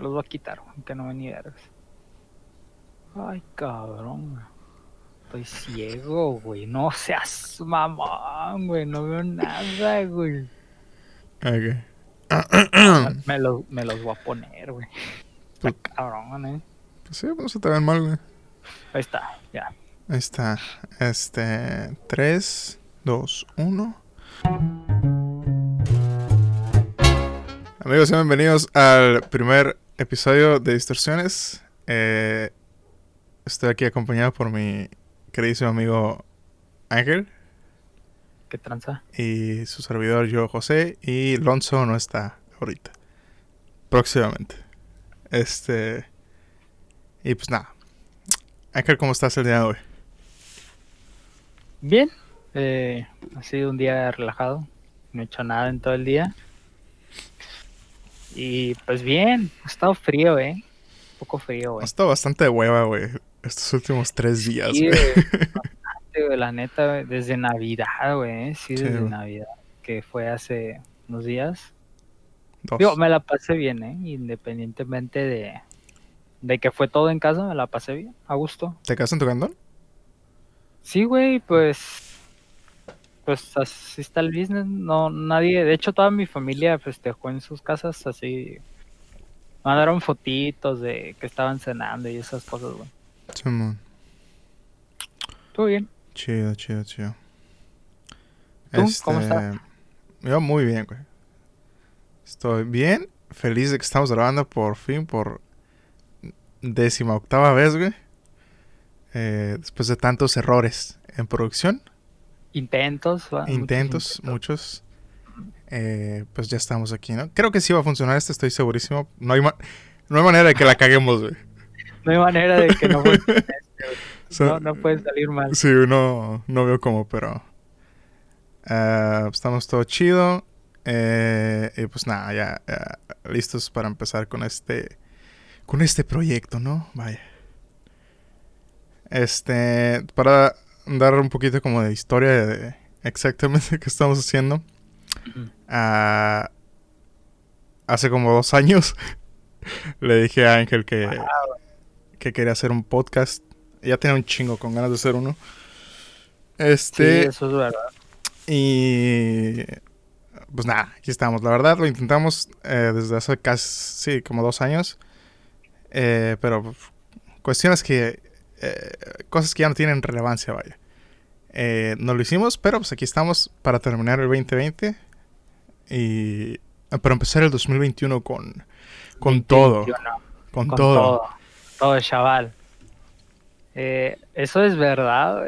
los voy a quitar, que no me ni vergas. Ay, cabrón. Estoy ciego, güey. No seas mamón, güey. No veo nada, güey. Ok. me, los, me los voy a poner, güey. Está cabrón, eh. Pues sí, no se te ven mal, güey. Ahí está, ya. Ahí está. Este. 3, 2, 1. Amigos, sean bienvenidos al primer episodio de Distorsiones. Eh, estoy aquí acompañado por mi queridísimo amigo Ángel ¿Qué tranza? y su servidor yo, José. Y Lonzo no está ahorita. Próximamente. Este. Y pues nada. Ángel, ¿cómo estás el día de hoy? Bien. Eh, ha sido un día relajado. No he hecho nada en todo el día. Y pues bien. Ha estado frío, eh. Un poco frío, Ha güey. estado bastante de hueva, güey. Estos últimos tres días, Sí, güey. bastante, güey, la neta, güey, desde Navidad, güey. Sí, Sí, desde. Navidad. Que fue hace unos días. Dos. Digo, me la pasé bien, ¿eh? Independientemente de, de que fue todo en casa, me la pasé bien, a gusto. ¿Te quedaste en tu cantón? Sí, güey, pues. Pues así está el business. No, nadie. De hecho, toda mi familia festejó en sus casas, así. Mandaron fotitos de que estaban cenando y esas cosas, güey. Simón. Estuvo bien. Chido, chido, chido. ¿Tú? ¿Cómo estás? Yo muy bien, güey. Estoy bien, feliz de que estamos grabando por fin, por décima octava vez, güey. Eh, después de tantos errores en producción, Intentos, ¿va? Muchos intentos, muchos. eh, pues ya estamos aquí, ¿no? Creo que sí va a funcionar esto, estoy segurísimo. No hay, ma- no hay manera de que la caguemos, güey. No hay manera de que no, funcione este, güey. O sea, no, no puede salir mal. Sí, no, no veo cómo, pero ah, estamos todo chido. eh, y pues nada, ya, ya listos para empezar con este con este proyecto, ¿no? Vaya. Este, para dar un poquito como de historia de exactamente qué estamos haciendo. Ah, hace como dos años le dije a Ángel que, que quería hacer un podcast. Ya tenía un chingo con ganas de hacer uno. Sí, Este, eso es verdad. y pues nada, aquí estamos. La verdad lo intentamos eh, desde hace casi sí, como dos años. Eh, pero pues, cuestiones que... eh, cosas que ya no tienen relevancia, vaya. Eh, no lo hicimos, pero pues aquí estamos para terminar el 2020. Y... Para empezar el 2021 con... Con todo. 21, Con, con todo. todo. Todo, chaval. Eh, eso es verdad.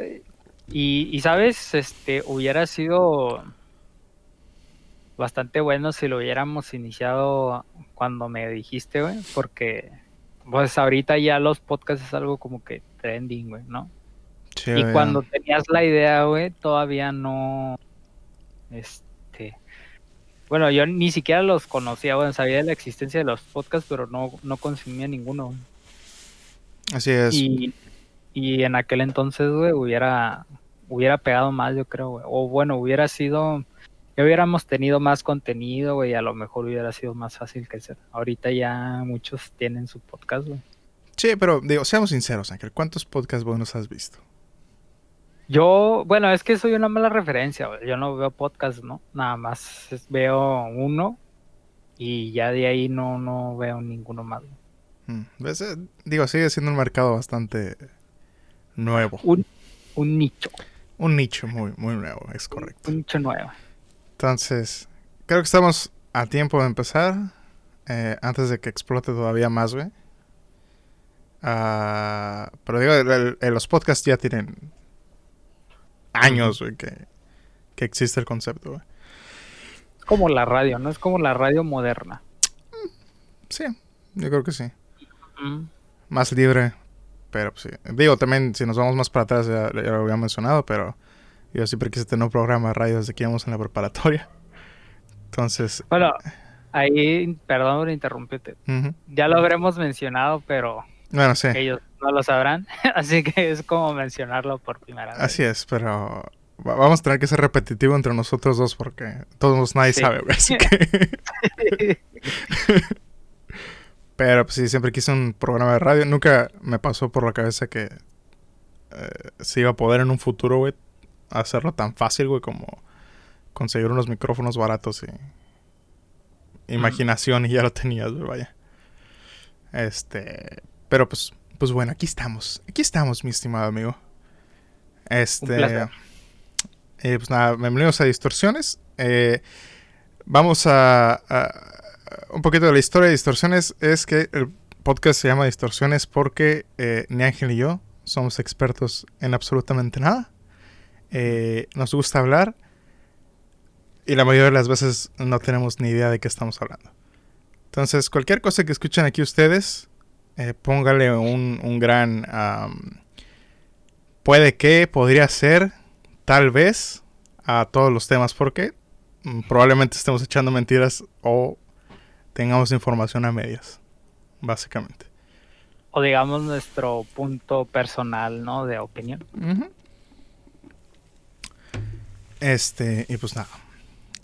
Y, y sabes, este hubiera sido bastante bueno si lo hubiéramos iniciado cuando me dijiste, güey, porque pues ahorita ya los podcasts es algo como que trending, güey, ¿no? Sí, Y cuando tenías la idea, güey, todavía no. Este. Bueno, yo ni siquiera los conocía, bueno, sabía de la existencia de los podcasts, pero no, no consumía ninguno. güey. Así es. Y, y en aquel entonces, güey, hubiera, hubiera pegado más, yo creo, güey. O bueno, hubiera sido. Ya hubiéramos tenido más contenido, güey, a lo mejor hubiera sido más fácil crecer. Ahorita ya muchos tienen su podcast, güey. Sí, pero digo, seamos sinceros, Ángel. ¿Cuántos podcasts buenos has visto? Yo, bueno, es que soy una mala referencia. Yo no veo podcast, ¿no? Nada más veo uno y ya de ahí no, no veo ninguno más. Mm, ¿ves? Eh, Digo, sigue siendo un mercado bastante nuevo. Un, un nicho, Un nicho muy, muy nuevo, es correcto. un nicho nuevo. Entonces, creo que estamos a tiempo de empezar. eh, antes de que explote todavía más, güey. Ah, pero digo, el- el- el- los podcasts ya tienen años, güey, que, que existe el concepto, güey. Es como la radio, ¿no? Es como la radio moderna. Sí, yo creo que sí. Mm. Más libre, pero pues, sí. Digo, también, si nos vamos más para atrás, ya, ya lo había mencionado, pero yo siempre quise tener un programa de radio desde que íbamos en la preparatoria. Entonces, Bueno, ahí, perdón por interrumpirte. Ya lo habremos mencionado, pero bueno, sí. ellos no lo sabrán. Así que es como mencionarlo por primera vez. Así es, pero va- vamos a tener que ser repetitivo entre nosotros dos porque todos nadie Sí. sabe, güey, así que... Pero pues sí, siempre quise un programa de radio. Nunca me pasó por la cabeza que eh, se iba a poder en un futuro, güey, hacerlo tan fácil, güey, como conseguir unos micrófonos baratos y imaginación y ya lo tenías, güey, vaya. Este, pero pues, pues bueno, aquí estamos. Aquí estamos, mi estimado amigo. Este, eh, pues nada, bienvenidos a Distorsiones. Eh, vamos a, Un poquito de la historia de Distorsiones es que el podcast se llama Distorsiones porque eh, ni Ángel ni yo somos expertos en absolutamente nada. Nos gusta hablar y la mayoría de las veces no tenemos ni idea de qué estamos hablando. Entonces, cualquier cosa que escuchen aquí ustedes, póngale un, un gran... puede que, podría ser, tal vez a todos los temas porque mm, probablemente estemos echando mentiras o tengamos información a medias, básicamente. O digamos nuestro punto personal, ¿no? De opinión. Este, y pues nada.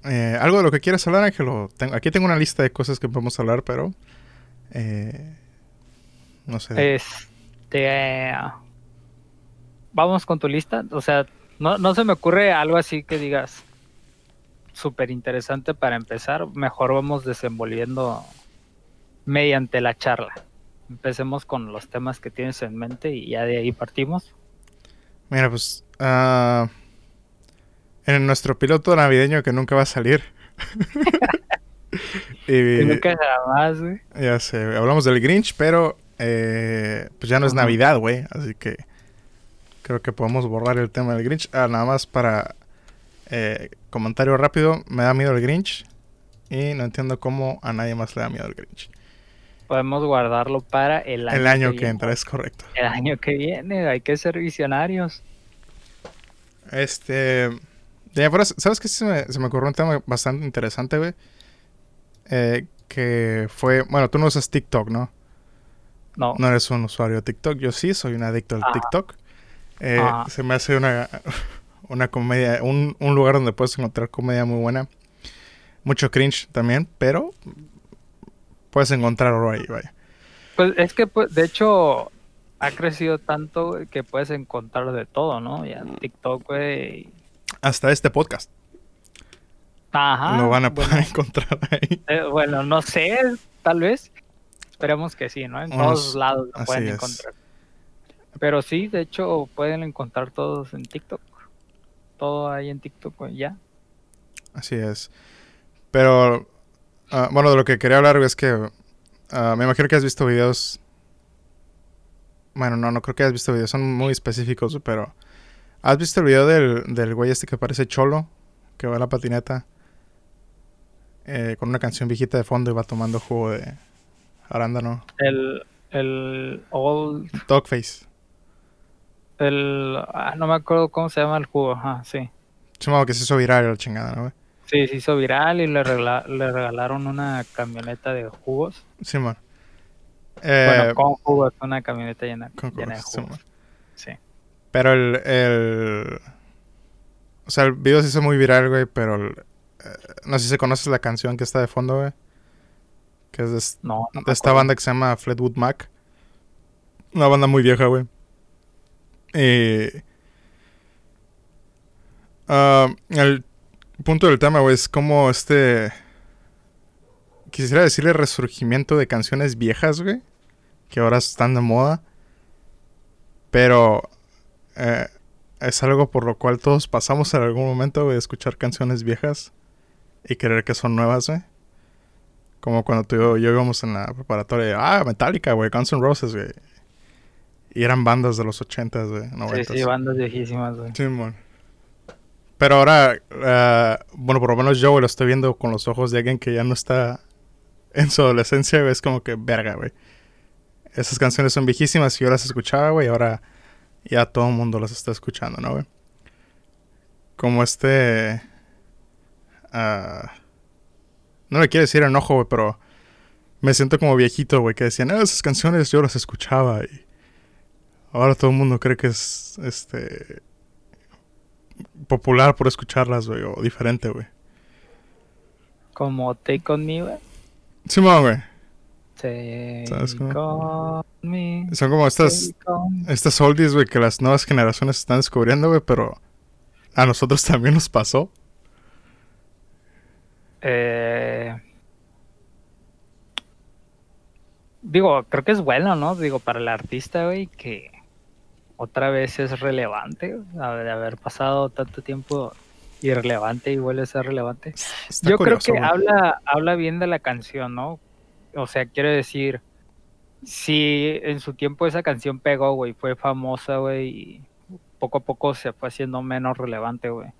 Eh, ¿Algo de lo que quieras hablar, Ángelo? Tengo, aquí tengo una lista de cosas que podemos hablar, pero... Eh, no sé. Este... vamos con tu lista. O sea, no, no se me ocurre algo así que digas súper interesante para empezar. Mejor vamos desenvolviendo mediante la charla. Empecemos con los temas que tienes en mente y ya de ahí partimos. Mira, pues uh, en nuestro piloto navideño que nunca va a salir. y, nunca jamás, güey. Ya sé, hablamos del Grinch, pero eh, pues ya no es Navidad, güey. Así que Creo que podemos borrar el tema del Grinch. Ah, nada más para eh, comentario rápido. Me da miedo el Grinch. Y no entiendo cómo a nadie más le da miedo el Grinch. Podemos guardarlo para el año, el año que, entra, es correcto. El año que viene, hay que ser visionarios. Este. ¿Sabes qué? Se me, se me ocurrió un tema bastante interesante, güey. Eh, que fue. Bueno, tú no usas TikTok, ¿no? No. No eres un usuario de TikTok. Yo sí, soy un adicto al TikTok. Eh, ah. Se me hace una, una comedia, un, un, lugar donde puedes encontrar comedia muy buena. Mucho cringe también, pero puedes encontrarlo ahí, vaya. Pues es que, pues, de hecho, ha crecido tanto que puedes encontrar de todo, ¿no? Ya TikTok, güey. Hasta este podcast. Ajá. Lo van a poder encontrar ahí. Eh, bueno, no sé, tal vez. Esperemos que sí, ¿no? En todos lados lo pueden encontrar. Pero sí, de hecho, pueden encontrar todos en TikTok. Todo ahí en TikTok, ya. Así es. Pero, ah, bueno, de lo que quería hablar es que ah, me imagino que has visto videos. Bueno, no, no creo que hayas visto videos, son muy específicos, pero. ¿Has visto el video del, del güey este que parece cholo? Que va a la patineta. Eh, con una canción viejita de fondo y va tomando jugo de arándano. El, el Old. Dogface. El. Ah, no me acuerdo cómo se llama el jugo, ajá, sí. Supongo que se hizo viral la chingada, ¿no, Sí, se hizo viral y le, le regalaron una camioneta de jugos. Sí, man. bueno, eh, con jugos, una camioneta llena, llena de jugos. Sí, Pero el, el. O sea, el video se hizo muy viral, güey, pero. Eh, no sé si conoces la canción que está de fondo, güey. Que es de, de esta banda que se llama Fleetwood Mac. Una banda muy vieja, güey. Eh, uh, el punto del tema, güey, es como este... Quisiera decirle resurgimiento de canciones viejas, güey. Que ahora están de moda. Pero... Eh, es algo por lo cual todos pasamos en algún momento, güey, de escuchar canciones viejas y creer que son nuevas, güey. Como cuando tú y yo, íbamos en la preparatoria, ah, Metallica, güey, Guns N' Roses, güey. Y eran bandas de los 80s, güey, 90 Sí, sí, bandas viejísimas, güey. Sí, man. Pero ahora, uh, bueno, por lo menos yo, güey, lo estoy viendo con los ojos de alguien que ya no está en su adolescencia, güey. Es como que, verga, güey. Esas canciones son viejísimas y yo las escuchaba, güey. Y ahora ya todo el mundo las está escuchando, ¿no, güey? Como este... Uh, no le quiero decir enojo, güey, pero... Me siento como viejito, güey, que decían, ah, esas canciones yo las escuchaba y Ahora todo el mundo cree que es este popular por escucharlas, güey, o diferente, güey. Como Take On Me, güey. Simón, güey. ¿Sabes Take on me, Son como estas, estas oldies, güey, que las nuevas generaciones están descubriendo, güey, pero a nosotros también nos pasó. Eh, digo, creo que es bueno, ¿no? Digo, para el artista, güey, que otra vez es relevante, de haber pasado tanto tiempo irrelevante y vuelve a ser relevante. Está Yo curioso, creo que güey. habla, habla bien de la canción, ¿no? O sea, quiero decir, si en su tiempo esa canción pegó, güey, fue famosa, güey, y poco a poco se fue haciendo menos relevante, güey.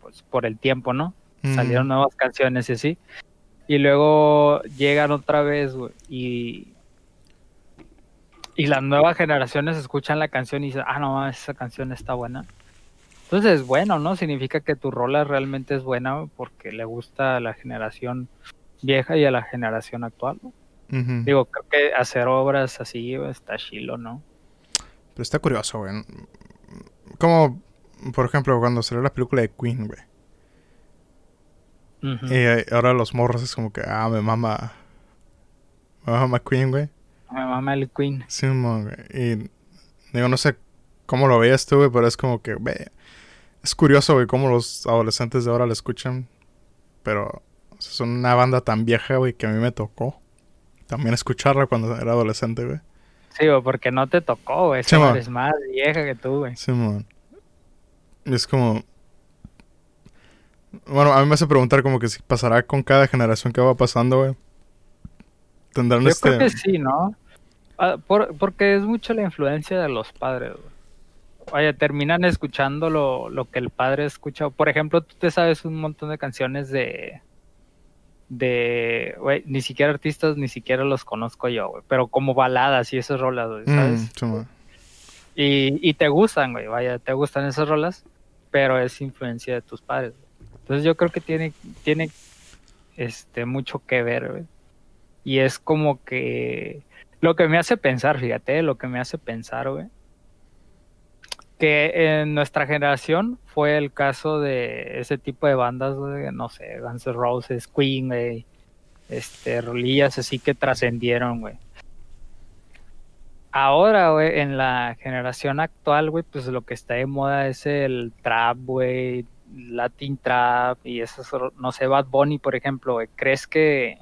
Pues por el tiempo, ¿no? Mm, salieron nuevas canciones y así. Y luego llegan otra vez, güey, y, y las nuevas generaciones escuchan la canción y dicen, ah, no, mames, esa canción está buena. Entonces es bueno, ¿no? Significa que tu rola realmente es buena porque le gusta a la generación vieja y a la generación actual. ¿no? Digo, creo que hacer obras así está chilo, ¿no? Pero está curioso, güey. Como, por ejemplo, cuando salió la película de Queen, güey. Y ahora los morros es como que, ah, me mama. Me mama Queen, güey. Me mama el Queen. Sí, güey. Y digo, no sé cómo lo veías tú, güey, pero es como que, güey. Es curioso, güey, cómo los adolescentes de ahora la escuchan. Pero o sea, son una banda tan vieja, güey, que a mí me tocó también escucharla cuando era adolescente, güey. Sí, güey, porque no te tocó, güey. Sí, Esa mo. madre es más vieja que tú, güey. Sí, mon. Y es como. Bueno, a mí me hace preguntar como que si pasará con cada generación que va pasando, güey. Tendrán Yo este. creo que sí, ¿no? Ah, por- porque es mucho la influencia de los padres, güey. Vaya, terminan escuchando lo, lo que el padre escucha. Por ejemplo, tú te sabes un montón de canciones de... De... Güey, ni siquiera artistas, ni siquiera los conozco yo, güey. Pero como baladas y esas rolas, güey, ¿sabes? Mm, mon. Y, y te gustan, güey, vaya, te gustan esas rolas, pero es influencia de tus padres. Entonces yo creo que tiene, tiene este, mucho que ver, güey. Y es como que lo que me hace pensar, fíjate, lo que me hace pensar, güey, que en nuestra generación fue el caso de ese tipo de bandas, güey, no sé, Guns N' Roses, Queen, güey, este, rolillas así que trascendieron, güey. Ahora, güey, en la generación actual, güey, pues lo que está de moda es el trap, güey, Latin trap y eso, no sé, Bad Bunny, por ejemplo, güey. ¿Crees que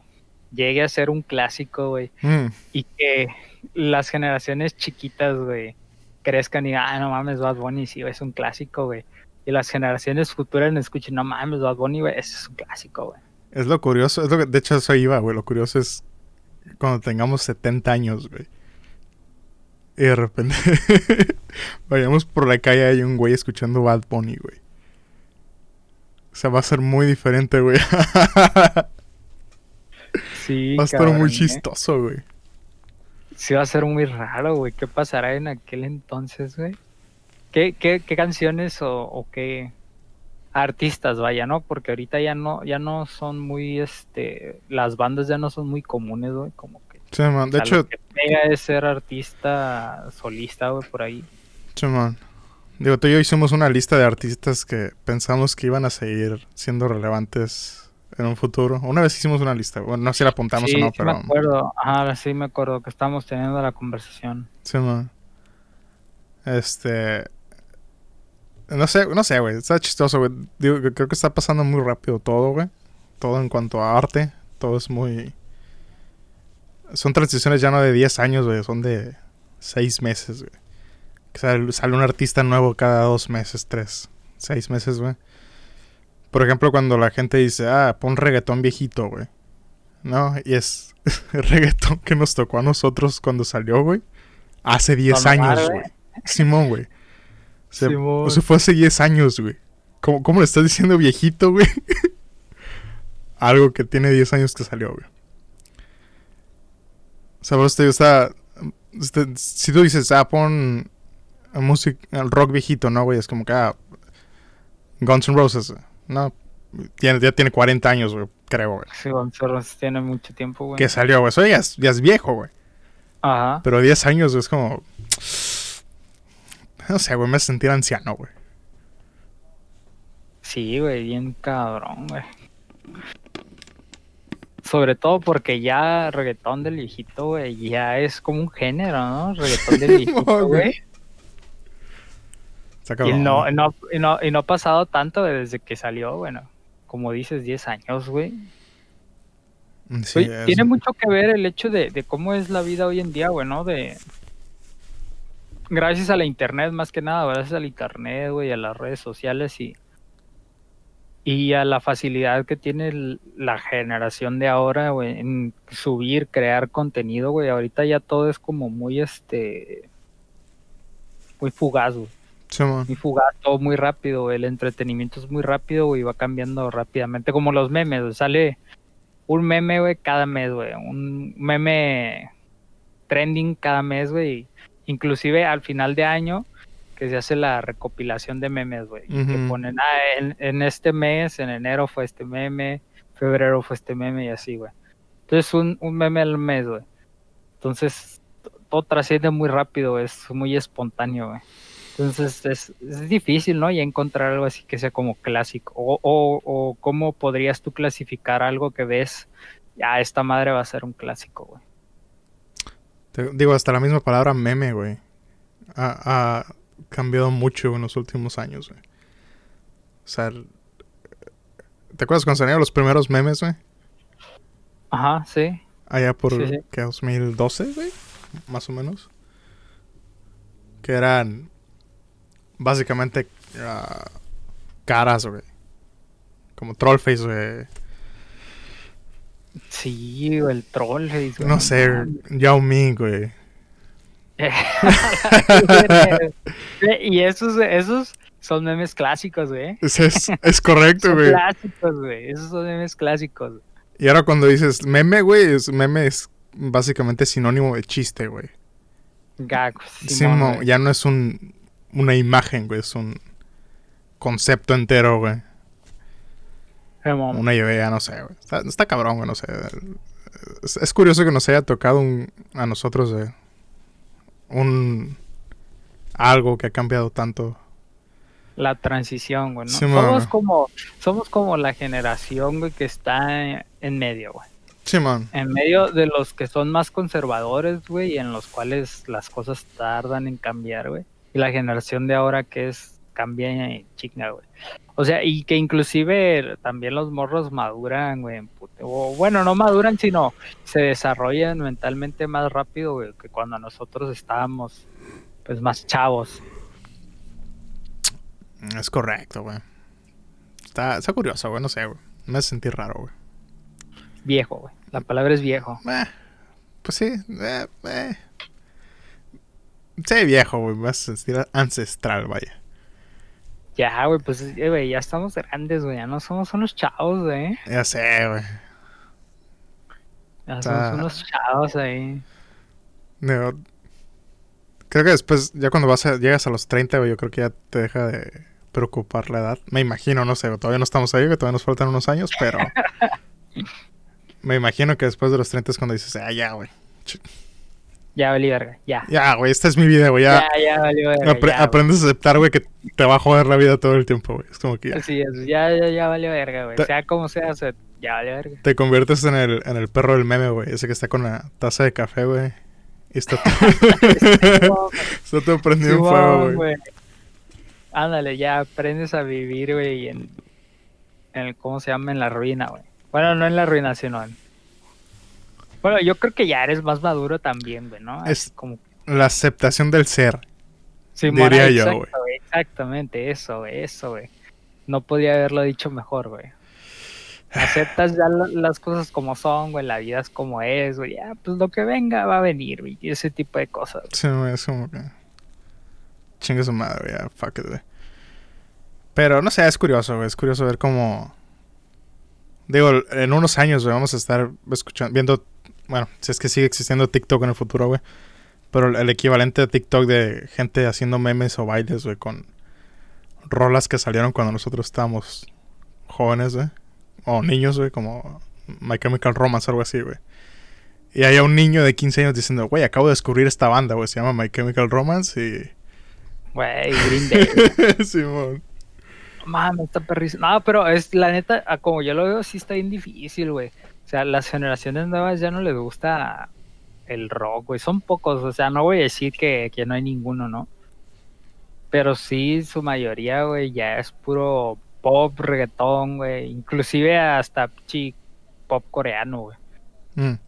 llegue a ser un clásico, güey? Mm, Y que las generaciones chiquitas, güey, crezcan y digan, ah, no mames, Bad Bunny, sí, es un clásico, güey. Y las generaciones futuras escuchen, no mames, Bad Bunny, güey, ese es un clásico, güey. Es lo curioso. Es lo que, de hecho, eso iba, güey. Lo curioso es cuando tengamos 70 años, güey. Y de repente vayamos por la calle y hay un güey escuchando Bad Bunny, güey. O sea, va a ser muy diferente, güey. Sí, va a estar cabrón, muy ¿eh? chistoso, güey. Sí va a ser muy raro, güey. ¿Qué pasará en aquel entonces, güey? ¿Qué, qué, qué canciones o, o qué artistas, vaya, no? Porque ahorita ya no, ya no son muy, este, las bandas ya no son muy comunes, güey. Como que, Sí, man. De o sea, lo hecho, que pega es ser artista solista, güey, por ahí. sí, man. Digo, tú y yo hicimos una lista de artistas que pensamos que iban a seguir siendo relevantes en un futuro. Una vez hicimos una lista. Bueno, no sé si la apuntamos sí, o no, sí pero... me acuerdo. Ajá, sí me acuerdo que estábamos teniendo la conversación. Sí, man. Este. No sé, no sé, güey. Está chistoso, güey. Digo, creo que está pasando muy rápido todo, güey. Todo en cuanto a arte. Todo es muy. Son transiciones ya no de 10 años, güey. Son de 6 meses, güey. Que sale, sale un artista nuevo cada 2 meses, 3, 6 meses, güey. Por ejemplo, cuando la gente dice, ah, pon reggaetón viejito, güey. No, y es el reggaetón que nos tocó a nosotros cuando salió, güey. Hace 10 Con Omar, años, güey. Simón, güey. O sea, Simón. Eso fue hace 10 años, güey. ¿Cómo, ¿Cómo le estás diciendo viejito, güey? Algo que tiene 10 años que salió, güey. O sea, vos te está... si tú dices, ah, pon música, rock viejito, ¿no, güey? Es como que, ah, Guns N' Roses, no, tiene, ya tiene 40 años, güey, creo, güey. Sí, González tiene mucho tiempo, güey. Que salió, güey. Eso ya es, ya es viejo, güey. Ajá. Pero 10 años güey, es como... No sé, güey, me hace sentir anciano, güey. Sí, güey, bien cabrón, güey. sobre todo porque ya reggaetón del viejito, güey, ya es como un género, ¿no? Reggaetón del viejito, güey. Y no, no, y, no, y no ha pasado tanto desde que salió, bueno, como dices, 10 años, güey. tiene mucho que ver el hecho de, de, cómo es la vida hoy en día, güey, ¿no? De... Gracias a la internet, más que nada, gracias al internet, güey, a las redes sociales y y a la facilidad que tiene la generación de ahora, güey, en subir, crear contenido, güey. Ahorita ya todo es como muy, este, muy fugaz, güey. Muy fugaz, todo muy rápido, el entretenimiento es muy rápido, güey, va cambiando rápidamente, como los memes, sale un meme, güey, cada mes, güey, un meme trending cada mes, güey, inclusive al final de año que se hace la recopilación de memes, güey. Que ponen, ah, en, este mes, en enero fue este meme, febrero fue este meme y así, güey. Entonces, un, un meme al mes, güey. Entonces, todo trasciende muy rápido, es muy espontáneo, güey. Entonces, es, es, difícil, ¿no? Y encontrar algo así que sea como clásico. O, o, o cómo podrías tú clasificar algo que ves, ya, esta madre va a ser un clásico, güey. digo, hasta la misma palabra meme, güey. a cambiado mucho en los últimos años, güey. O sea, ¿te acuerdas cuando salieron los primeros memes, güey? Ajá, sí. Allá por, ¿qué? 2012, güey, más o menos. Que eran básicamente uh, caras, güey. Como Trollface, güey. Sí, el Trollface, güey. No sé, Yao Ming, güey. y esos, esos son memes clásicos, güey. Es, correcto, güey. clásicos, güey. Esos son memes clásicos. Y ahora cuando dices meme, güey, es, meme es básicamente sinónimo de chiste, güey. Gag. ya no es un, una imagen, güey, es un concepto entero, güey. Una idea, no sé, güey. Está, cabrón, güey, no sé. Es, curioso que nos haya tocado a nosotros, güey un algo que ha cambiado tanto. La transición, güey, somos como somos como la generación, güey, que está en, medio, güey. Sí, man. En medio de los que son más conservadores, güey, y en los cuales las cosas tardan en cambiar, güey. Y la generación de ahora que es cambia y chinga, güey. O sea, y que inclusive también los morros maduran, güey. O bueno, no maduran, sino se desarrollan mentalmente más rápido, güey, que cuando nosotros estábamos, pues, más chavos. Es correcto, güey. Está, está curioso, güey, no sé, güey. Me hace sentir raro, güey. Viejo, güey. La palabra es viejo. Eh, pues sí, eh, eh. Sí, viejo, güey. Sentir ancestral, vaya. Ya, güey, pues, eh, güey, ya estamos grandes, güey. Ya no somos unos chavos, güey. Ya sé, güey. Ya somos unos chavos ahí. creo que después, ya cuando vas a, llegas a los 30, güey, yo creo que ya te deja de preocupar la edad. Me imagino, no sé, todavía no estamos ahí, que todavía nos faltan unos años, pero... me imagino que después de los 30 es cuando dices, ah, ya, güey. Ya valí verga, ya. Ya, güey, esta es mi vida, güey. Ya, ya, ya valí verga. aprendes a aceptar, güey, que te va a joder la vida todo el tiempo, güey. Es como que ya. Sí, ya, ya, ya valió verga, güey. Sea como sea, ya valió verga. Te conviertes en el, en el perro del meme, güey. Ese que está con la taza de café, güey. Y está todo, está todo prendido en fuego, güey. Ándale, ya aprendes a vivir, güey, en, en el, ¿cómo se llama? En la ruina, güey. Bueno, no en la ruina, sino en bueno, yo creo que ya eres más maduro también, güey, ¿no? Es como... la aceptación del ser. Sí, diría yo, güey. Exactamente, eso, güey, eso, güey. No podía haberlo dicho mejor, güey. Aceptas ya las cosas como son, güey, la vida es como es, güey. Ya, pues lo que venga va a venir, güey. Y ese tipo de cosas. Sí, güey, es como que. Chingue su madre, ya, fuck it, güey. Pero no sé, es curioso, güey. Es curioso ver cómo. Digo, en unos años, güey, vamos a estar escuchando, viendo bueno, si es que sigue existiendo TikTok en el futuro, güey. Pero el equivalente de TikTok de gente haciendo memes o bailes, güey, con rolas que salieron cuando nosotros estábamos jóvenes, güey. O niños, güey, como My Chemical Romance, algo así, güey. Y hay un niño de 15 años diciendo, güey, acabo de descubrir esta banda, güey, se llama My Chemical Romance y... Güey, Green Day. Simón. Mami, está perrísimo. No, pero es la neta, como yo lo veo, sí está bien difícil, güey. O sea, las generaciones nuevas ya no les gusta el rock, güey. Son pocos, o sea, no voy a decir que, que no hay ninguno, ¿no? Pero sí, su mayoría, güey, ya es puro pop, reggaetón, güey. Inclusive hasta chi pop coreano, güey. Mm.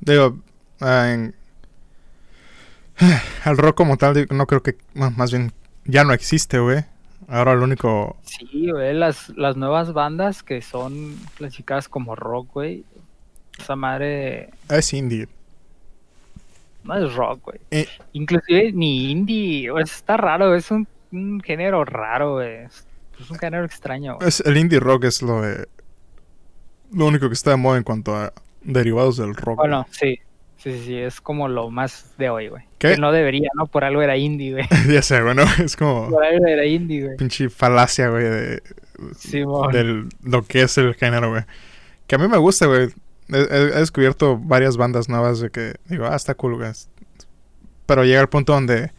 Digo, ah, en- el rock como tal, no creo que, bueno, más bien, ya no existe, güey. Ahora lo único, Sí, güey, las, las nuevas bandas que son clasificadas como rock, güey. Esa madre es indie. no es rock, güey. Eh. Inclusive ni indie, güey, está raro, es un, un género raro, güey. Es, es un género extraño, güey. Es, el indie rock es lo de, lo único que está de moda en cuanto a derivados del rock. Bueno, sí. Sí, sí, sí, es como lo más de hoy, güey. ¿Qué? Que no debería, ¿no? Por algo era indie, güey. ya sé, bueno, es como Por algo era indie, güey. pinche falacia, güey, de, Simón. del lo que es el género, güey. Que a mí me gusta, güey. He descubierto varias bandas nuevas de que digo, ah, está cool, güey. Pero llega el punto donde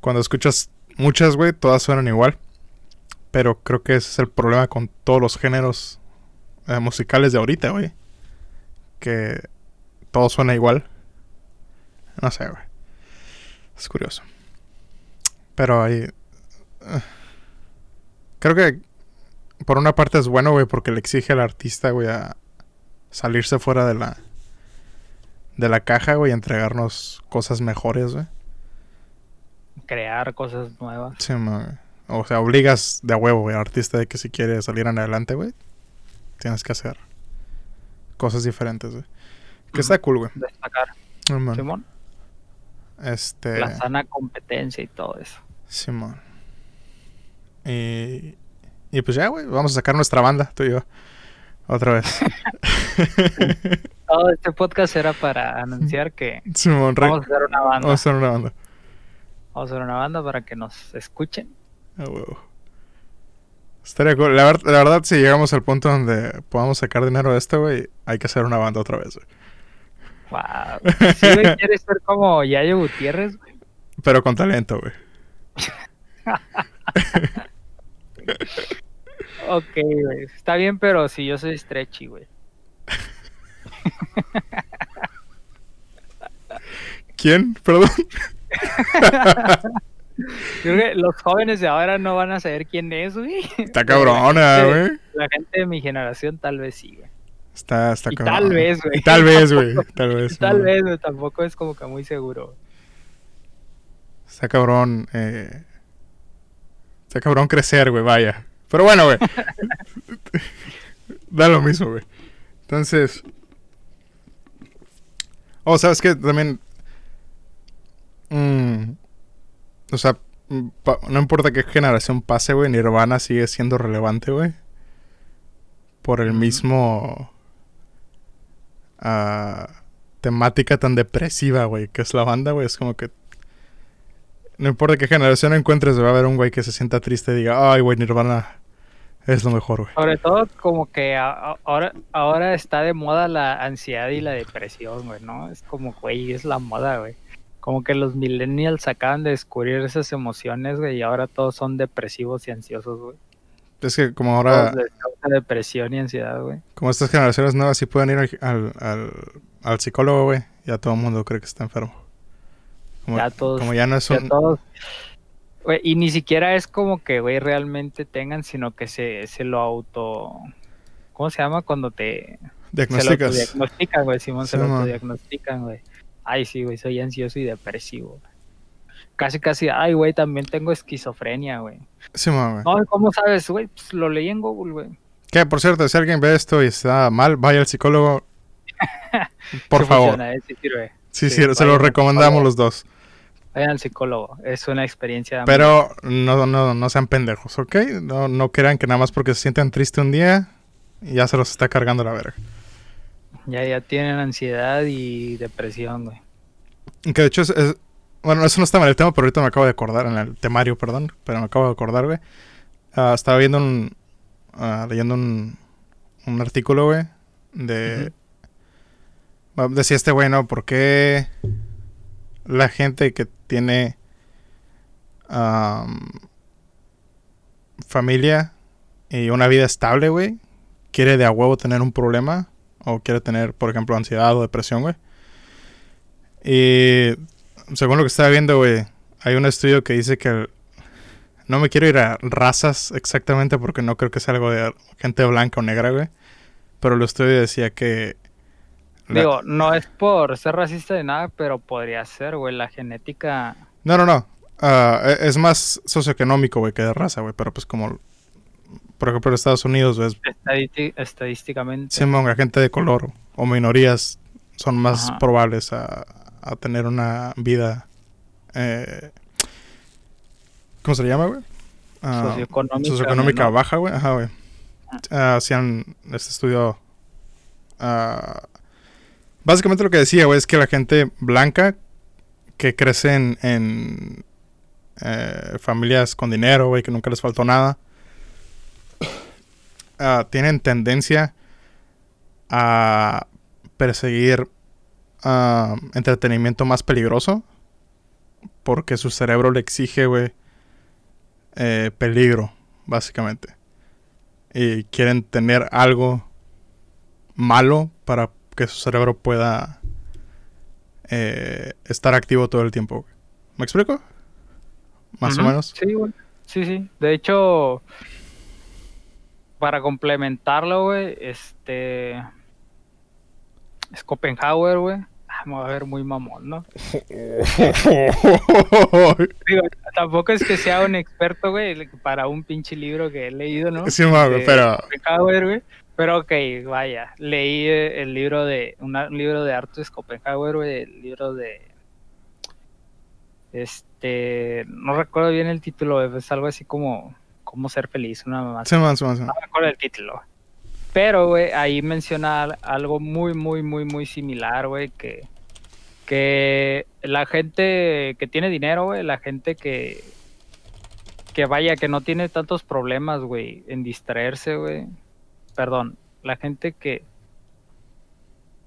cuando escuchas muchas, güey, todas suenan igual. Pero creo que ese es el problema con todos los géneros eh, musicales de ahorita, güey. Que todo suena igual. No sé, güey. Es curioso. Pero ahí... eh, creo que por una parte es bueno, güey, porque le exige al artista, güey, a salirse fuera de la de la caja, güey, y entregarnos cosas mejores, güey. Crear cosas nuevas. Sí, ma, güey. O sea, obligas de a huevo, güey, al artista de que si quiere salir en adelante, güey, tienes que hacer cosas diferentes, güey. Que está cool, güey. Destacar. Simón. Simón. Este. La sana competencia y todo eso. Simón. Y, y pues ya, güey, vamos a sacar nuestra banda, tú y yo. Otra vez. Todo este podcast era para anunciar que Simón, vamos a hacer una banda. vamos a hacer una banda. Vamos a hacer una banda para que nos escuchen. A huevo. Estaría cool. La, ver- la verdad, si llegamos al punto donde podamos sacar dinero de esto, güey, hay que hacer una banda otra vez, güey. Wow. Sí, güey, quieres ser como Yayo Gutiérrez, güey. Pero con talento, güey. Ok, güey. Está bien, pero si yo soy stretchy, güey. ¿Quién? Perdón. Creo que los jóvenes de ahora no van a saber quién es, güey. Está cabrona, Sí. güey. La gente de mi generación tal vez sí, güey. Está, está Y tal vez, güey. Y tal vez, güey. Tal vez. Tal vez, güey, tampoco es como que muy seguro. Está cabrón. Eh... Está cabrón crecer, güey, vaya. Pero bueno, güey. da lo mismo, güey. Entonces. Oh, ¿sabes qué? También. mm, o sea, mm, no importa qué generación pase, güey, Nirvana sigue siendo relevante, güey. Por el mismo. Temática tan depresiva, güey, que es la banda, güey. Es como que no importa qué generación encuentres, va a haber un güey que se sienta triste y diga, ay, güey, Nirvana es lo mejor, güey. Sobre todo como que ahora, ahora está de moda la ansiedad y la depresión, güey, ¿no? Es como, güey, es la moda, güey. Como que los millennials acaban de descubrir esas emociones, güey, y ahora todos son depresivos y ansiosos, güey. Es que como ahora, depresión y ansiedad, güey. como estas generaciones nuevas sí pueden ir al, al, al- psicólogo, güey, ya todo el mundo cree que está enfermo. Como Ya todos- como ya no es Ya un... todos. Y ni siquiera es como que, güey, realmente tengan, sino que se, se lo auto. ¿Cómo se llama? Cuando te. Se lo autodiagnostican, güey. Simón se lo man. autodiagnostican, güey. Ay, sí, güey, soy ansioso y depresivo. Casi, casi, ay, güey, también tengo esquizofrenia, güey. Sí, ma, güey. No, ¿cómo sabes, güey? Pues lo leí en Google, güey. Que, por cierto, si alguien ve esto y está mal, vaya al psicólogo. Por Sí favor. funciona, eh, sí sirve. Sí, se lo recomendamos los dos. Vayan al psicólogo. Es una experiencia. Pero no, no, no sean pendejos, ¿ok? No, no crean que nada más porque se sienten tristes un día, ya se los está cargando la verga. Ya, ya tienen ansiedad y depresión, güey. Que de hecho es, es- Bueno, eso no estaba en el tema, pero ahorita me acabo de acordar, en el temario, perdón, pero me acabo de acordar, güey. Ah, estaba viendo un... ah, leyendo un, un artículo, güey, de... ah, Decía este güey, ¿no? ¿Por qué la gente que tiene am, familia y una vida estable, güey, quiere de a huevo tener un problema o quiere tener, por ejemplo, ansiedad o depresión, güey. Y según lo que estaba viendo, güey, hay un estudio que dice que no me quiero ir a razas exactamente porque no creo que sea algo de gente blanca o negra, güey. Pero el estudio decía que... Digo, no es por ser racista de nada, pero podría ser, güey, la genética... No, no, no. E-, es más socioeconómico, güey, que de raza, güey. Pero pues como por ejemplo, en Estados Unidos, ves. estadísticamente. Sí, la gente de color o minorías son más probables a, tener una vida. Eh, ¿Cómo se le llama, güey? Uh, socioeconómica. baja, güey. Ajá, güey. Ah, hacían este estudio. básicamente lo que decía, güey, es que la gente blanca que crece en, eh, familias con dinero, güey, que nunca les faltó nada Ah, tienen tendencia a perseguir ah, entretenimiento más peligroso. Porque su cerebro le exige, güey, eh, peligro, básicamente. Y quieren tener algo malo para que su cerebro pueda eh, estar activo todo el tiempo. ¿Me explico? Más o menos. Sí, güey. Sí, sí. De hecho, para complementarlo, güey, este. Schopenhauer, güey. Vamos ah, a ver muy mamón, ¿no? Digo, tampoco es que sea un experto, güey, para un pinche libro que he leído, ¿no? Sí, mago, pero. Schopenhauer, güey. Pero ok, vaya, leí el libro de. un libro de Arthur Schopenhauer, güey, el libro de. Este. No recuerdo bien el título, es algo así como cómo ser feliz, una mamá. Sí, No recuerdo el título. Pero, güey, ahí menciona algo muy, muy, muy, muy similar, güey, que, que la gente que tiene dinero, güey, la gente que, que vaya, que no tiene tantos problemas, güey, en distraerse, güey. Perdón, la gente que,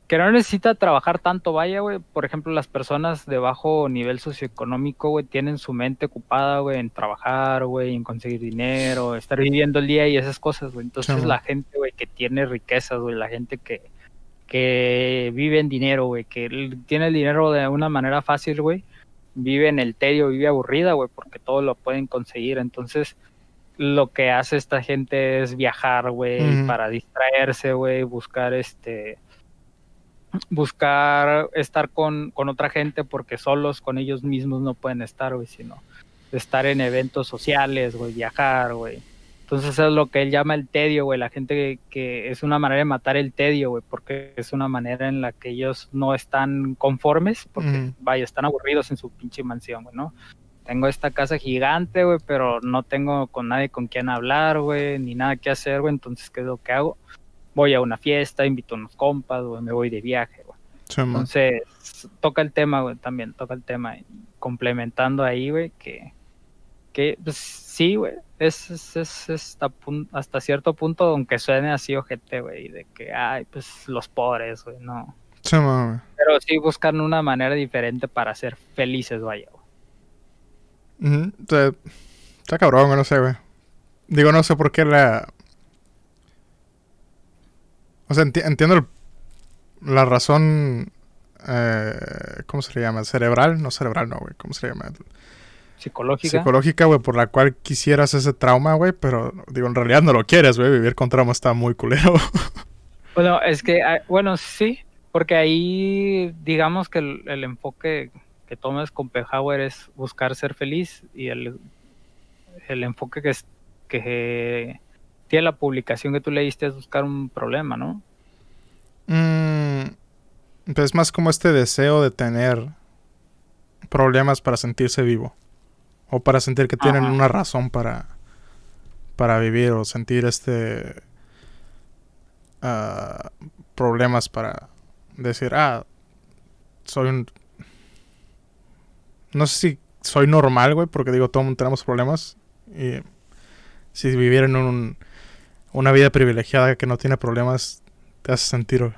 que no necesita trabajar tanto, vaya, güey. Por ejemplo, las personas de bajo nivel socioeconómico, güey, tienen su mente ocupada, güey, en trabajar, güey, en conseguir dinero, estar viviendo el día y esas cosas, güey. Entonces la gente, güey, que tiene riquezas, güey, la gente que, que vive en dinero, güey, que tiene el dinero de una manera fácil, güey, vive en el tedio, vive aburrida, güey, porque todo lo pueden conseguir. Entonces, lo que hace esta gente es viajar, güey, para distraerse, güey, buscar este buscar estar con, otra gente porque solos con ellos mismos no pueden estar, güey, sino estar en eventos sociales, güey, viajar, güey. Entonces eso es lo que él llama el tedio, güey. La gente que, es una manera de matar el tedio, güey, porque es una manera en la que ellos no están conformes, porque, vaya, están aburridos en su pinche mansión, güey, ¿no? Tengo esta casa gigante, güey, pero no tengo con nadie con quien hablar, güey, ni nada que hacer, güey. Entonces, ¿qué es lo que hago? voy a una fiesta, invito a unos compas, güey, me voy de viaje, güey. Entonces, toca el tema, güey, también, toca el tema, complementando ahí, güey, que, que pues, sí, güey, es, es, es, hasta, hasta, cierto punto, aunque suene así ojete, güey, de que, ay, pues los pobres, güey, no. Sí. Pero sí buscan una manera diferente para ser felices, vaya, güey. está cabrón, no sé, güey. Digo, no sé por qué la o sea, entiendo la razón. Eh, ¿Cómo se le llama? ¿Cerebral? No cerebral, no, güey. ¿Cómo se le llama? Psicológica. Psicológica, güey, por la cual quisieras ese trauma, güey. Pero, digo, en realidad no lo quieres, güey. Vivir con trauma está muy culero. bueno, es que, ah, bueno, sí. Porque ahí, digamos que el, enfoque que tomes con Power es buscar ser feliz. Y el, el enfoque que, es, que tiene la publicación que tú leíste es buscar un problema, ¿no? Mm, pues es más como este deseo de tener problemas para sentirse vivo. O para sentir que tienen una razón para, para vivir. O sentir este ah, problemas para decir, ah, soy un... No sé si soy normal, güey, porque digo, todos tenemos problemas. Y si viviera en un una vida privilegiada que no tiene problemas te hace sentir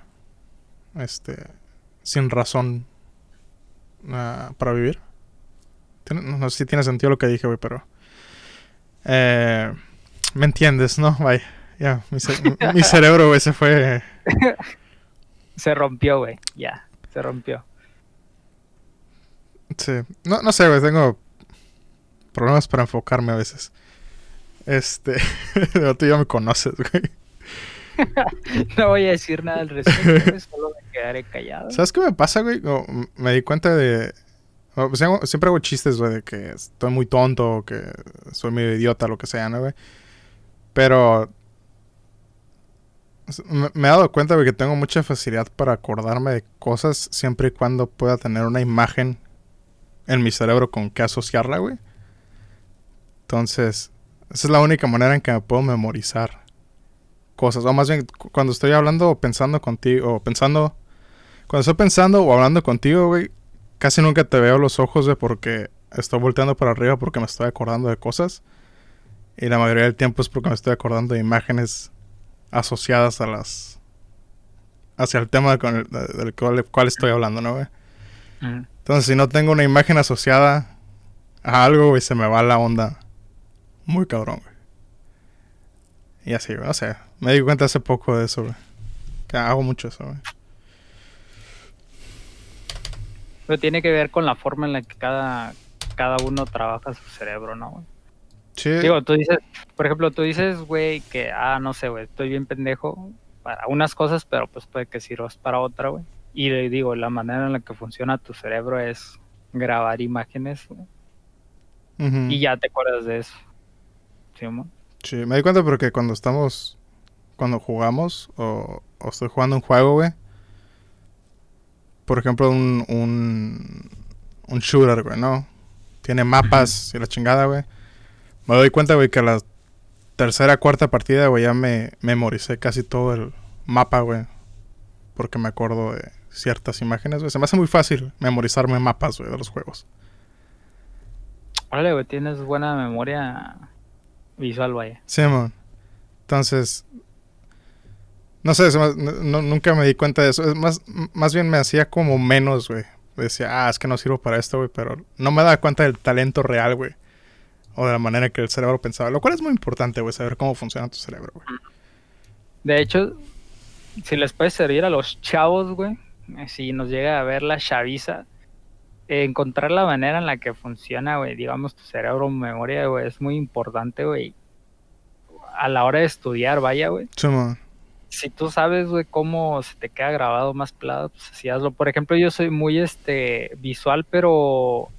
este sin razón ah, para vivir. No, sé si tiene sentido lo que dije, güey, pero eh, me entiendes, ¿no? Vaya, ya, mi, cerebro, güey, se fue Se rompió, güey. Ya, se rompió. Sí. No, no sé, güey. Tengo problemas para enfocarme a veces. Este. tú ya me conoces, güey. no voy a decir nada al respecto, solo me quedaré callado. ¿Sabes qué me pasa, güey? me di cuenta de. Pues, siempre hago chistes, güey, de que estoy muy tonto o que soy medio idiota, lo que sea, ¿no, güey? Pero. Me, he dado cuenta, güey, que tengo mucha facilidad para acordarme de cosas siempre y cuando pueda tener una imagen en mi cerebro con que asociarla, güey. Entonces, esa es la única manera en que me puedo memorizar cosas. O más bien, cuando estoy hablando o pensando contigo, o pensando. Cuando estoy pensando o hablando contigo, güey, casi nunca te veo los ojos, güey, porque estoy volteando para arriba porque me estoy acordando de cosas. Y la mayoría del tiempo es porque me estoy acordando de imágenes asociadas a las. hacia el tema con el, del cual, estoy hablando, ¿no, güey? Entonces, si no tengo una imagen asociada a algo, güey, se me va la onda muy cabrón, güey. Y así, güey, no sé. Me di cuenta hace poco de eso, güey. Que hago mucho eso, güey. Pero tiene que ver con la forma en la que cada, cada uno trabaja su cerebro, ¿no, güey? Sí. Digo, tú dices, por ejemplo, tú dices, güey, que, ah, no sé, güey, estoy bien pendejo para unas cosas, pero pues puede que sirvas para otra, güey. Y le digo, la manera en la que funciona tu cerebro es grabar imágenes, güey. Y ya te acuerdas de eso. ¿Sí, me di cuenta porque cuando estamos, cuando jugamos o, estoy jugando un juego, güey. Por ejemplo, un, un, un shooter, güey, ¿no? Tiene mapas y la chingada, güey. Me doy cuenta, güey, que a la tercera, cuarta partida, güey, ya me memoricé casi todo el mapa, güey. Porque me acuerdo de ciertas imágenes, güey. Se me hace muy fácil memorizarme mapas, güey, de los juegos. Vale, güey, tienes buena memoria visual, vaya. Sí, man. Entonces, no sé, nunca me di cuenta de eso. Es más, más bien me hacía como menos, güey. Decía, ah, es que no sirvo para esto, güey, pero no me daba cuenta del talento real, güey. O de la manera que el cerebro pensaba. Lo cual es muy importante, güey, saber cómo funciona tu cerebro, güey. De hecho, si les puede servir a los chavos, güey, si nos llega a ver la chaviza, encontrar la manera en la que funciona, güey, digamos, tu cerebro, memoria, güey, es muy importante, güey. A la hora de estudiar, vaya, güey. Si tú sabes, güey, cómo se te queda grabado más plado, pues así hazlo. Por ejemplo, yo soy muy, este, visual, pero,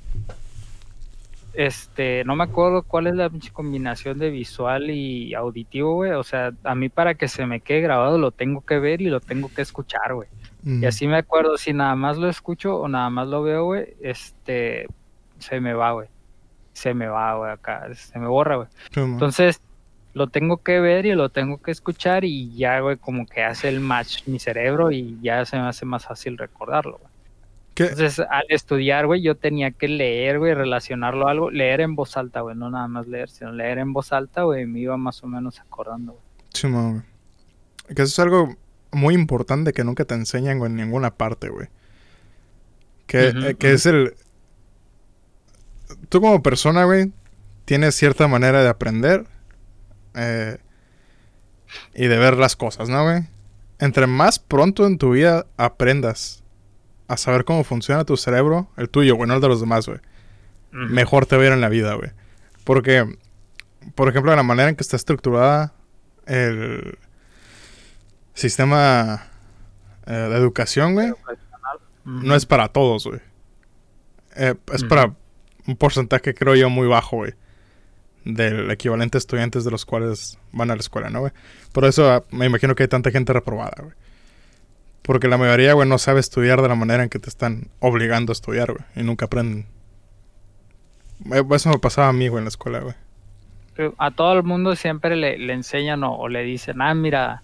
este, no me acuerdo cuál es la combinación de visual y auditivo, güey. O sea, a mí para que se me quede grabado lo tengo que ver y lo tengo que escuchar, güey. Y así me acuerdo, si nada más lo escucho o nada más lo veo, güey, este, se me va, güey. Se me va, güey, acá, se me borra, güey. Entonces, lo tengo que ver y lo tengo que escuchar y ya, güey, como que hace el match mi cerebro y ya se me hace más fácil recordarlo, güey. Entonces, al estudiar, güey, yo tenía que leer, güey, relacionarlo a algo, leer en voz alta, güey, no nada más leer, sino leer en voz alta, güey, me iba más o menos acordando, güey. Sí, güey. Que eso es algo muy importante que nunca te enseñan en ninguna parte, güey. Que, eh, que es el... Tú como persona, güey, tienes cierta manera de aprender eh, y de ver las cosas, ¿no, güey? Entre más pronto en tu vida aprendas a saber cómo funciona tu cerebro, el tuyo, güey, no el de los demás, güey, mejor te va a ir en la vida, güey. Porque, por ejemplo, la manera en que está estructurada el, sistema eh, de educación, güey, no es para todos, güey. Eh, es para un porcentaje, creo yo, muy bajo, güey. Del equivalente a estudiantes de los cuales van a la escuela, ¿no, güey? Por eso ah, me imagino que hay tanta gente reprobada, güey. Porque la mayoría, güey, no sabe estudiar de la manera en que te están obligando a estudiar, güey. Y nunca aprenden. Eh, eso me pasaba a mí, güey, en la escuela, güey. A todo el mundo siempre le, enseñan o, o, le dicen, ah, mira,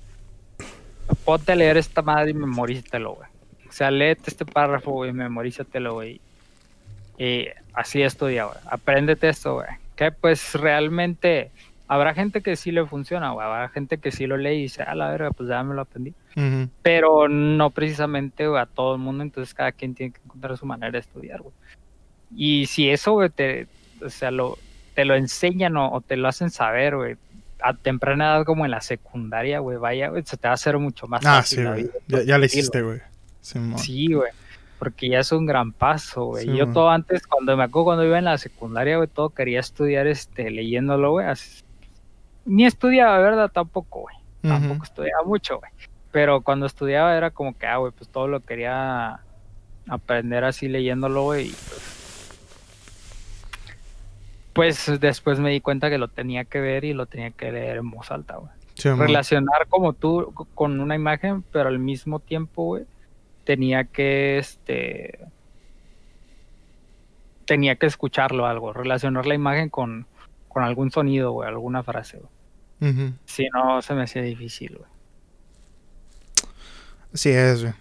ponte a leer esta madre y memorízatelo, güey. O sea, léete este párrafo, güey, memorízatelo, güey. Y así estudia, güey. Apréndete esto, güey. Que pues realmente habrá gente que sí le funciona, güey. Habrá gente que sí lo lee y dice, a la verga, pues ya me lo aprendí. Pero no precisamente a todo el mundo, entonces cada quien tiene que encontrar su manera de estudiar, güey. Y si eso, güey, te, o sea, lo, te lo enseñan o, o te lo hacen saber, güey, a temprana edad como en la secundaria, güey, vaya, se te va a hacer mucho más Ah, fácil sí, güey. Ya, ya le hiciste, güey. Sí, güey. Porque ya es un gran paso, güey. Sí, Yo todo antes, cuando me acuerdo cuando iba en la secundaria, güey, todo quería estudiar este leyéndolo, güey. Ni estudiaba, ¿verdad? Tampoco, güey. Tampoco estudiaba mucho, güey. Pero cuando estudiaba era como que, ah, güey, pues todo lo quería aprender así leyéndolo, güey. y Pues, pues después me di cuenta que lo tenía que ver y lo tenía que leer en voz alta, güey relacionar como tú con una imagen, pero al mismo tiempo, güey, tenía que, este, tenía que escucharlo algo, relacionar la imagen con, con algún sonido, güey, alguna frase, güey. Si no, se me hacía difícil, güey. Sí es, güey.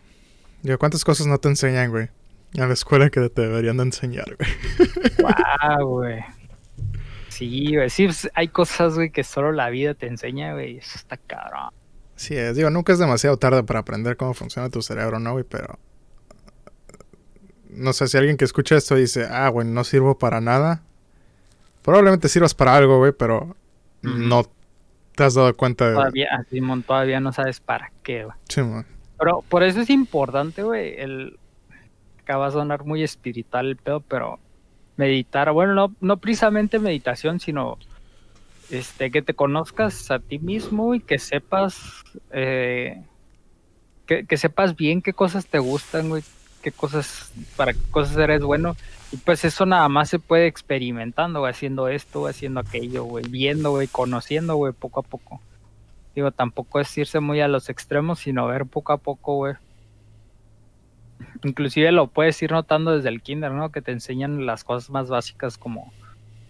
Digo, ¿cuántas cosas no te enseñan, güey? En la escuela que te deberían de enseñar, güey. Güey. Sí, güey, sí, pues, hay cosas, güey, que solo la vida te enseña, güey, eso está cabrón. Sí es. Digo, nunca es demasiado tarde para aprender cómo funciona tu cerebro, ¿no, güey? Pero... No sé, si alguien que escucha esto dice, ah, güey, no sirvo para nada. Probablemente sirvas para algo, güey, pero no te has dado cuenta de... Todavía, ah, Simón, todavía no sabes para qué, güey. Simón. Pero por eso es importante, güey, el... Acaba de sonar muy espiritual el pedo, pero meditar, bueno, no, no precisamente meditación, sino este, que te conozcas a ti mismo y que sepas, eh, que, sepas bien qué cosas te gustan, güey, qué cosas, para qué cosas eres bueno. Y pues eso nada más se puede experimentando, haciendo esto, haciendo aquello, güey, viendo, güey, conociendo, güey, poco a poco. Digo, tampoco es irse muy a los extremos, sino ver poco a poco, güey. Inclusive lo puedes ir notando desde el kinder, ¿no? Que te enseñan las cosas más básicas como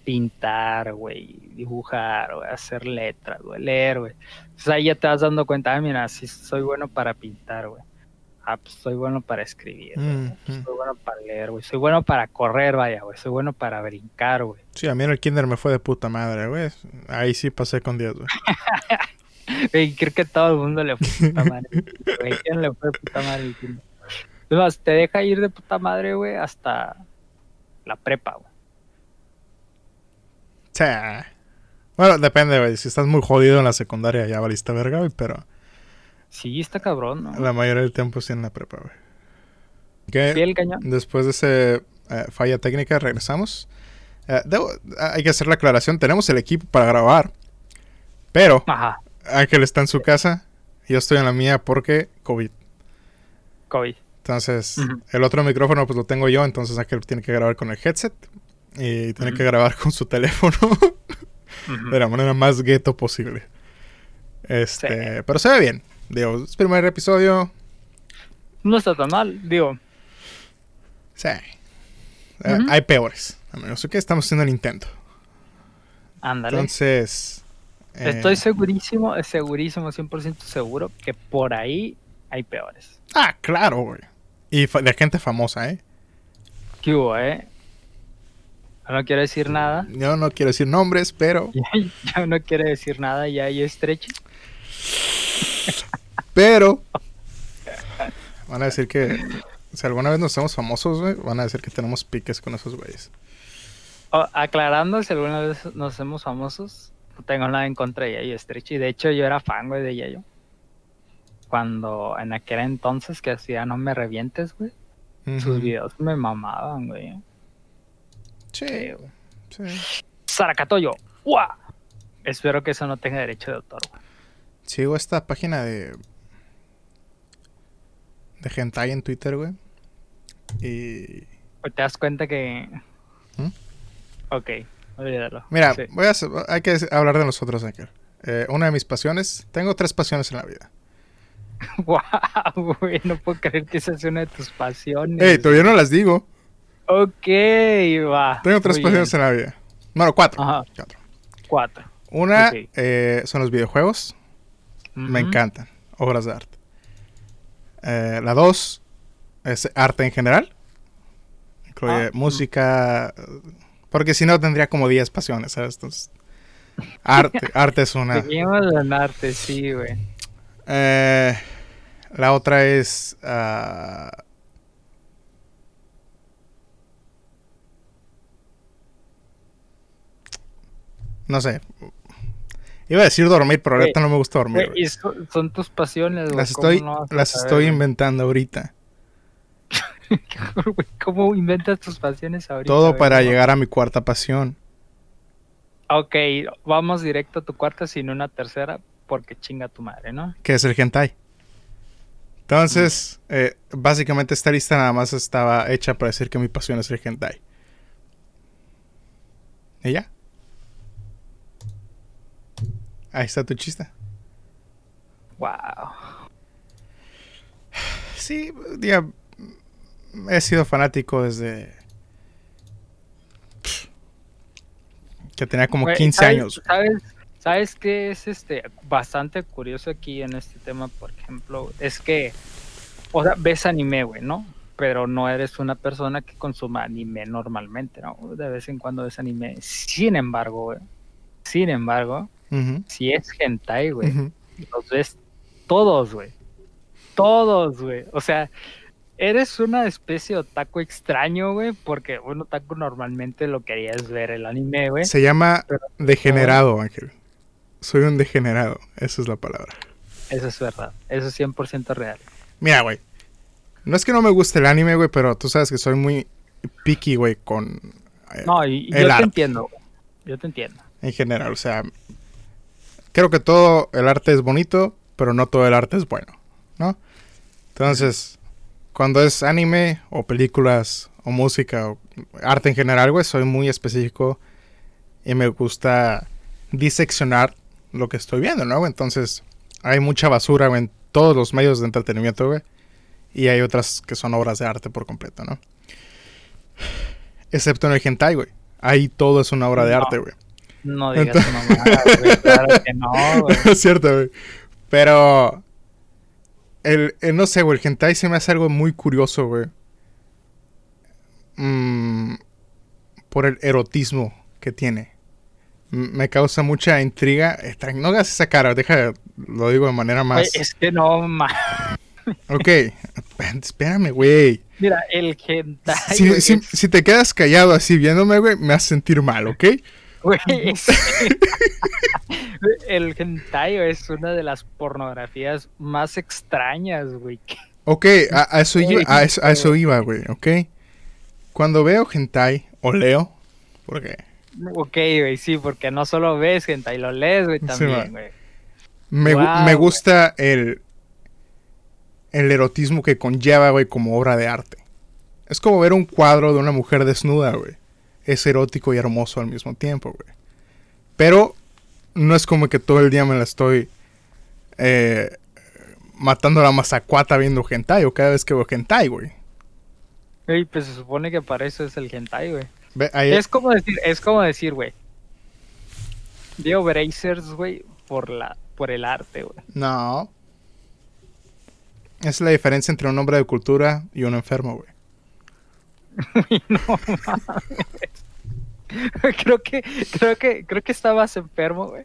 pintar, güey, dibujar, güey, hacer letras, güey, leer, güey. Entonces ahí ya te vas dando cuenta, ah, mira, sí soy bueno para pintar, güey. Ah, pues soy bueno para escribir, güey. Mm, Pues, mm. soy bueno para leer, güey. Soy bueno para correr, vaya, güey. Soy bueno para brincar, güey. Sí, a mí en el kinder me fue de puta madre, güey. Ahí sí pasé con 10, güey. Güey, creo que todo el mundo le fue de puta madre. Güey, ¿quién le fue de puta madre? Es más, te deja ir de puta madre, güey, hasta la prepa, güey. Bueno, depende, güey. Si estás muy jodido en la secundaria, ya valiste verga, güey. Pero Sí, está cabrón, ¿no? la mayoría del tiempo sí en la prepa, güey. Ok, Piel cañón. Después de ese eh, falla técnica, regresamos. Eh, debo- hay que hacer la aclaración. Tenemos el equipo para grabar. Pero Ajá, Ángel está en su casa. Yo estoy en la mía porque COVID. COVID. Entonces, el otro micrófono pues lo tengo yo. Entonces Ángel tiene que grabar con el headset. Y tiene Ujú. que grabar con su teléfono. De la manera más gueto posible. Este, pero se ve bien. Digo, es primer episodio. No está tan mal, digo. Sí. Eh, hay peores. A menos que estamos haciendo el intento. Ándale. Entonces. eh, Estoy segurísimo, segurísimo, 100% seguro que por ahí hay peores. Ah, claro, güey. Y de gente famosa, ¿eh? ¿Qué hubo, eh? Yo no quiero decir nada. Yo no quiero decir nombres, pero. Yo no quiero decir nada, ya hay estrecho. Pero. Van a decir que. Si alguna vez nos hacemos famosos, güey, van a decir que tenemos piques con esos güeyes. Oh, aclarando, si alguna vez nos hacemos famosos, no tengo nada en contra de Yayo Estrecho. Y de hecho, yo era fan, güey, de Yayo. Cuando en aquel entonces que hacía No Me Revientes, güey. Sus videos me mamaban, güey. Sí, Sí. Saracatoyo. ¡Guau! Espero que eso no tenga derecho de autor, güey. Sigo esta página de. De hentai en Twitter, güey. Y. Pues te das cuenta que. ¿Mm? Ok, olvídalo. Mira, Sí. voy a, hay que hablar de nosotros, Anker. Eh, una de mis pasiones. Tengo tres pasiones en la vida. Guau, güey, no puedo creer que esa sea una de tus pasiones. Ey, todavía no las digo. Ok, va. Tengo tres Muy pasiones bien. en la vida. Bueno, cuatro. Ajá, Cuatro. cuatro. Una eh, son los videojuegos. Me encantan. Obras de arte. Eh, la dos es arte en general. Incluye Ah, música. Porque si no tendría como 10 pasiones, ¿sabes? Entonces, arte, arte es una. Seguimos en arte, sí, güey. Eh, la otra es. ah, no sé. Iba a decir dormir, pero ahorita no me gusta dormir. Y son, son tus pasiones, güey. Las ¿cómo estoy, no las estoy inventando ahorita. ¿Cómo inventas tus pasiones ahorita? Todo para No. llegar a mi cuarta pasión. Ok, vamos directo a tu cuarta sin una tercera, porque chinga tu madre, ¿no? que es el hentai. Entonces, eh, básicamente esta lista nada más estaba hecha para decir que mi pasión es el hentai. ¿Y ya? Ahí está tu chiste. Wow. Sí, diga, he sido fanático desde que tenía como Güey, 15 ¿sabes- años. ¿Sabes, ¿Sabes qué es este bastante curioso aquí en este tema, por ejemplo? Es que, o sea, ves anime, güey, ¿no? Pero no eres una persona que consuma anime normalmente, ¿no? De vez en cuando ves anime. Sin embargo, güey, sin embargo, Si es hentai, güey, ujú. los ves todos, güey. Todos, güey. O sea, eres una especie de otaku extraño, güey, porque un otaku normalmente lo que haría es ver el anime, güey. Se llama Pero- degenerado, Ángel. Soy un degenerado, esa es la palabra. Eso es verdad. Eso es 100% real. Mira, güey. No es que no me guste el anime, güey, pero tú sabes que soy muy picky, güey, con... eh, No, y, el yo te arte. entiendo, güey. Yo te entiendo. en general, o sea... Creo que todo el arte es bonito, pero no todo el arte es bueno, ¿no? Entonces, cuando es anime o películas o música o arte en general, güey, soy muy específico y me gusta diseccionar lo que estoy viendo, ¿no? Entonces, hay mucha basura, güey, en todos los medios de entretenimiento, güey. Y hay otras que son obras de arte por completo, ¿no? Excepto en el hentai, güey. Ahí todo es una obra de No. arte, güey. No digas Entonces- mamada, güey. Claro que no, güey. es cierto, güey. Pero. El, el- no sé, güey. El hentai se me hace algo muy curioso, güey. Mm, por el erotismo que tiene. M- me causa mucha intriga. No hagas esa cara, deja, lo digo de manera más. es que no, ma- Ok, espérame, güey. Mira, el hentai, si te quedas callado así viéndome, güey, me hace sentir mal, ¿ok? Güey, es- el hentai es una de las pornografías más extrañas, güey. Ok, a, a eso iba, a eso, a eso iba, güey, ok. Cuando veo hentai, o leo, porque Ok, güey, sí, porque no solo ves hentai, lo lees, güey, Sí, también, va. güey. me, güey. gusta el, el erotismo que conlleva, güey, como obra de arte. Es como ver un cuadro de una mujer desnuda, güey. Es erótico y hermoso al mismo tiempo, güey. Pero no es como que todo el día me la estoy eh, matando la mazacuata viendo hentai o cada vez que veo hentai, güey. Güey, pues se supone que para eso es el hentai, güey. Ve, ahí- Es como decir, es como decir, güey. Veo Brazers, güey, por la, por el arte, güey. No. Es la diferencia entre un hombre de cultura y un enfermo, güey. No mames. creo que, creo que, creo que estabas enfermo, güey.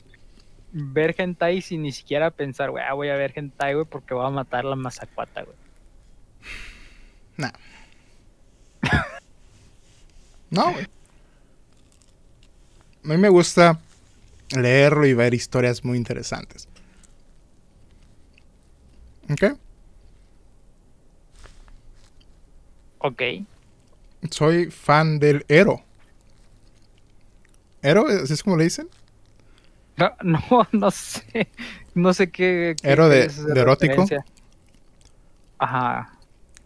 Ver hentai sin ni siquiera pensar, güey, ah, voy a ver hentai, güey, porque voy a matar la mazacuata, güey. No. No, güey. A mí me gusta leerlo y ver historias muy interesantes. ¿Ok? Ok. Soy fan del Ero. ¿Ero? ¿Así es como le dicen? No, no, no sé. No sé qué. qué- ¿Ero de- erótico? referencia. Ajá.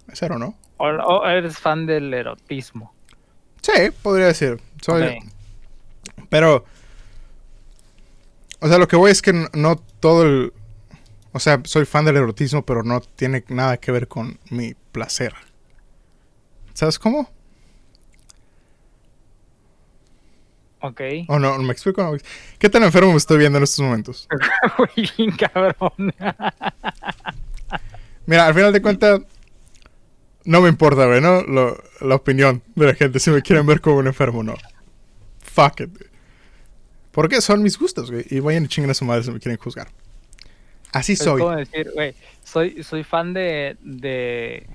Es Ero, ¿no? O, o eres fan del erotismo. Sí, podría decir. Soy. Pero. O sea, lo que voy es que no todo el. O sea, soy fan del erotismo, pero no tiene nada que ver con mi placer. ¿Sabes cómo? Ok. ¿O no? ¿Me explico? No. ¿Qué tan enfermo me estoy viendo en estos momentos? Güey, cabrón. Mira, al final de cuentas. No me importa, güey, ¿no? Lo- la opinión de la gente, si me quieren ver como un enfermo o no. Fuck it. güey. Porque son mis gustos, güey. Y vayan y chinguen a su madre si me quieren juzgar. Así soy. como decir, güey, soy, soy fan de, de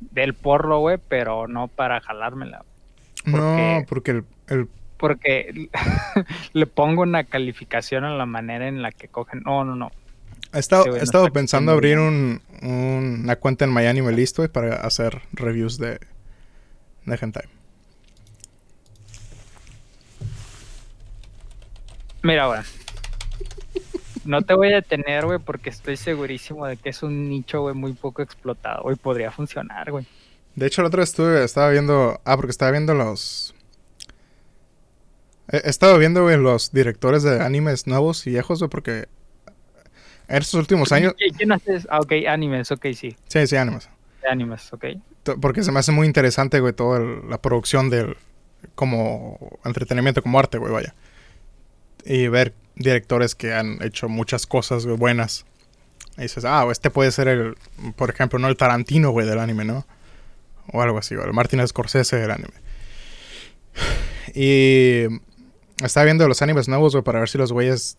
del porro, güey, pero no para jalármela. No, Porque- porque el, el porque le pongo una calificación a la manera en la que cogen. No, no, no. He estado, Sí, güey, he estado pensando abrir un, un- una cuenta en Miami me listo para hacer reviews de, de hentai. Mira, güey. No te voy a detener, güey, porque estoy segurísimo de que es un nicho, güey, muy poco explotado, güey. Podría funcionar, güey. De hecho, el otro estuve, estaba viendo. Ah, porque estaba viendo los. He, estado viendo, güey, los directores de animes nuevos y viejos, güey, porque. En estos últimos años. ¿Qui- ¿Quién haces? Ah, ok, animes, ok, sí. Sí, sí, animes. Animes, ok. Porque se me hace muy interesante, güey, toda el- la producción del. Como entretenimiento, como arte, güey, vaya. Y ver directores que han hecho muchas cosas, güey, buenas. Y dices, ah, este puede ser el. Por ejemplo, no el Tarantino, güey, del anime, ¿no? O algo así, o el Martin Scorsese del anime. Y. Estaba viendo los animes nuevos, güey, para ver si los güeyes.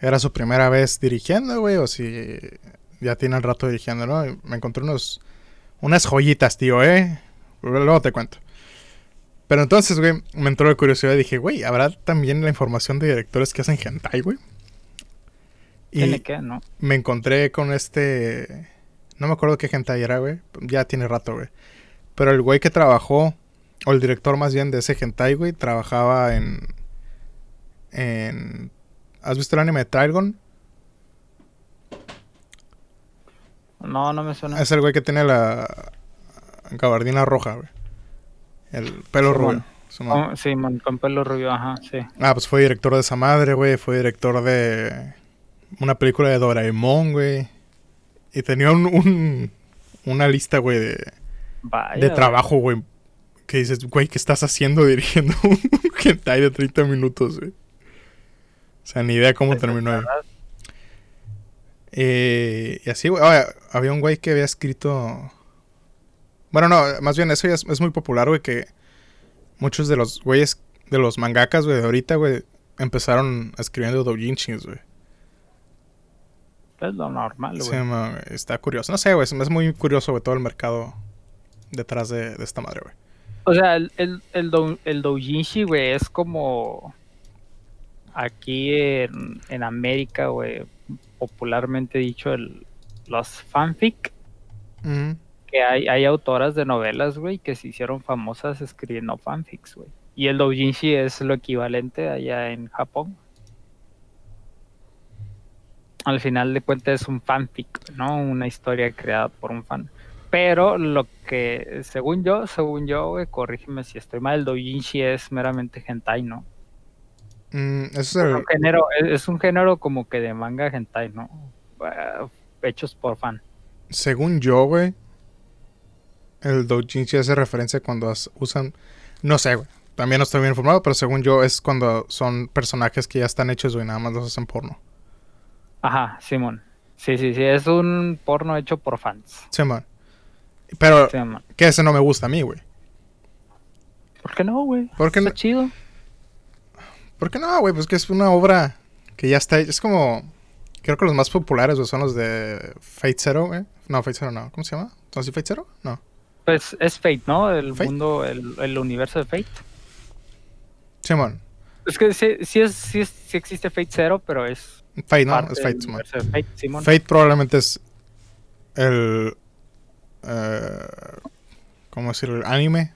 Era su primera vez dirigiendo, güey, o si ya tienen rato dirigiendo, ¿no? Y me encontré unos. Unas joyitas, tío, ¿eh? Luego te cuento. Pero entonces, güey, me entró la curiosidad y dije, güey, ¿habrá también la información de directores que hacen hentai, güey? Tiene Y que, ¿no? me encontré con este... No me acuerdo qué hentai era, güey. Ya tiene rato, güey. Pero el güey que trabajó, o el director más bien de ese hentai, güey, trabajaba en... en... ¿Has visto el anime de Trigon? No, no me suena. Es el güey que tiene la gabardina roja, güey. El pelo rubio. Con- sí, man, con pelo rubio, ajá, sí. Ah, pues fue director de esa madre, güey. Fue director de una película de Doraemon, güey. Y tenía un, un- una lista, güey, de, Vaya. de trabajo, güey. Que dices, güey, ¿qué estás haciendo dirigiendo un hentai de 30 minutos, güey? O sea, ni idea cómo es terminó ahí. Eh, y así, güey. había un güey que había escrito. Bueno, no, más bien eso ya es, es muy popular, güey. Que muchos de los güeyes, de los mangakas, güey, de ahorita, güey, empezaron escribiendo doujinshis, güey. Es lo normal, Sí, güey. güey, está curioso. No sé, güey, hace muy curioso, güey, todo el mercado detrás de, de esta madre, güey. O sea, el, el, el doujinshi, güey, es como aquí en, en América, güey, popularmente dicho, el, los fanfic, que hay, hay autoras de novelas, güey, que se hicieron famosas escribiendo fanfics, güey. Y el doujinshi es lo equivalente allá en Japón. Al final de cuentas es un fanfic, ¿no? Una historia creada por un fan. Pero lo que, según yo, según yo, güey, corrígeme si estoy mal, el doujinshi es meramente hentai, ¿no? Mm, es el, un género, es, un género como que de manga hentai, ¿no? Eh, hechos por fan. según yo, güey, el doujinshi hace referencia cuando usan, no sé, güey, también no estoy bien informado, pero según yo es cuando son personajes que ya están hechos, güey, nada más los hacen porno. Ajá, Simón. Sí, sí, sí, es un porno hecho por fans. Sí, man. Pero Simón. que ese no me gusta a mí, güey. ¿Por qué no, güey? ¿Por qué Está no? chido. ¿Por qué no, güey? Pues que es una obra que ya está, es como, creo que los más populares, güey, son los de Fate Zero, güey. No, Fate Zero no, ¿cómo se llama? ¿Son así Fate Zero? No. Pues es Fate, ¿no? El Fate. mundo, el, el universo de Fate. Sí, man. Es que sí, sí, es, sí, es- sí existe Fate Zero, pero es Fate, ¿no? Es Fate, de Fate, Simón. Fate probablemente es el. eh, ¿Cómo decirlo? El anime.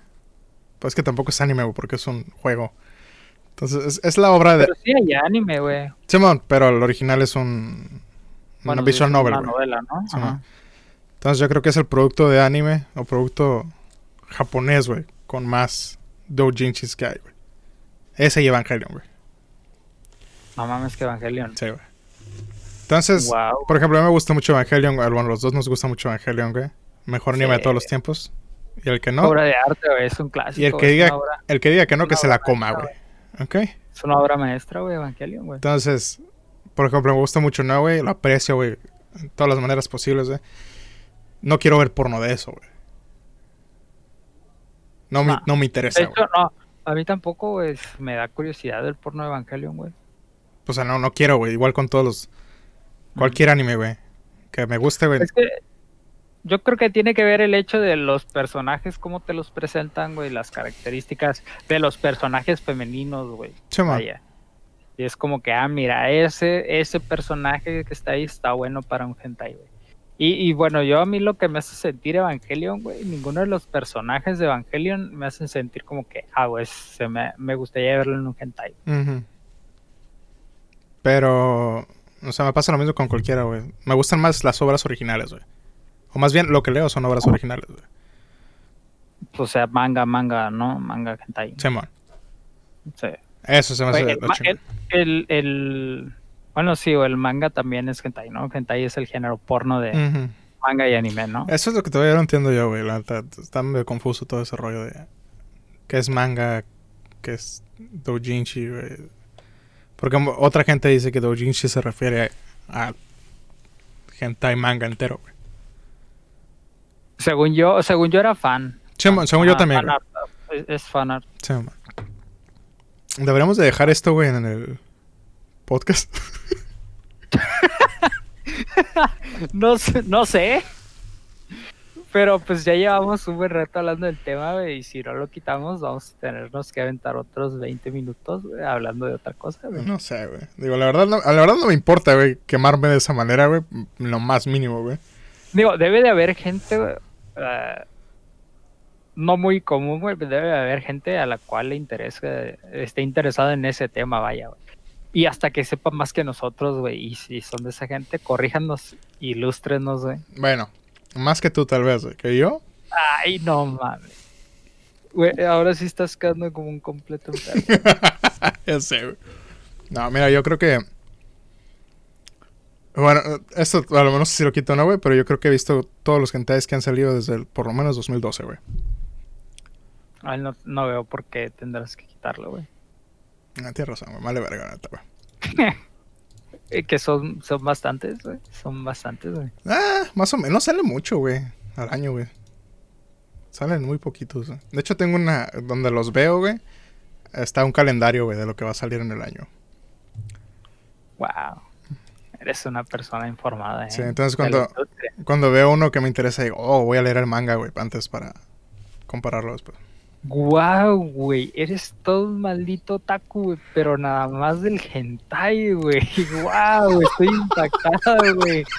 Pues que tampoco es anime, güey, porque es un juego. Entonces, es, es la obra de. Pero sí hay anime, güey. Simón, pero el original es un. Bueno, una visual novel, Una güey. novela, ¿no? Sí, Ajá. Entonces, yo creo que es el producto de anime o producto japonés, güey, con más doujinshis que hay, güey. Ese y Evangelion, güey. No mames que Evangelion. Sí, güey. Entonces, Wow. por ejemplo, a mí me gusta mucho Evangelion. Bueno, los dos nos gusta mucho Evangelion, güey. Mejor anime de todos los tiempos. Y el que no, Obra de arte, güey. Es un clásico. Y el que diga- el que diga que no, que se la coma, güey. ¿Ok? Es una obra maestra, güey, Evangelion, güey. Entonces, por ejemplo, me gusta mucho, ¿no, güey? Lo aprecio, güey. En todas las maneras posibles, güey. No quiero ver porno de eso, güey. No, me, no me De interesa, hecho, güey. no. A mí tampoco, güey. Me da curiosidad el porno de Evangelion, güey. O sea, no, no quiero, güey. Igual con todos los... Cualquier anime, güey. Que me guste, güey. Es que yo creo que tiene que ver el hecho de los personajes, cómo te los presentan, güey, las características de los personajes femeninos, güey. Sí. Y es como que, ah, mira, ese, ese personaje que está ahí está bueno para un hentai, güey. Y, y bueno, yo a mí lo que me hace sentir Evangelion, güey, ninguno de los personajes de Evangelion me hacen sentir como que, ah, güey, se me, me gustaría verlo en un hentai. Pero, o sea, me pasa lo mismo con cualquiera, güey. Me gustan más las obras originales, güey. O más bien, lo que leo son obras originales, güey. O sea, manga, manga, ¿no? Manga hentai. Simón. Sí. Eso se me hace el, el- el- el- bueno, sí, o el manga también es hentai, ¿no? Hentai es el género porno de manga y anime, ¿no? Eso es lo que todavía no entiendo yo, güey. La neta, está medio confuso todo ese rollo de qué es manga, qué es doujinshi, güey. Porque otra gente dice que doujinshi se refiere a hentai manga entero, güey. Según yo, según yo era fan. Según yo también. fan güey. art, Es, es fan art. Deberíamos de dejar esto, güey, en el podcast. No sé, no sé. Pero pues ya llevamos un buen rato hablando del tema, güey, y si no lo quitamos, vamos a tenernos que aventar otros 20 minutos, güey, hablando de otra cosa, güey. No sé, güey. Digo, la verdad, no, la verdad no me importa, güey, quemarme de esa manera, güey. Lo más mínimo, güey. Digo, debe de haber gente, güey, eh, no muy común, güey, pero debe de haber gente a la cual le interese, esté interesada en ese tema, vaya, güey. Y hasta que sepa más que nosotros, güey, y si son de esa gente, corríjanos, ilústrenos, güey. Bueno, más que tú, tal vez, güey. Que yo. Ay, no mames. Güey, ahora sí estás quedando como un completo enfermo. ya sé, güey. No, mira, yo creo que. Bueno, esto a lo menos si lo quito no, güey, pero yo creo que he visto todos los hentais que han salido desde el, por lo menos 2012, güey. Ay, no, no veo por qué tendrás que quitarlo, güey. Ah, tienes razón, güey. Vale, verga, neta, güey. Eh, que son, son bastantes, güey. Son bastantes, güey. Ah, más o menos. No sale mucho, güey. Al año, güey. Salen muy poquitos. güey. De hecho, tengo una. Donde los veo, güey. Está un calendario, güey, de lo que va a salir en el año. Wow. Eres una persona informada, ¿eh? Sí, entonces De la cuando, cuando veo uno que me interesa, digo, oh, voy a leer el manga, güey, antes para compararlo después. Guau, güey. Eres todo un maldito otaku, güey. Pero nada más del hentai, güey. Guau, estoy impactado, güey.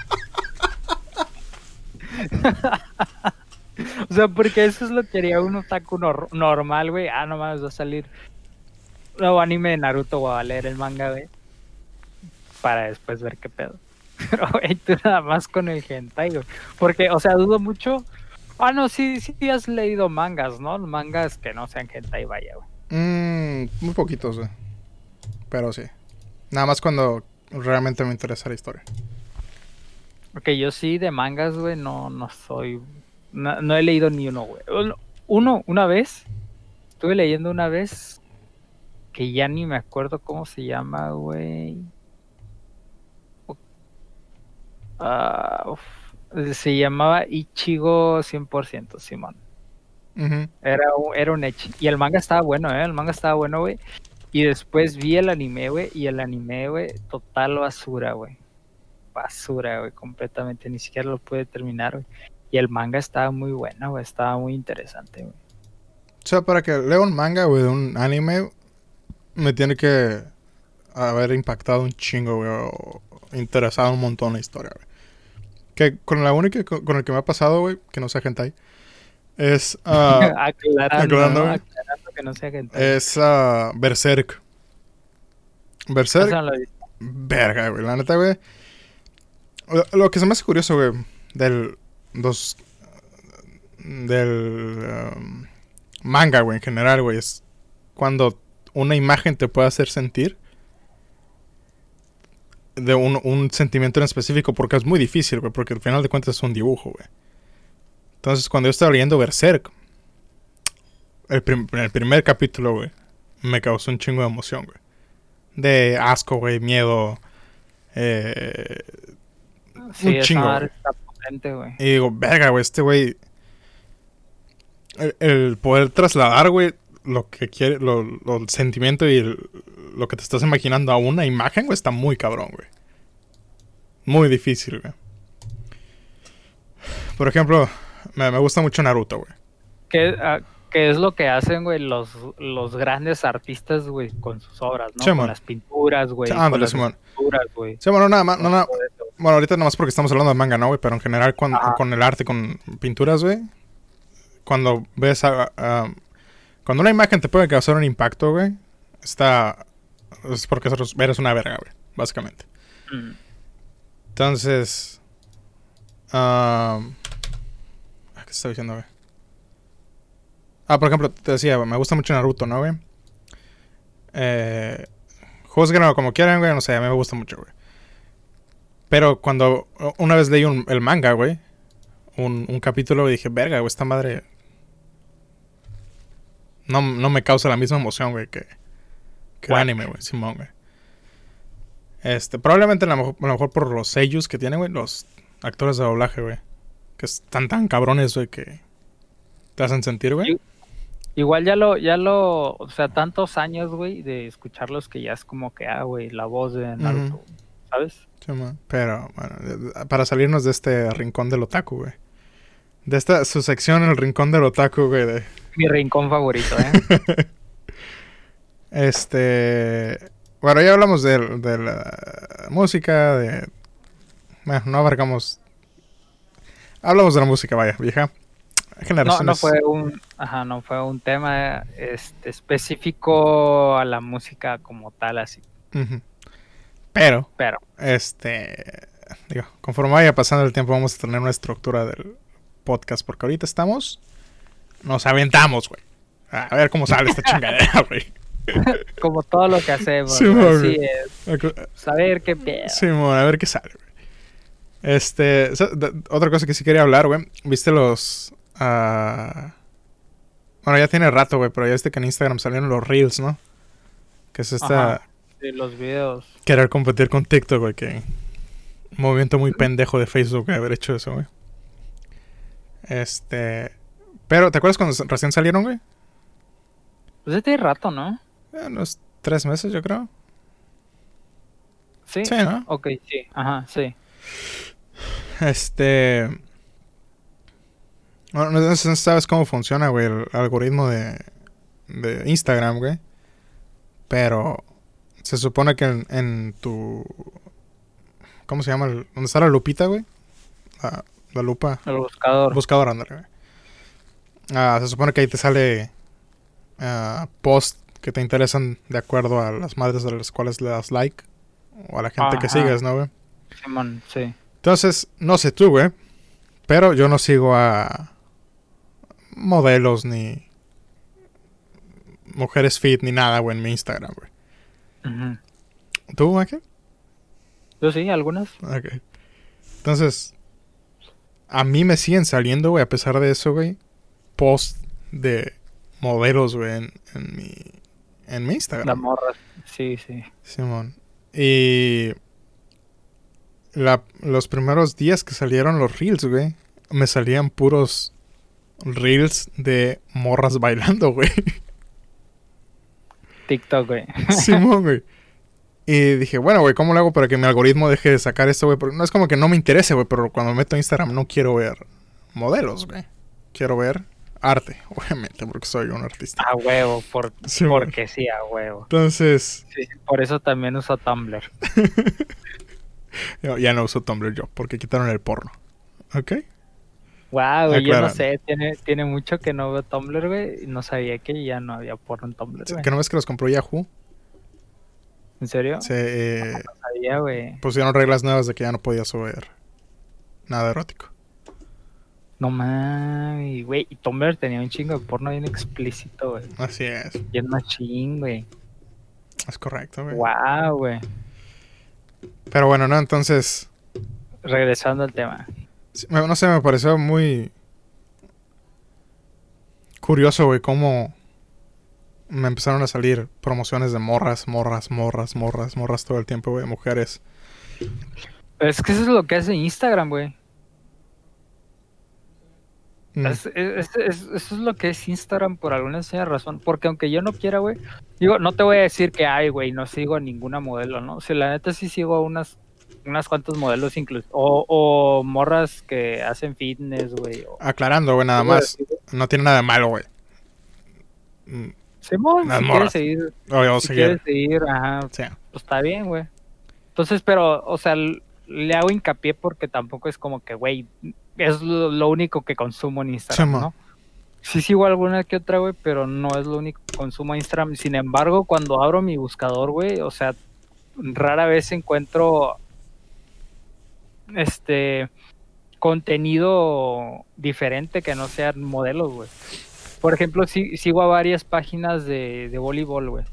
o sea, porque eso es lo que haría un otaku nor- normal, güey. Ah, nomás va a salir nuevo anime de Naruto. Va a leer el manga, güey. Para después ver qué pedo. Pero, güey, tú nada más con el hentai, güey. Porque, o sea, dudo mucho. Ah, no, sí, sí has leído mangas, ¿no? Mangas que no sean hentai, vaya, güey. Mm, muy poquitos, güey. Pero sí. Nada más cuando realmente me interesa la historia. Ok, yo sí de mangas, güey, no, no soy... No, no he leído ni uno, güey. Uno, una vez, estuve leyendo una vez que ya ni me acuerdo cómo se llama, güey. Uf, se llamaba Ichigo 100%, Simón. Ujú. Era un, era un echi. Y el manga estaba bueno, ¿eh? El manga estaba bueno, güey. Y después vi el anime, güey. Y el anime, güey, total basura, güey. Basura, güey, completamente. Ni siquiera lo pude terminar, güey. Y el manga estaba muy bueno, güey. Estaba muy interesante, güey. O sea, para que lea un manga, güey, de un anime, me tiene que haber impactado un chingo, güey, o interesado un montón la historia, güey. Que con la única con, con el que me ha pasado, güey, que no sea hentai, es, ah, aclarando, aclarando. Aclarando que no sea gente. es ah, Berserk. Berserk, no verga, güey, la neta, güey. Lo, lo que se me hace curioso, güey, del, dos, del um, manga, güey, en general, güey, es cuando una imagen te puede hacer sentir de un, un sentimiento en específico, porque es muy difícil, güey, porque al final de cuentas es un dibujo, güey. Entonces, cuando yo estaba leyendo Berserk, el, prim- el primer capítulo, güey, me causó un chingo de emoción, güey. De asco, güey, miedo. Eh, Sí, un chingo, madre güey. está potente, güey. y digo, verga, güey, este güey. El, el poder trasladar, güey, lo que quiere, lo, lo- el sentimiento y el- lo que te estás imaginando a una imagen, güey, está muy cabrón, güey. Muy difícil, güey. por ejemplo, me, me gusta mucho Naruto, güey. ¿Qué, ah, qué es lo que hacen, güey, los, los grandes artistas, güey, con sus obras, ¿no? Sí, con las pinturas, güey. Sí, con ándale, las Simón. esculturas, güey. Sí, bueno, nada más, no, nada- bueno, ahorita nada más porque estamos hablando de manga, ¿no, güey? Pero en general con, con el arte, con pinturas, güey. Cuando ves a, a- Cuando una imagen te puede causar un impacto, güey. Está... Es porque eres una verga, güey. Básicamente. Mm. Entonces... am, ¿Qué estaba diciendo, güey? Ah, por ejemplo, te decía, me gusta mucho Naruto, ¿no, güey? Eh, juzguenlo como quieran, güey, no sé, a mí me gusta mucho, güey. Pero cuando una vez leí un- el manga, güey, un, un capítulo, y dije, verga, güey, esta madre no, no me causa la misma emoción, güey, que, que anime, güey, Simón, güey. Este, probablemente a lo mejor, a lo mejor por los sellos que tienen, güey, los actores de doblaje, güey. Que están tan cabrones, güey, que te hacen sentir, güey. Igual ya lo, ya lo, o sea, tantos años, güey, de escucharlos que ya es como que, ah, güey, la voz de Naruto, ¿sabes? Sí, man. Pero, bueno, para salirnos de este rincón del otaku, güey. De esta, su sección, el rincón del otaku, güey. De, Mi rincón favorito, ¿eh? este. Bueno, ya hablamos de, de la música, de. Bueno, no abarcamos. Hablamos de la música, vaya, vieja. No, Generaciones. no fue un, ajá, no fue un tema este, específico a la música como tal, así. Pero, pero este. Digo, conforme vaya pasando el tiempo, vamos a tener una estructura del podcast. Porque ahorita estamos. Nos aventamos, güey. A ver cómo sale esta chingadera, güey. como todo lo que hacemos, Sí, así es, saber qué pedo. Simón, a ver qué sale. Este, otra cosa que sí quería hablar, güey. ¿Viste los... ah, Bueno, ya tiene rato, güey, pero ya viste que en Instagram salieron los Reels, ¿no? Que es esta... Ajá. de los videos. Querer competir con TikTok, güey, que... Un movimiento muy pendejo de Facebook, haber hecho eso, güey. Este... Pero, ¿te acuerdas cuando recién salieron, güey? Pues ya tiene rato, ¿no? Eh, unos tres meses, yo creo. Sí. Sí, ¿no? Ok, sí, ajá, sí. Este. Bueno, no si sabes cómo funciona, güey, el algoritmo de, de Instagram, güey. Pero se supone que en, en tu. ¿Cómo se llama? el- ¿Dónde está la lupita, güey? La, la lupa. El buscador. Buscador, ándale, güey. Ah, se supone que ahí te sale ah, post que te interesan de acuerdo a las madres de las cuales le das like. O a la gente que sigues, ¿no, güey? Simón, sí. Entonces, no sé tú, güey. Pero yo no sigo a modelos ni mujeres fit ni nada, güey, en mi Instagram, güey. ¿Tú, Ángel? Yo sí, algunas. Ok. Entonces, a mí me siguen saliendo, güey, a pesar de eso, güey, post de modelos, güey, en, en mi, en mi Instagram. La morra. Sí, sí. Simón. Y la- los primeros días que salieron los reels, güey, me salían puros reels de morras bailando, güey. TikTok, güey. Simón, güey. Y dije, bueno, güey, ¿cómo lo hago para que mi algoritmo deje de sacar esto, güey? Porque no es como que no me interese, güey, pero cuando me meto a Instagram no quiero ver modelos, güey. Quiero ver arte, obviamente, porque soy un artista. A huevo, por, Sí, porque sí, a huevo. Entonces, Sí, por eso también uso Tumblr. yo ya no uso Tumblr yo, porque quitaron el porno. ¿Ok? Wow, güey, yo no sé, tiene, tiene mucho que no veo Tumblr, güey, y no sabía que ya no había porno en Tumblr. ¿Que no ves que los compró Yahoo? ¿En serio? Se eh, No sabía, güey. pusieron reglas nuevas de que ya no podías ver nada erótico. No mames, güey, y Tumblr tenía un chingo de porno bien explícito, güey. Así es, Bien machín, güey. es correcto, güey. Wow, güey. Pero bueno, no, entonces, Regresando al tema. no sé, me pareció muy curioso, güey, cómo me empezaron a salir promociones de morras, morras, morras, morras, morras todo el tiempo, güey, mujeres. Es que eso es lo que hace Instagram, güey. Mm, Es- es- es- eso es lo que es Instagram por alguna extraña razón. Porque aunque yo no quiera, güey. Digo, no te voy a decir que ay, güey, no sigo a ninguna modelo, ¿no? Si la neta sí sigo a unas unas cuantos modelos incluso. O, o morras que hacen fitness, güey. o- Aclarando, güey, nada más. No tiene nada de malo, güey. Mm, Simón, Las si quieres seguir, vamos si seguir. quieres seguir, ajá, Sí. pues está bien, güey. Entonces, pero, o sea, le hago hincapié porque tampoco es como que, güey, es lo, lo único que consumo en Instagram. Sí sigo alguna que otra, güey, pero no es lo único que consumo en Instagram. Sin embargo, cuando abro mi buscador, güey, o sea, rara vez encuentro este contenido diferente que no sean modelos, güey. Por ejemplo, sí, sigo a varias páginas de, de voleibol, güey.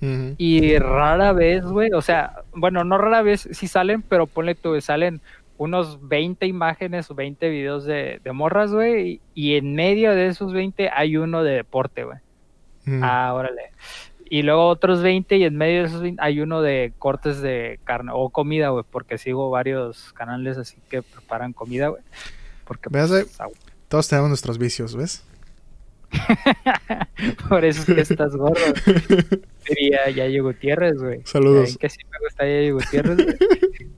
Y rara vez, güey, o sea, bueno, no rara vez sí salen, pero ponle tú, salen unos 20 imágenes o 20 videos de, de morras, güey, y, y en medio de esos 20 hay uno de deporte, güey. Mm. Ah, órale. Y luego otros 20 y en medio de esos 20 hay uno de cortes de carne o comida, güey, porque sigo varios canales así que preparan comida, güey. Porque ¿Ves, pues, Todos tenemos nuestros vicios, ¿ves? por eso es que estás gordo. Diría Yayo Gutiérrez, güey. Saludos. Que sí me gusta Yayo Gutiérrez, güey.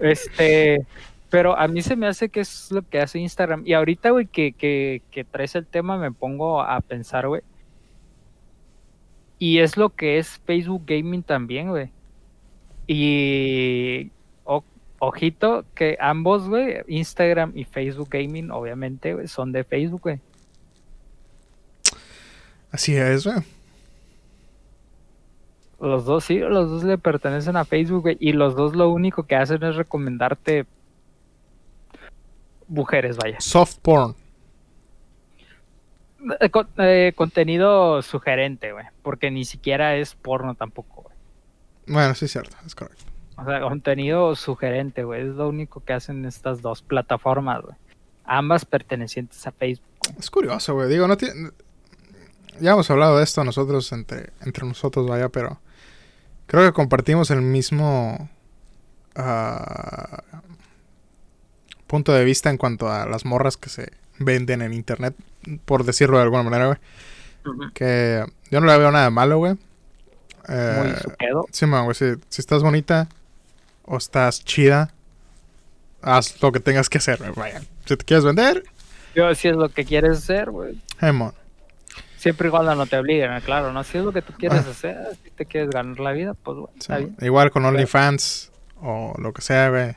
Este, pero a mí se me hace que es lo que hace Instagram. Y ahorita, güey, que, que, que traes el tema, me pongo a pensar, güey. Y es lo que es Facebook Gaming también, güey. Y o- ojito que ambos, güey, Instagram y Facebook Gaming, obviamente, güey, son de Facebook, güey. Así es, güey. Los dos, sí, los dos le pertenecen a Facebook, güey. Y los dos lo único que hacen es recomendarte mujeres, vaya. Soft porn. Eh, con- eh, contenido sugerente, güey. Porque ni siquiera es porno tampoco, güey. Bueno, sí es cierto, es correcto. O sea, contenido sugerente, güey. Es lo único que hacen estas dos plataformas, güey. Ambas pertenecientes a Facebook. Es curioso, güey. Digo, no tiene... Ya hemos hablado de esto nosotros entre, entre nosotros, vaya, pero creo que compartimos el mismo ah, punto de vista en cuanto a las morras que se venden en internet, por decirlo de alguna manera, güey. Que yo no le veo nada de malo, güey. Eh. Sí, man, güey, si, si estás bonita o estás chida, haz lo que tengas que hacer, güey, vaya. Si te quieres vender, Yo, si es lo que quieres hacer, güey. hey, mon. Siempre cuando no te obliguen, ¿no? claro, ¿no? Si es lo que tú quieres hacer, si te quieres ganar la vida, pues, bueno, Sí, está bien. Igual con OnlyFans o lo que sea, güey.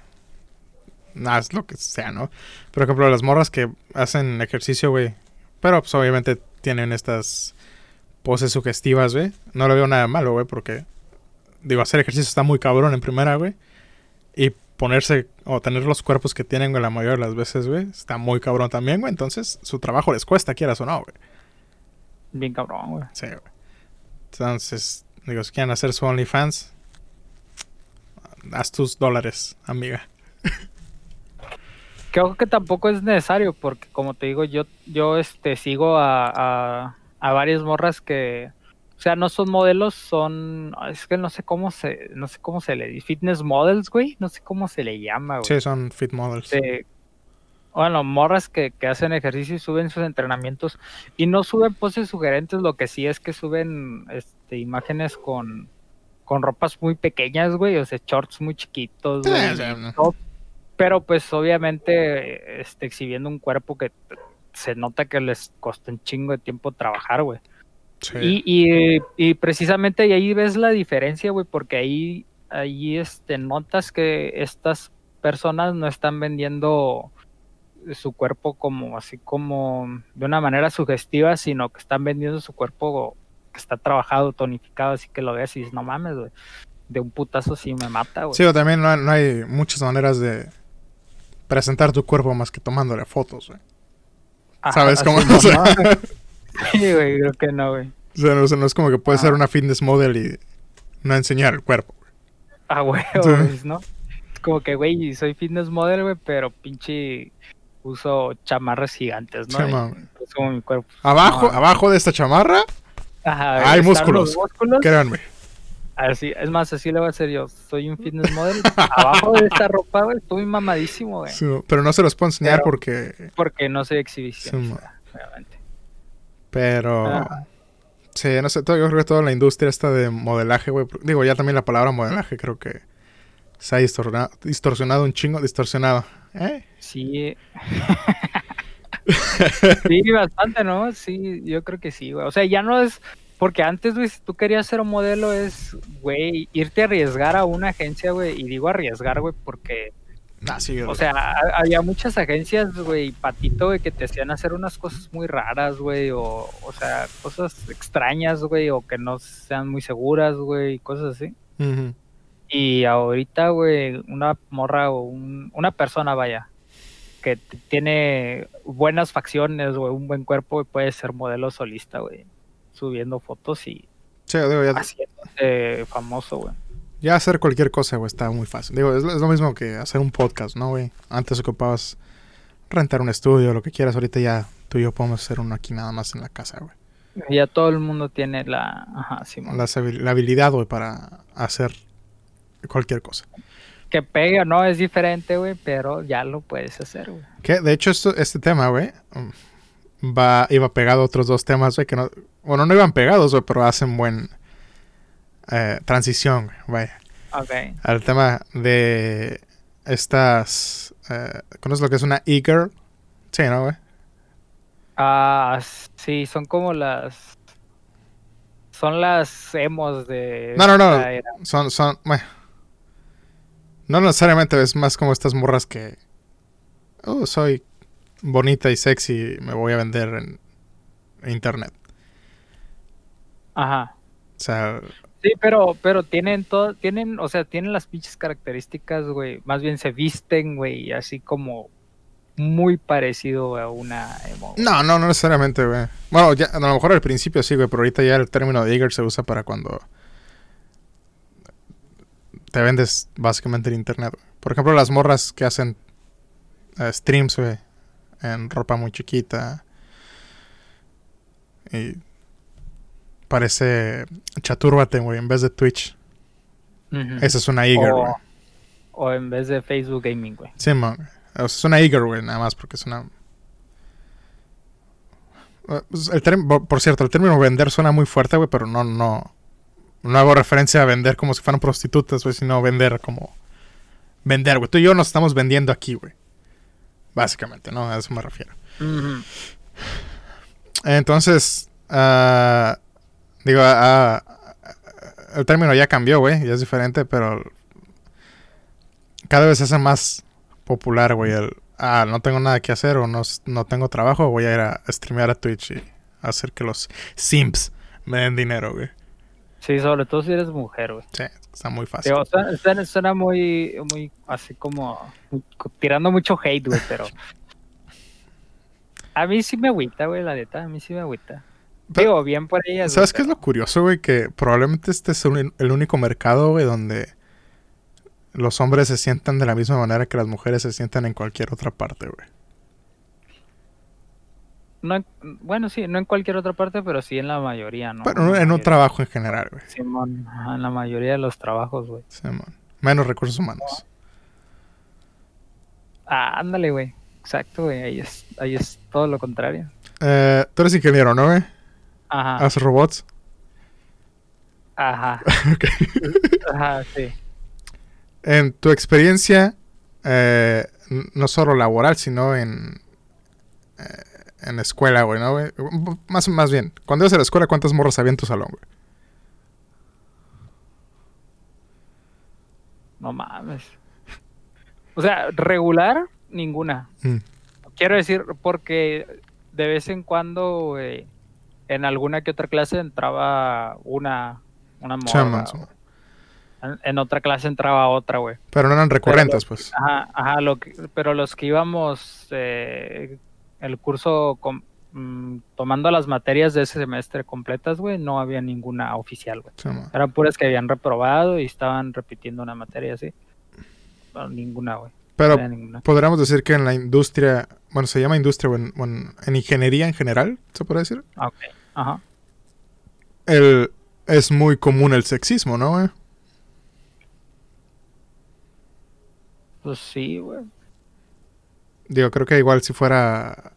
Haz lo que sea, ¿no? Por ejemplo, las morras que hacen ejercicio, güey. Pero pues obviamente tienen estas poses sugestivas, güey. No le veo nada malo, güey, porque digo, hacer ejercicio está muy cabrón en primera, güey. Y ponerse o tener los cuerpos que tienen, güey, la mayoría de las veces, güey, está muy cabrón también, güey. Entonces, su trabajo les cuesta, quieras o no, güey. Bien cabrón, güey. Sí, güey. Entonces, digo, si quieren hacer su OnlyFans, haz tus dólares, amiga. Creo que tampoco es necesario, porque como te digo, yo, yo este sigo a, a, a varias morras que, o sea, no son modelos, son, es que no sé cómo se, no sé cómo se le dice, fitness models, güey, no sé cómo se le llama, güey. Sí, son fit models. Bueno, morras que, que hacen ejercicio y suben sus entrenamientos y no suben poses sugerentes, lo que sí es que suben este, imágenes con, con ropas muy pequeñas, güey, o sea, shorts muy chiquitos, Sí, güey, no. top, pero pues obviamente este, exhibiendo un cuerpo que se nota que les costó un chingo de tiempo trabajar, güey. Sí. Y, y, y precisamente ahí ves la diferencia, güey, porque ahí, ahí este, notas que estas personas no están vendiendo su cuerpo como así como de una manera sugestiva, sino que están vendiendo su cuerpo que está trabajado, tonificado, así que lo ves y dices, no mames, güey, de un putazo sí me mata, güey. Sí, o también no hay, no hay muchas maneras de presentar tu cuerpo más que tomándole fotos, güey. ¿Sabes cómo? ¿no? Sí, güey, creo que no, güey. o sea, no, o sea, no es como que puedes ser una fitness model y no enseñar el cuerpo. güey. Ah, güey, ¿no? Es como que, güey, soy fitness model, güey, pero pinche uso chamarras gigantes, ¿no? Sí, mi cuerpo. Abajo, No. abajo de esta chamarra, Ajá, hay músculos. los músculos. créanme. Así, es más, así le voy a hacer yo. Soy un fitness model. Abajo de esta ropa, güey, estoy mamadísimo, güey. Sí, pero no se los puedo enseñar Pero- porque... Porque no soy Sí, exhibicionista, obviamente. Pero... Ah. Sí, no sé, yo creo que toda la industria esta de modelaje, güey. Digo, ya también la palabra modelaje creo que Se ha distorsionado, distorsionado un chingo, distorsionado. ¿Eh? Sí. sí, bastante, ¿no? Sí, yo creo que sí, güey. O sea, ya no es. Porque antes, güey, si tú querías ser un modelo, es, güey, irte a arriesgar a una agencia, güey. Y digo arriesgar, güey, porque. Ah, sí, O sea, ha- había muchas agencias, güey, patito, güey, que te hacían hacer unas cosas muy raras, güey, o, o sea, cosas extrañas, güey, o que no sean muy seguras, güey, cosas así. Ujú. Y ahorita, güey, una morra o un- una persona, vaya, que tiene buenas facciones, güey, un buen cuerpo, puede ser modelo solista, güey, subiendo fotos y Sí, digo, ya, haciéndose famoso, güey. ya hacer cualquier cosa, güey, está muy fácil. Digo, es, lo- es lo mismo que hacer un podcast, ¿no, güey? Antes ocupabas rentar un estudio, lo que quieras. Ahorita ya tú y yo podemos hacer uno aquí nada más en la casa, güey. Ya todo el mundo tiene la... Ajá, habil- la habilidad, güey, para hacer cualquier cosa. que pega, ¿no? Es diferente, güey, pero ya lo puedes hacer, güey. Que, de hecho, esto, este tema, güey, mm, va, iba pegado a otros dos temas, güey, que no... Bueno, no iban pegados, güey, pero hacen buen... eh, transición, güey, vaya. Ok. Al tema de estas... Eh, ¿Conoces lo que es una e-girl? Sí, ¿no, güey? Ah, sí, son como las... Son las emos de... No, no, no. Son, son, bueno. No necesariamente es más como estas morras que. Oh, soy bonita y sexy, me voy a vender en internet. Ajá. O sea, Sí, pero, pero tienen todo, tienen, o sea, tienen las pinches características, güey. Más bien se visten, güey, así como muy parecido a una emo. güey. no, no, no necesariamente, güey. Bueno, ya, a lo mejor al principio sí, güey, pero ahorita ya el término de Eager se usa para cuando te vendes básicamente en internet. güey. Por ejemplo, las morras que hacen eh, streams, güey, en ropa muy chiquita. Y parece Chatúrbate, güey, en vez de Twitch. Esa es una Eager, O- güey. O en vez de Facebook Gaming, güey. Sí, man. O sea, es una Eager, güey, nada más porque es una... Eh, pues, El por cierto, el término vender suena muy fuerte, güey, pero no, no... No hago referencia a vender como si fueran prostitutas, güey, sino vender como... Vender, güey. Tú y yo nos estamos vendiendo aquí, güey. Básicamente, ¿no? A eso me refiero. Entonces, ah, digo, ah, el término ya cambió, güey, ya es diferente, pero cada vez se hace más popular, güey, el, ah, no tengo nada que hacer o no, no tengo trabajo, voy a ir a, streamear a Twitch y hacer que los simps me den dinero, güey. Sí, sobre todo si eres mujer, güey. Sí, está muy fácil. Digo, suena, suena- muy, muy, así como, muy- tirando mucho hate, güey, pero... A mí sí me agüita, güey, la neta, a mí sí me agüita. Pero- Digo, bien por ellas. ¿Sabes qué es lo curioso, güey? Que probablemente este es un- el único mercado, güey, donde los hombres se sientan de la misma manera que las mujeres se sientan en cualquier otra parte, güey. No en- bueno, sí, no en cualquier otra parte, pero sí en la mayoría, ¿no? Pero En un trabajo en general, güey. Simón, ajá, en la mayoría de los trabajos, güey. Simón. Menos recursos humanos. Ah, ándale, güey. Exacto, güey. Ahí es, ahí es todo lo contrario. Eh, tú eres ingeniero, ¿no, güey? Ajá. Haces robots. Ajá. Ok. Ajá, sí. En tu experiencia, eh, no solo laboral, sino en, eh, en escuela, güey, ¿no, güey? Más, más bien, cuando ibas a la escuela, ¿cuántas morras había en tu salón, güey? No mames. O sea, regular, ninguna. Mm. Quiero decir, porque de vez en cuando, güey, en alguna que otra clase entraba una, una morra. En, en otra clase entraba otra, güey. Pero no eran recurrentes, pues. Ajá, ajá, lo que- pero los que íbamos eh, el curso com- mm, tomando las materias de ese semestre completas, güey, no había ninguna oficial, güey. Eran puras que habían reprobado y estaban repitiendo una materia así. No, ninguna, güey. Pero ninguna. podríamos decir que en la industria, bueno, se llama industria, o en, o en- en ingeniería en general, ¿se puede decir? Ah, ok. Ajá. El, es muy común el sexismo, ¿no, güey? Pues sí, güey. Digo, creo que igual si fuera...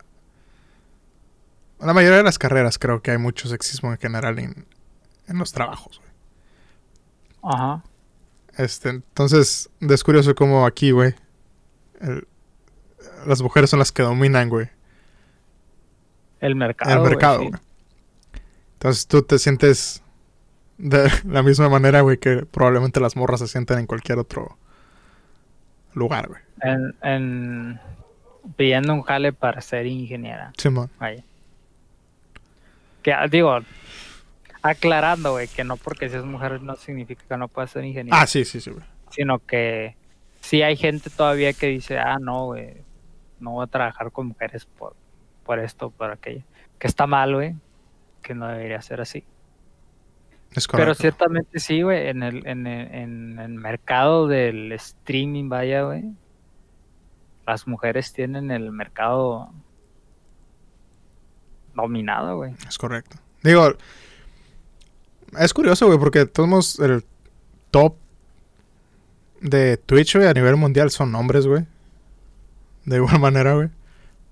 La mayoría de las carreras creo que hay mucho sexismo en general en, en los trabajos, güey. Ajá. Este, entonces, es curioso como aquí, güey. el- Las mujeres son las que dominan, güey. El mercado. el mercado, güey. Entonces tú te sientes de la misma manera, güey, que probablemente las morras se sienten en cualquier otro lugar, güey. En, en- pidiendo un jale para ser ingeniera. Simón. Vaya. Que ah, digo, aclarando, güey, que no porque seas mujer no significa que no puedas ser ingeniera. Ah, sí, sí, sí, güey. Sino que sí hay gente todavía que dice, ah, no, güey, no voy a trabajar con mujeres por, por esto, por aquello. Que está mal, güey. Que no debería ser así. Es Pero ciertamente sí, güey, en el, en, el, en el mercado del streaming, vaya, güey. Las mujeres tienen el mercado dominado, güey. Es correcto. Digo, es curioso, güey, porque todos el top de Twitch, güey, a nivel mundial son hombres, güey. De igual manera, güey.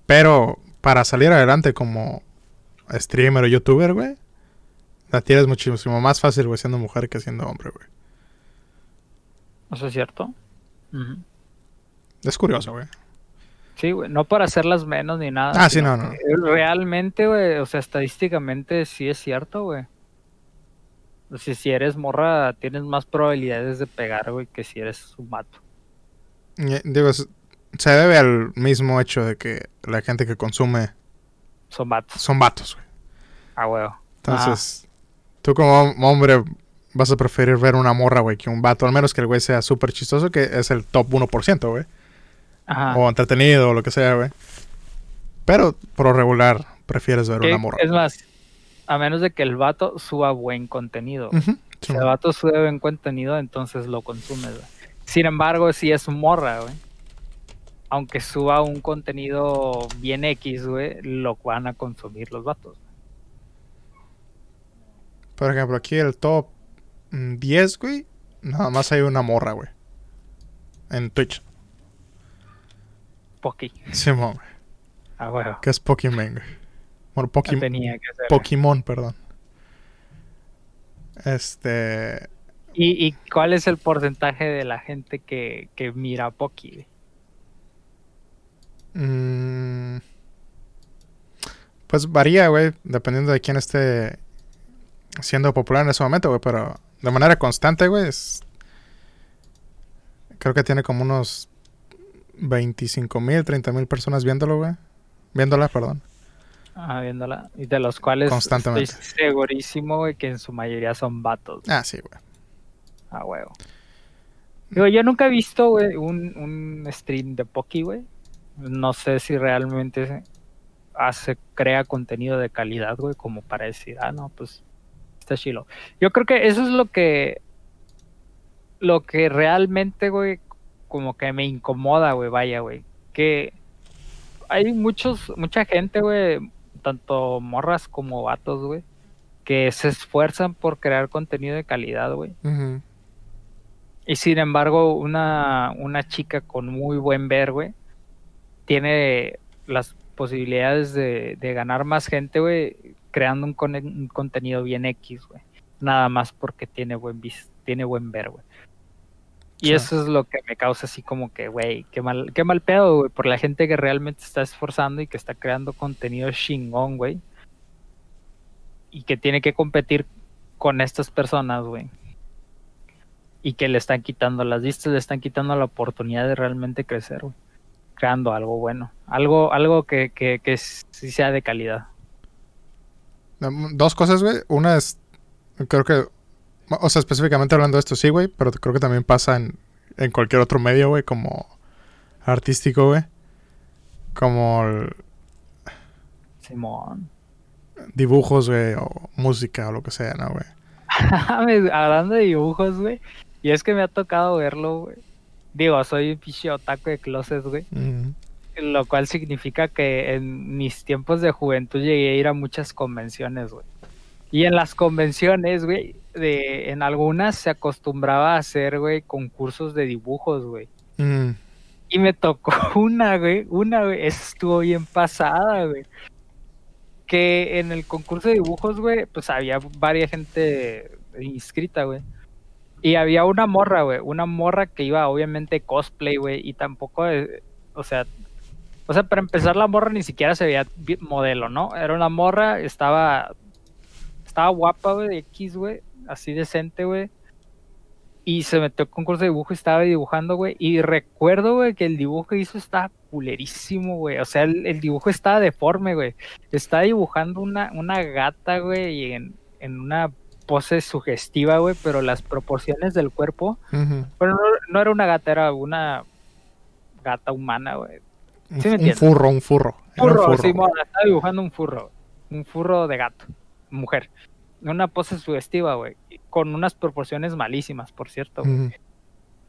Pero para salir adelante como streamer o youtuber, güey, la tienes muchísimo más fácil, güey, siendo mujer que siendo hombre, güey. ¿Eso es cierto? Ujú. Es curioso, güey. Sí, güey, no para hacerlas menos ni nada. Ah, sí, no, no. Realmente, güey, o sea, estadísticamente sí es cierto, güey. O sea, si eres morra, tienes más probabilidades de pegar, güey, que si eres un vato. Y, Digo, se debe al mismo hecho de que la gente que consume Son vatos. son vatos, güey. A huevo. Entonces, tú como hom- hombre vas a preferir ver una morra, güey, que un vato, al menos que el güey sea súper chistoso, que es el top 1%, güey. Ajá. O entretenido, o lo que sea, güey. Pero, por lo regular, prefieres ver una morra. Es más, a menos de que el vato suba buen contenido. Si el vato sube buen contenido, entonces lo consumes, güey. Sin embargo, si es morra, güey. Aunque suba un contenido bien X, güey, lo van a consumir los vatos. Por ejemplo, aquí el top mm, 10, güey, nada más hay una morra, güey. En Twitch. Poki. Simón, güey. A huevo. Que es Pokémon, güey. Bueno, No Pokémon. Pokémon, perdón. Este. ¿Y, y cuál es el porcentaje de la gente que, que mira Poki? mm, pues varía, güey, dependiendo de quién esté siendo popular en ese momento, güey, pero de manera constante, güey, es. Creo que tiene como unos 25 mil, 30 mil personas viéndolo, güey. Viéndola, perdón. Ah, viéndola. Y de los cuales Constantemente. estoy segurísimo, güey, que en su mayoría son vatos. Ah, sí, güey. A huevo. Digo, yo nunca he visto, güey, un, un stream de Poki, güey. No sé si realmente hace, crea contenido de calidad, güey, como para decir, ah, no, pues está chilo. Yo creo que eso es lo que, lo que realmente, güey, como que me incomoda, güey, vaya, güey. Que hay muchos, mucha gente, güey, tanto morras como vatos, güey, que se esfuerzan por crear contenido de calidad, güey. Y sin embargo, una, una chica con muy buen ver, güey, tiene las posibilidades de, de ganar más gente, güey, creando un, con- un contenido bien X, güey. Nada más porque tiene buen tiene buen ver, güey. Y eso es lo que me causa así como que, güey, qué mal, qué mal pedo, güey, por la gente que realmente está esforzando y que está creando contenido chingón, güey. Y que tiene que competir con estas personas, güey. Y que le están quitando las vistas, le están quitando la oportunidad de realmente crecer, güey. Creando algo bueno. Algo, algo que, que, que sí sea de calidad. Dos cosas, güey. Una es, creo que, o sea, específicamente hablando de esto, sí, güey, pero creo que también pasa en, en cualquier otro medio, güey, como artístico, güey. Como el- Simón. dibujos, güey, o música o lo que sea, ¿no, güey? Hablando de dibujos, güey. Y es que me ha tocado verlo, güey. Digo, soy un pinche otaku de closet, güey. Lo cual significa que en mis tiempos de juventud llegué a ir a muchas convenciones, güey. Y en las convenciones, güey, de, en algunas se acostumbraba a hacer, güey, concursos de dibujos, güey. Mm, Y me tocó una, güey, una, güey, estuvo bien pasada, güey. Que en el concurso de dibujos, güey, pues había varias gente inscrita, güey. Y había una morra, güey, una morra que iba obviamente cosplay, güey, y tampoco, eh, o sea, o sea, para empezar la morra ni siquiera se veía modelo, ¿no? Era una morra, estaba, estaba guapa, güey, de X, güey, así decente, güey. Y se metió al concurso de dibujo y estaba dibujando, güey. Y recuerdo, güey, que el dibujo que hizo estaba culerísimo, güey. O sea, el, el dibujo estaba deforme, güey. Estaba dibujando una, una gata, güey, y en, en una pose sugestiva, güey, pero las proporciones del cuerpo. Pero no, no era una gata, era una gata humana, güey. Un, Sí un entiendes. furro, un furro. Un Furro, sí, estaba dibujando un furro. Un furro de gato, mujer. Una pose sugestiva, güey. Con unas proporciones malísimas, por cierto. güey.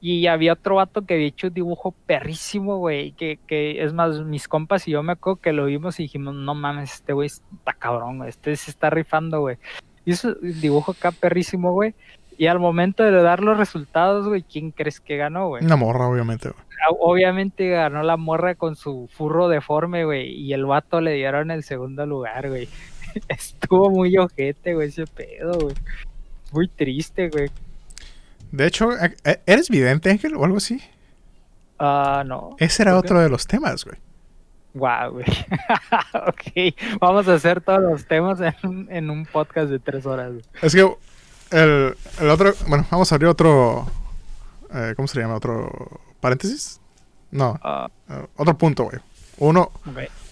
Y había otro vato que había hecho un dibujo perrísimo, güey. Que, que es más, mis compas y yo me acuerdo que lo vimos y dijimos, no mames, este güey está cabrón, güey. Este se está rifando, güey. Hizo un dibujo acá perrísimo, güey. Y al momento de dar los resultados, güey, ¿quién crees que ganó, güey? Una morra, obviamente, güey. Ah, Obviamente ganó la morra con su furro deforme, güey. Y el vato le dieron el segundo lugar, güey. Estuvo muy ojete, güey, ese pedo, güey. Muy triste, güey. De hecho, eh, eh, ¿eres vidente, Ángel, o algo así? Ah, no. Ese era otro de los temas, güey. Guau, güey. ok, vamos a hacer todos los temas en, un- en un podcast de tres horas. güey. Es que el, el otro... Bueno, vamos a abrir otro... eh, ¿Cómo se llama? ¿Otro paréntesis? No, Ah, otro punto, güey. Uno.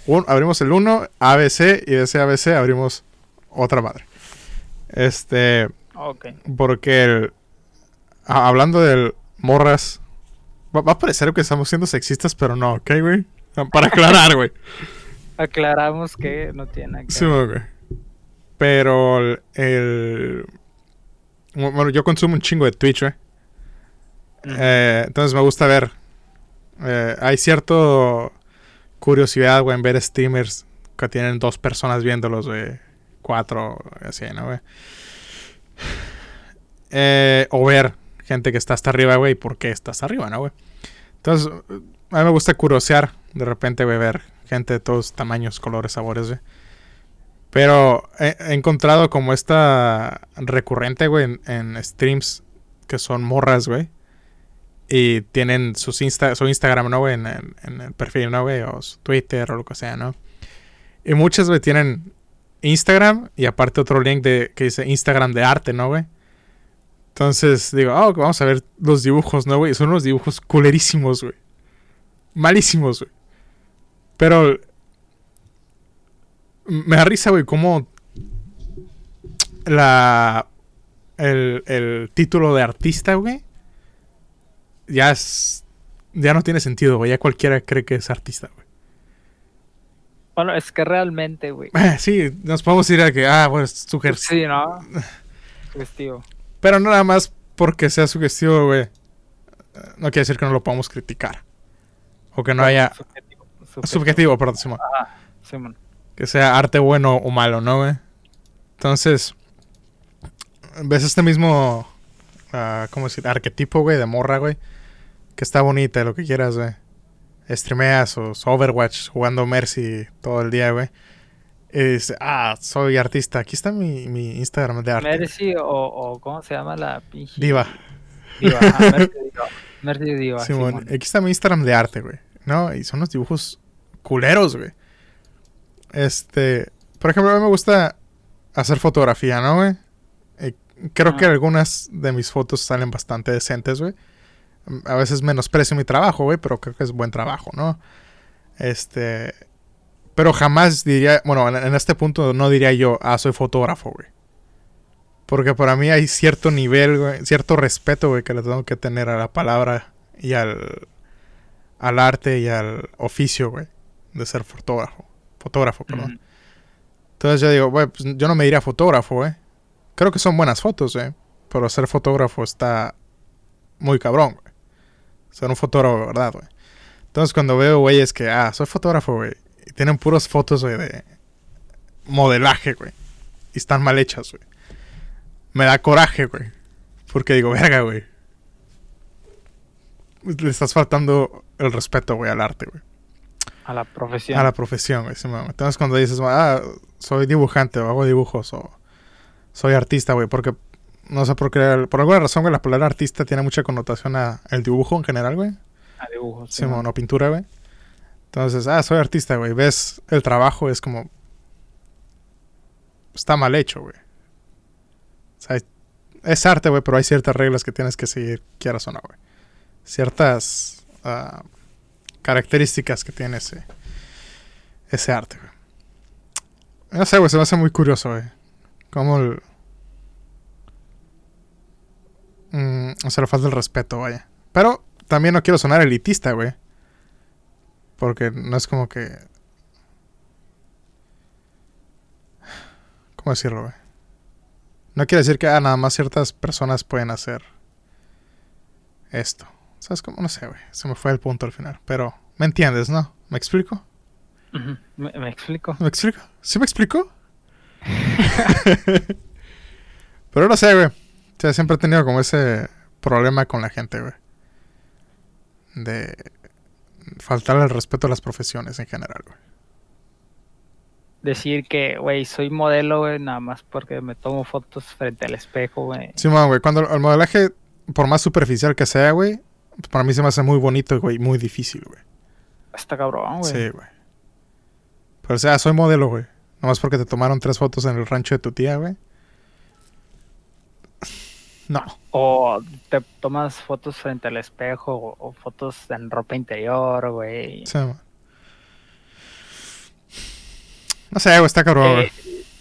Un- abrimos el 1, ABC, y de ese ABC abrimos otra madre. Este... Ok. Porque el- hablando del morras, va, va a parecer que estamos siendo sexistas, pero no, ¿ok, güey? Para aclarar, güey. Aclaramos que no tiene que Sí, güey. Pero el, el- Bueno, yo consumo un chingo de Twitch, güey. Eh, entonces me gusta ver. eh, hay cierto curiosidad, güey, en ver streamers que tienen dos personas viéndolos, güey. Cuatro, así, ¿no, güey? Eh, o ver gente que está hasta arriba, güey, y por qué está hasta arriba, ¿no, güey? Entonces, a mí me gusta curiosear de repente, güey, ver gente de todos tamaños, colores, sabores, güey. Pero he, encontrado como esta recurrente, güey, en streams que son morras, güey. Y tienen sus Insta, su Instagram, ¿no, güey? En, en- el perfil, ¿no, güey? O su Twitter o lo que sea, ¿no? Y muchas, güey, tienen Instagram y aparte otro link de, que dice Instagram de arte, ¿no, güey? Entonces digo, oh, vamos a ver los dibujos, ¿no, güey? Son unos dibujos culerísimos, güey. Malísimos, güey. Pero me da risa, güey, cómo la el, el título de artista, güey, ya es ya no tiene sentido, güey. Ya cualquiera cree que es artista, güey. Bueno, es que realmente, güey. Sí, nos podemos ir a que, ah, bueno, es sugestivo. Sí, ¿no? Sugestivo. Pero no nada más porque sea sugestivo, güey. No quiere decir que no lo podamos criticar. O que no haya... Subjetivo. Subjetivo, perdón, Simón. Simón. que sea arte bueno o malo, ¿no, güey? Entonces, ves este mismo, ah, ¿cómo decir? Arquetipo, güey, de morra, güey. Que está bonita, lo que quieras, güey. Streameas o Overwatch jugando Mercy todo el día, güey. Y dice, ah, soy artista. Aquí está mi, mi Instagram de arte. Mercy o, o ¿cómo se llama la pinche? Diva. Diva. ajá, Mercy Diva. Mercy Diva. Simón, Simón. aquí está mi Instagram de arte, güey. ¿No? Y son los dibujos culeros, güey. Este, por ejemplo, a mí me gusta hacer fotografía, ¿no, güey? Y creo que algunas de mis fotos salen bastante decentes, güey. A veces menosprecio mi trabajo, güey, pero creo que es buen trabajo, ¿no? Este, pero jamás diría, bueno, en, en este punto no diría yo, ah, soy fotógrafo, güey. Porque para mí hay cierto nivel, güey, cierto respeto, güey, que le tengo que tener a la palabra y al, al arte y al oficio, güey, de ser fotógrafo. Fotógrafo, perdón. Entonces yo digo, güey, pues yo no me diría fotógrafo, güey. Creo que son buenas fotos, güey. Pero ser fotógrafo está muy cabrón, güey. Ser un fotógrafo de verdad, güey. Entonces cuando veo güeyes que, ah, soy fotógrafo, güey. Y tienen puras fotos, güey, de modelaje, güey. Y están mal hechas, güey. Me da coraje, güey. Porque digo, verga, güey. Le estás faltando el respeto, güey, al arte, güey. A la profesión. A la profesión, güey. sí. Entonces cuando dices, ah, soy dibujante o hago dibujos o soy artista, güey, porque No sé por qué, por alguna razón, güey, la palabra artista tiene mucha connotación a el dibujo en general, güey. A dibujos. Sí, no pintura, güey. Entonces, ah, soy artista, güey. Ves el trabajo, es como. Está mal hecho, güey. O sea, es arte, güey, pero hay ciertas reglas que tienes que seguir, quieras o no, güey. Ciertas ah, características que tiene ese, ese arte, güey. No sé, güey, se me hace muy curioso, güey. Cómo el... Mm, o sea, le falta el respeto, vaya. Pero también no quiero sonar elitista, güey. Porque no es como que... ¿Cómo decirlo, güey? No quiere decir que ah, nada más ciertas personas pueden hacer esto. ¿Sabes cómo? No sé, güey. Se me fue el punto al final. Pero, ¿me entiendes, no? ¿Me explico? ¿Me, explico? ¿Me explico? ¿Sí me explico? Pero no sé, güey. O sea, siempre he tenido como ese problema con la gente, güey. De faltar el respeto a las profesiones en general, güey. Decir que, güey, soy modelo, güey, nada más porque me tomo fotos frente al espejo, güey. Sí, güey. Cuando el modelaje, por más superficial que sea, güey, para mí se me hace muy bonito, güey, muy difícil, güey. Está cabrón, güey. Sí, güey. Pero o sea, soy modelo, güey. Nomás porque te tomaron tres fotos en el rancho de tu tía, güey. No. O te tomas fotos frente al espejo o, fotos en ropa interior, güey. Sí, No sé, güey, está cabrón, güey.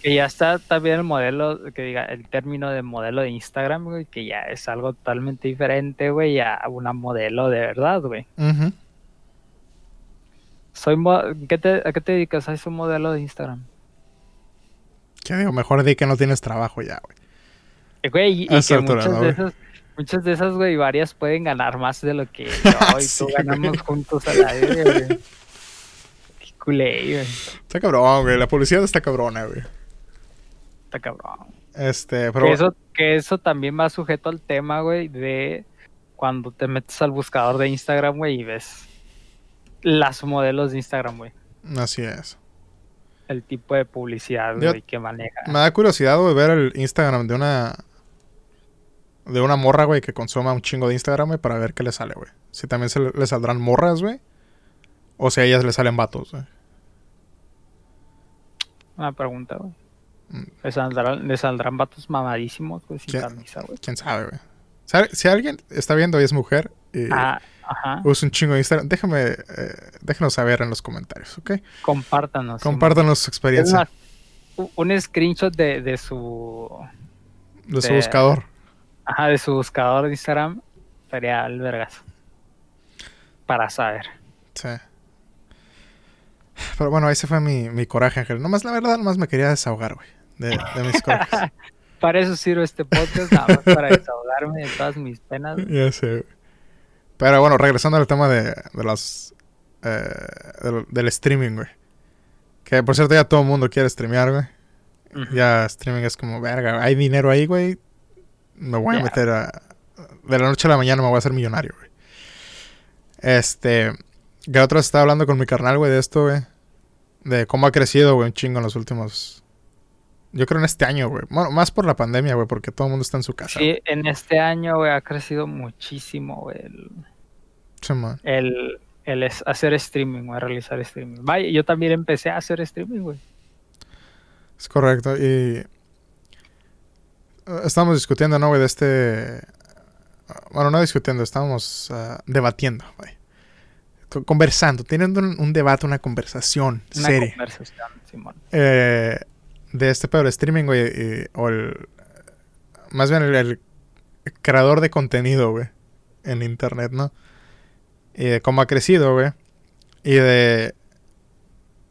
Que ya está también el modelo, que diga, el término de modelo de Instagram, güey, que ya es algo totalmente diferente, güey, a una modelo de verdad, güey. Ajá soy ¿Qué te, ¿A qué te dedicas? ¿Soy un modelo de Instagram? ¿Qué digo? Mejor di que no tienes trabajo ya, güey. Güey, y, que muchas, de esas, muchas de esas, güey, varias pueden ganar más de lo que yo y tú ganamos juntos a la vez, güey. Qué culé, güey. Está cabrón, güey. La publicidad está cabrona, güey. Está cabrón. Este, pero... Que eso, que eso también va sujeto al tema, güey, de cuando te metes al buscador de Instagram, güey, y ves las modelos de Instagram, güey. Así es. El tipo de publicidad, güey, que maneja. Me da curiosidad, güey, ver el Instagram de una. De una morra, güey, que consuma un chingo de Instagram, güey, para ver qué le sale, güey. Si también se le, saldrán morras, güey. O si a ellas le salen vatos, güey. Una pregunta, güey. Mm. ¿Le saldrán, ¿Le saldrán vatos mamadísimos, güey, sin camisa, güey? ¿Quién sabe, güey? Si alguien está viendo y es mujer y ah, usa un chingo de Instagram, déjame, eh, déjenos saber en los comentarios, ¿ok? Compártanos. Compártanos su experiencia. un screenshot de, de su... De, su buscador. Ajá, de su buscador de Instagram. Sería el vergas. Para saber. Sí. Pero bueno, ese fue mi, mi coraje, Ángel. Nomás, la verdad, nomás me quería desahogar, güey. De, de mis corajes. para eso sirve este podcast, nada más para desahogarme de todas mis penas. Ya sé. Pero bueno, regresando al tema de, de las. Eh, del, streaming, güey. Que por cierto, ya todo el mundo quiere streamear, güey. Ya streaming es como, verga, hay dinero ahí, güey. Me voy a meter a. De la noche a la mañana me voy a hacer millonario, güey. Este. Que otro estaba hablando con mi carnal, güey, de esto, güey. De cómo ha crecido, güey, un chingo en los últimos yo creo en este año, güey. Bueno, más por la pandemia, güey, porque todo el mundo está en su casa. Sí, en este año, güey, ha crecido muchísimo, güey. El, sí, el, el hacer streaming, güey, realizar streaming. Vaya, yo también empecé a hacer streaming, güey. Es correcto. Y eh, estamos discutiendo, ¿no, güey? De este... Bueno, no discutiendo, estamos uh, debatiendo, güey. Conversando, teniendo un, debate, una conversación una seria. Conversación, Simón. Eh, de este pedo del streaming, güey, o el... Más bien el, creador de contenido, güey, en internet, ¿no? Y de cómo ha crecido, güey. Y de...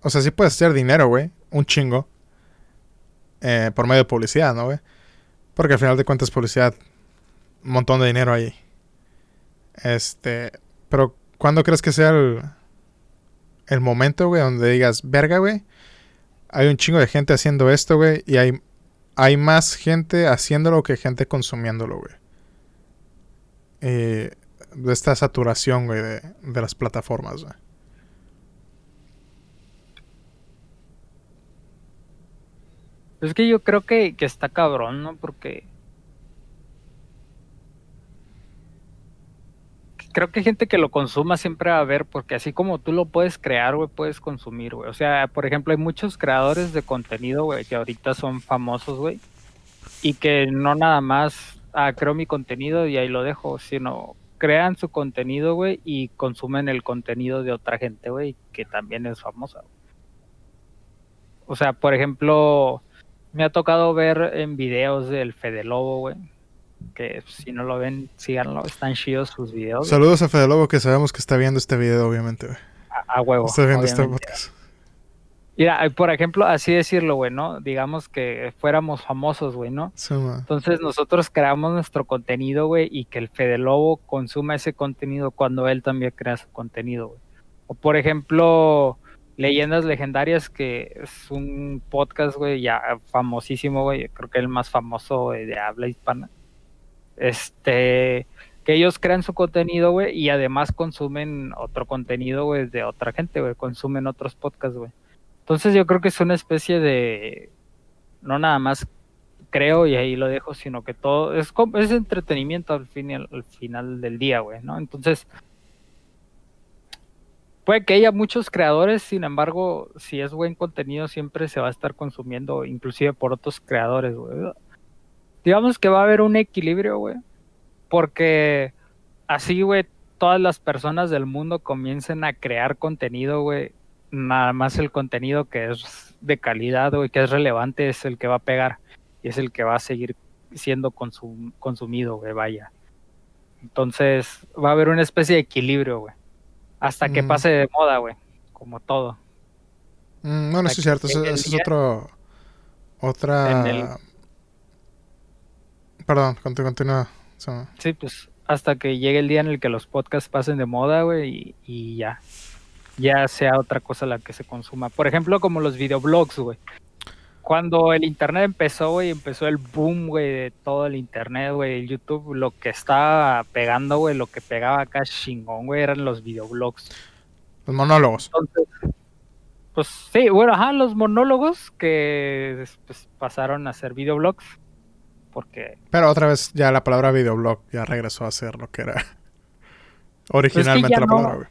O sea, sí puedes hacer dinero, güey, un chingo. Eh, por medio de publicidad, ¿no, güey? Porque al final de cuentas publicidad, un montón de dinero ahí. Este... Pero, ¿cuándo crees que sea el... El momento, güey, donde digas, verga, güey hay un chingo de gente haciendo esto, güey, y hay, hay más gente haciéndolo que gente consumiéndolo, güey. Eh, de esta saturación, güey, de, de las plataformas, güey. Es que yo creo que, que está cabrón, ¿no? Porque creo que gente que lo consuma siempre va a ver, porque así como tú lo puedes crear, güey, puedes consumir, güey. O sea, por ejemplo, hay muchos creadores de contenido, güey, que ahorita son famosos, güey, y que no nada más, ah, creo mi contenido y ahí lo dejo, sino crean su contenido, güey, y consumen el contenido de otra gente, güey, que también es famosa. O sea, por ejemplo, me ha tocado ver en videos del Fede Lobo, güey, que si no lo ven, síganlo, están chidos sus videos. Saludos a Fede Lobo que sabemos que está viendo este video, obviamente, güey. A, a huevo. Está viendo este podcast. Mira, por ejemplo, así decirlo, güey, ¿no? Digamos que fuéramos famosos, güey, ¿no? Sí. Entonces nosotros creamos nuestro contenido, güey, y que el Fede Lobo consuma ese contenido cuando él también crea su contenido, güey. O por ejemplo, Leyendas Legendarias, que es un podcast, güey, ya famosísimo, güey, creo que el más famoso güey, de habla hispana. Este, que ellos crean su contenido, güey, y además consumen otro contenido, güey, de otra gente, güey, consumen otros podcasts, güey. Entonces yo creo que es una especie de, no nada más creo y ahí lo dejo, sino que todo es, es entretenimiento al, fin al final del día, güey, ¿no? Entonces, puede que haya muchos creadores, sin embargo, si es buen contenido siempre se va a estar consumiendo, inclusive por otros creadores, güey. Digamos que va a haber un equilibrio, güey, porque así, güey, todas las personas del mundo comiencen a crear contenido, güey, nada más el contenido que es de calidad, güey, que es relevante, es el que va a pegar y es el que va a seguir siendo consum- consumido, güey, vaya. Entonces va a haber una especie de equilibrio, güey, hasta que Mm. pase de moda, güey, como todo. Mm, bueno, sí es cierto. Ese es otro... Otra... Perdón, conti- continúa. Sí, pues hasta que llegue el día en el que los podcasts pasen de moda, güey, y, y ya. Ya sea otra cosa la que se consuma. Por ejemplo, como los videoblogs, güey. Cuando el internet empezó, güey, empezó el boom, güey, de todo el internet, güey, el YouTube, lo que estaba pegando, güey, lo que pegaba acá chingón, güey, eran los videoblogs. Los monólogos. Entonces, pues sí, bueno, ajá, los monólogos que pues, pasaron a ser videoblogs. Porque Pero otra vez ya la palabra videoblog ya regresó a ser lo que era originalmente ya la no- palabra, güey.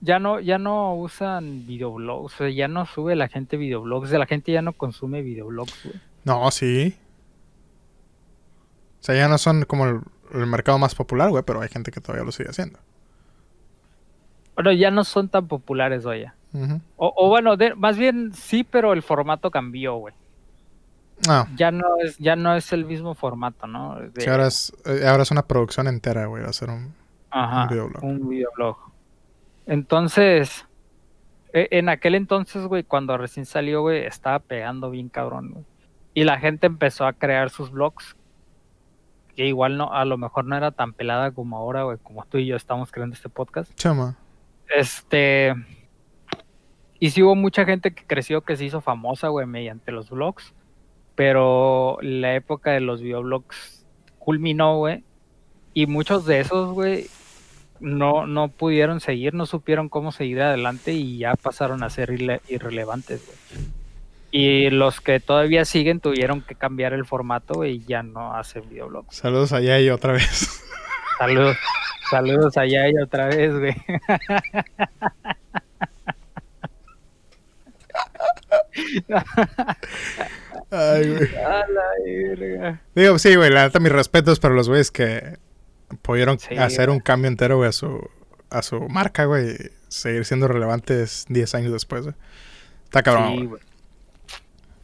ya no, ya no usan videoblogs, o sea, ya no sube la gente videoblogs, o sea, la gente ya no consume videoblogs, güey. No, sí. O sea, ya no son como el, el mercado más popular, güey, pero hay gente que todavía lo sigue haciendo. Bueno, ya no son tan populares, vaya. Ujú. O, o bueno, de- más bien sí, pero el formato cambió, güey. Ah, Ya no es, ya no es el mismo formato, ¿no? De- sí, ahora es, eh, ahora es una producción entera, güey, hacer un... Ajá, un videoblog. un videoblog. Entonces, e- en aquel entonces, güey, cuando recién salió, güey, estaba pegando bien cabrón, güey. Y la gente empezó a crear sus blogs. Que igual no, a lo mejor no era tan pelada como ahora, güey, como tú y yo estamos creando este podcast. Chama. Este. Y sí hubo mucha gente que creció, que se hizo famosa, güey, mediante los blogs. Pero la época de los videoblogs culminó, güey. Y muchos de esos, güey, no, no pudieron seguir, no supieron cómo seguir adelante y ya pasaron a ser irrelevantes, güey. Y los que todavía siguen tuvieron que cambiar el formato y ya no hacen videoblogs. Saludos a Yay otra vez. Saludos, saludos allá y otra vez, güey. Ay, güey. A la verga. Digo, sí, güey, la neta, mis respetos para los güeyes que pudieron Sí, hacer güey. un cambio entero, güey, a su, a su marca, güey. Seguir siendo relevantes 10 años después, güey. Está cabrón, Sí, güey. güey.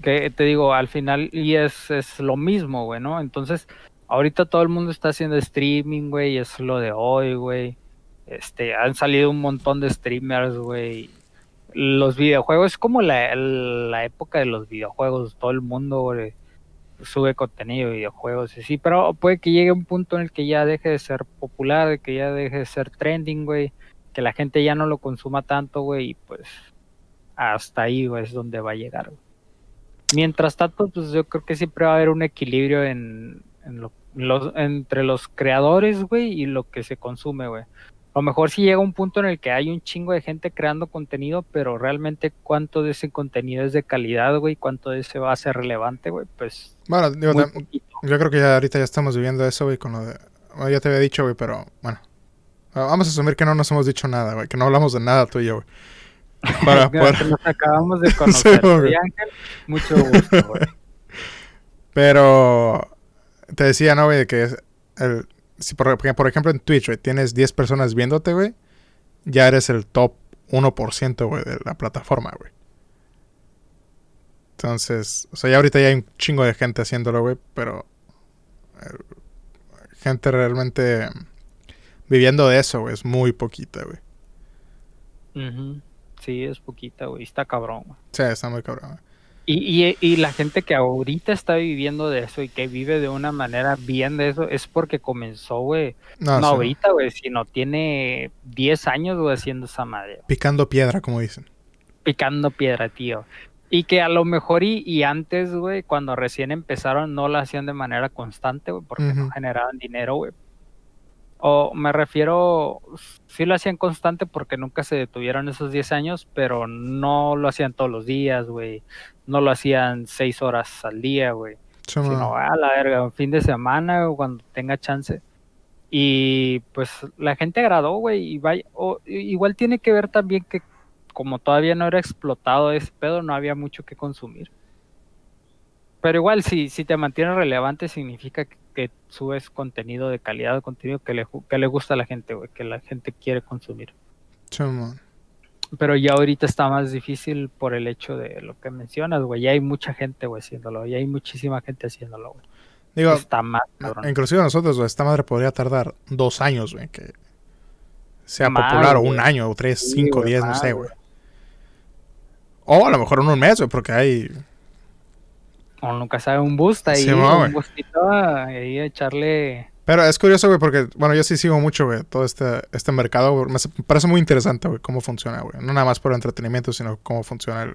Que te digo, al final, y es, es lo mismo, güey, ¿no? Entonces, ahorita todo el mundo está haciendo streaming, güey, y es lo de hoy, güey. Este, han salido un montón de streamers, güey. Los videojuegos, es como la, la época de los videojuegos, todo el mundo, güey, sube contenido de videojuegos, y sí, pero puede que llegue un punto en el que ya deje de ser popular, que ya deje de ser trending, güey, que la gente ya no lo consuma tanto, güey, y pues hasta ahí, es donde va a llegar. Mientras tanto, pues yo creo que siempre va a haber un equilibrio en, lo- entre los creadores, güey, y lo que se consume, güey. A lo mejor si llega un punto en el que hay un chingo de gente creando contenido, pero realmente cuánto de ese contenido es de calidad, güey, cuánto de ese va a ser relevante, güey, pues Bueno, digo, yo creo que ya ahorita ya estamos viviendo eso, güey, con lo de... bueno, ya te había dicho, güey, pero bueno. Vamos a asumir que no nos hemos dicho nada, güey. Que no hablamos de nada tú y yo, güey. Para poder... Nos acabamos de conocer. Sí, güey. Sí, Ángel, mucho gusto, güey. Pero te decía, ¿no, güey? Que el, si por, por ejemplo en Twitch, güey, tienes 10 personas viéndote, güey, ya eres el top 1%, güey, de la plataforma, güey. Entonces, o sea, ya ahorita ya hay un chingo de gente haciéndolo, güey, pero eh, gente realmente viviendo de eso, güey, es muy poquita, güey. Sí, es poquita, güey. Está cabrón, güey. Sea, está muy cabrón. güey. Y, y, y la gente que ahorita está viviendo de eso y que vive de una manera bien de eso es porque comenzó, güey. No, No, sí, ahorita, güey, sino tiene 10 años, güey, haciendo esa madre. picando piedra, como dicen. Picando piedra, tío. Y que a lo mejor y, y antes, güey, cuando recién empezaron, no lo hacían de manera constante, güey, porque no generaban dinero, güey. O me refiero, sí lo hacían constante porque nunca se detuvieron esos 10 años, pero no lo hacían todos los días, güey. No lo hacían 6 horas al día, güey. Sino a la verga, un fin de semana o cuando tenga chance. Y pues la gente agradó, güey, y vaya, o- igual tiene que ver también que como todavía no era explotado ese pedo, no había mucho que consumir. Pero igual, si, si te mantienes relevante, significa que, que subes contenido de calidad, contenido que le, que le gusta a la gente, güey, que la gente quiere consumir. Pero ya ahorita está más difícil por el hecho de lo que mencionas, güey. Ya hay mucha gente, güey, haciéndolo. Ya hay muchísima gente haciéndolo, güey. Digo, Está más, cabrón. inclusive nosotros, güey, esta madre podría tardar dos años, güey, que sea popular, o un año, o tres, Sí, cinco, güey, diez, no sé, güey. O a lo mejor en un mes, güey, porque hay... O nunca sabe un boost ahí, Sí, un boostito ahí echarle. Pero es curioso, güey, porque, bueno, yo sí sigo mucho, güey, todo este, este mercado. Me parece muy interesante, güey, cómo funciona, güey. No nada más por entretenimiento, sino cómo funciona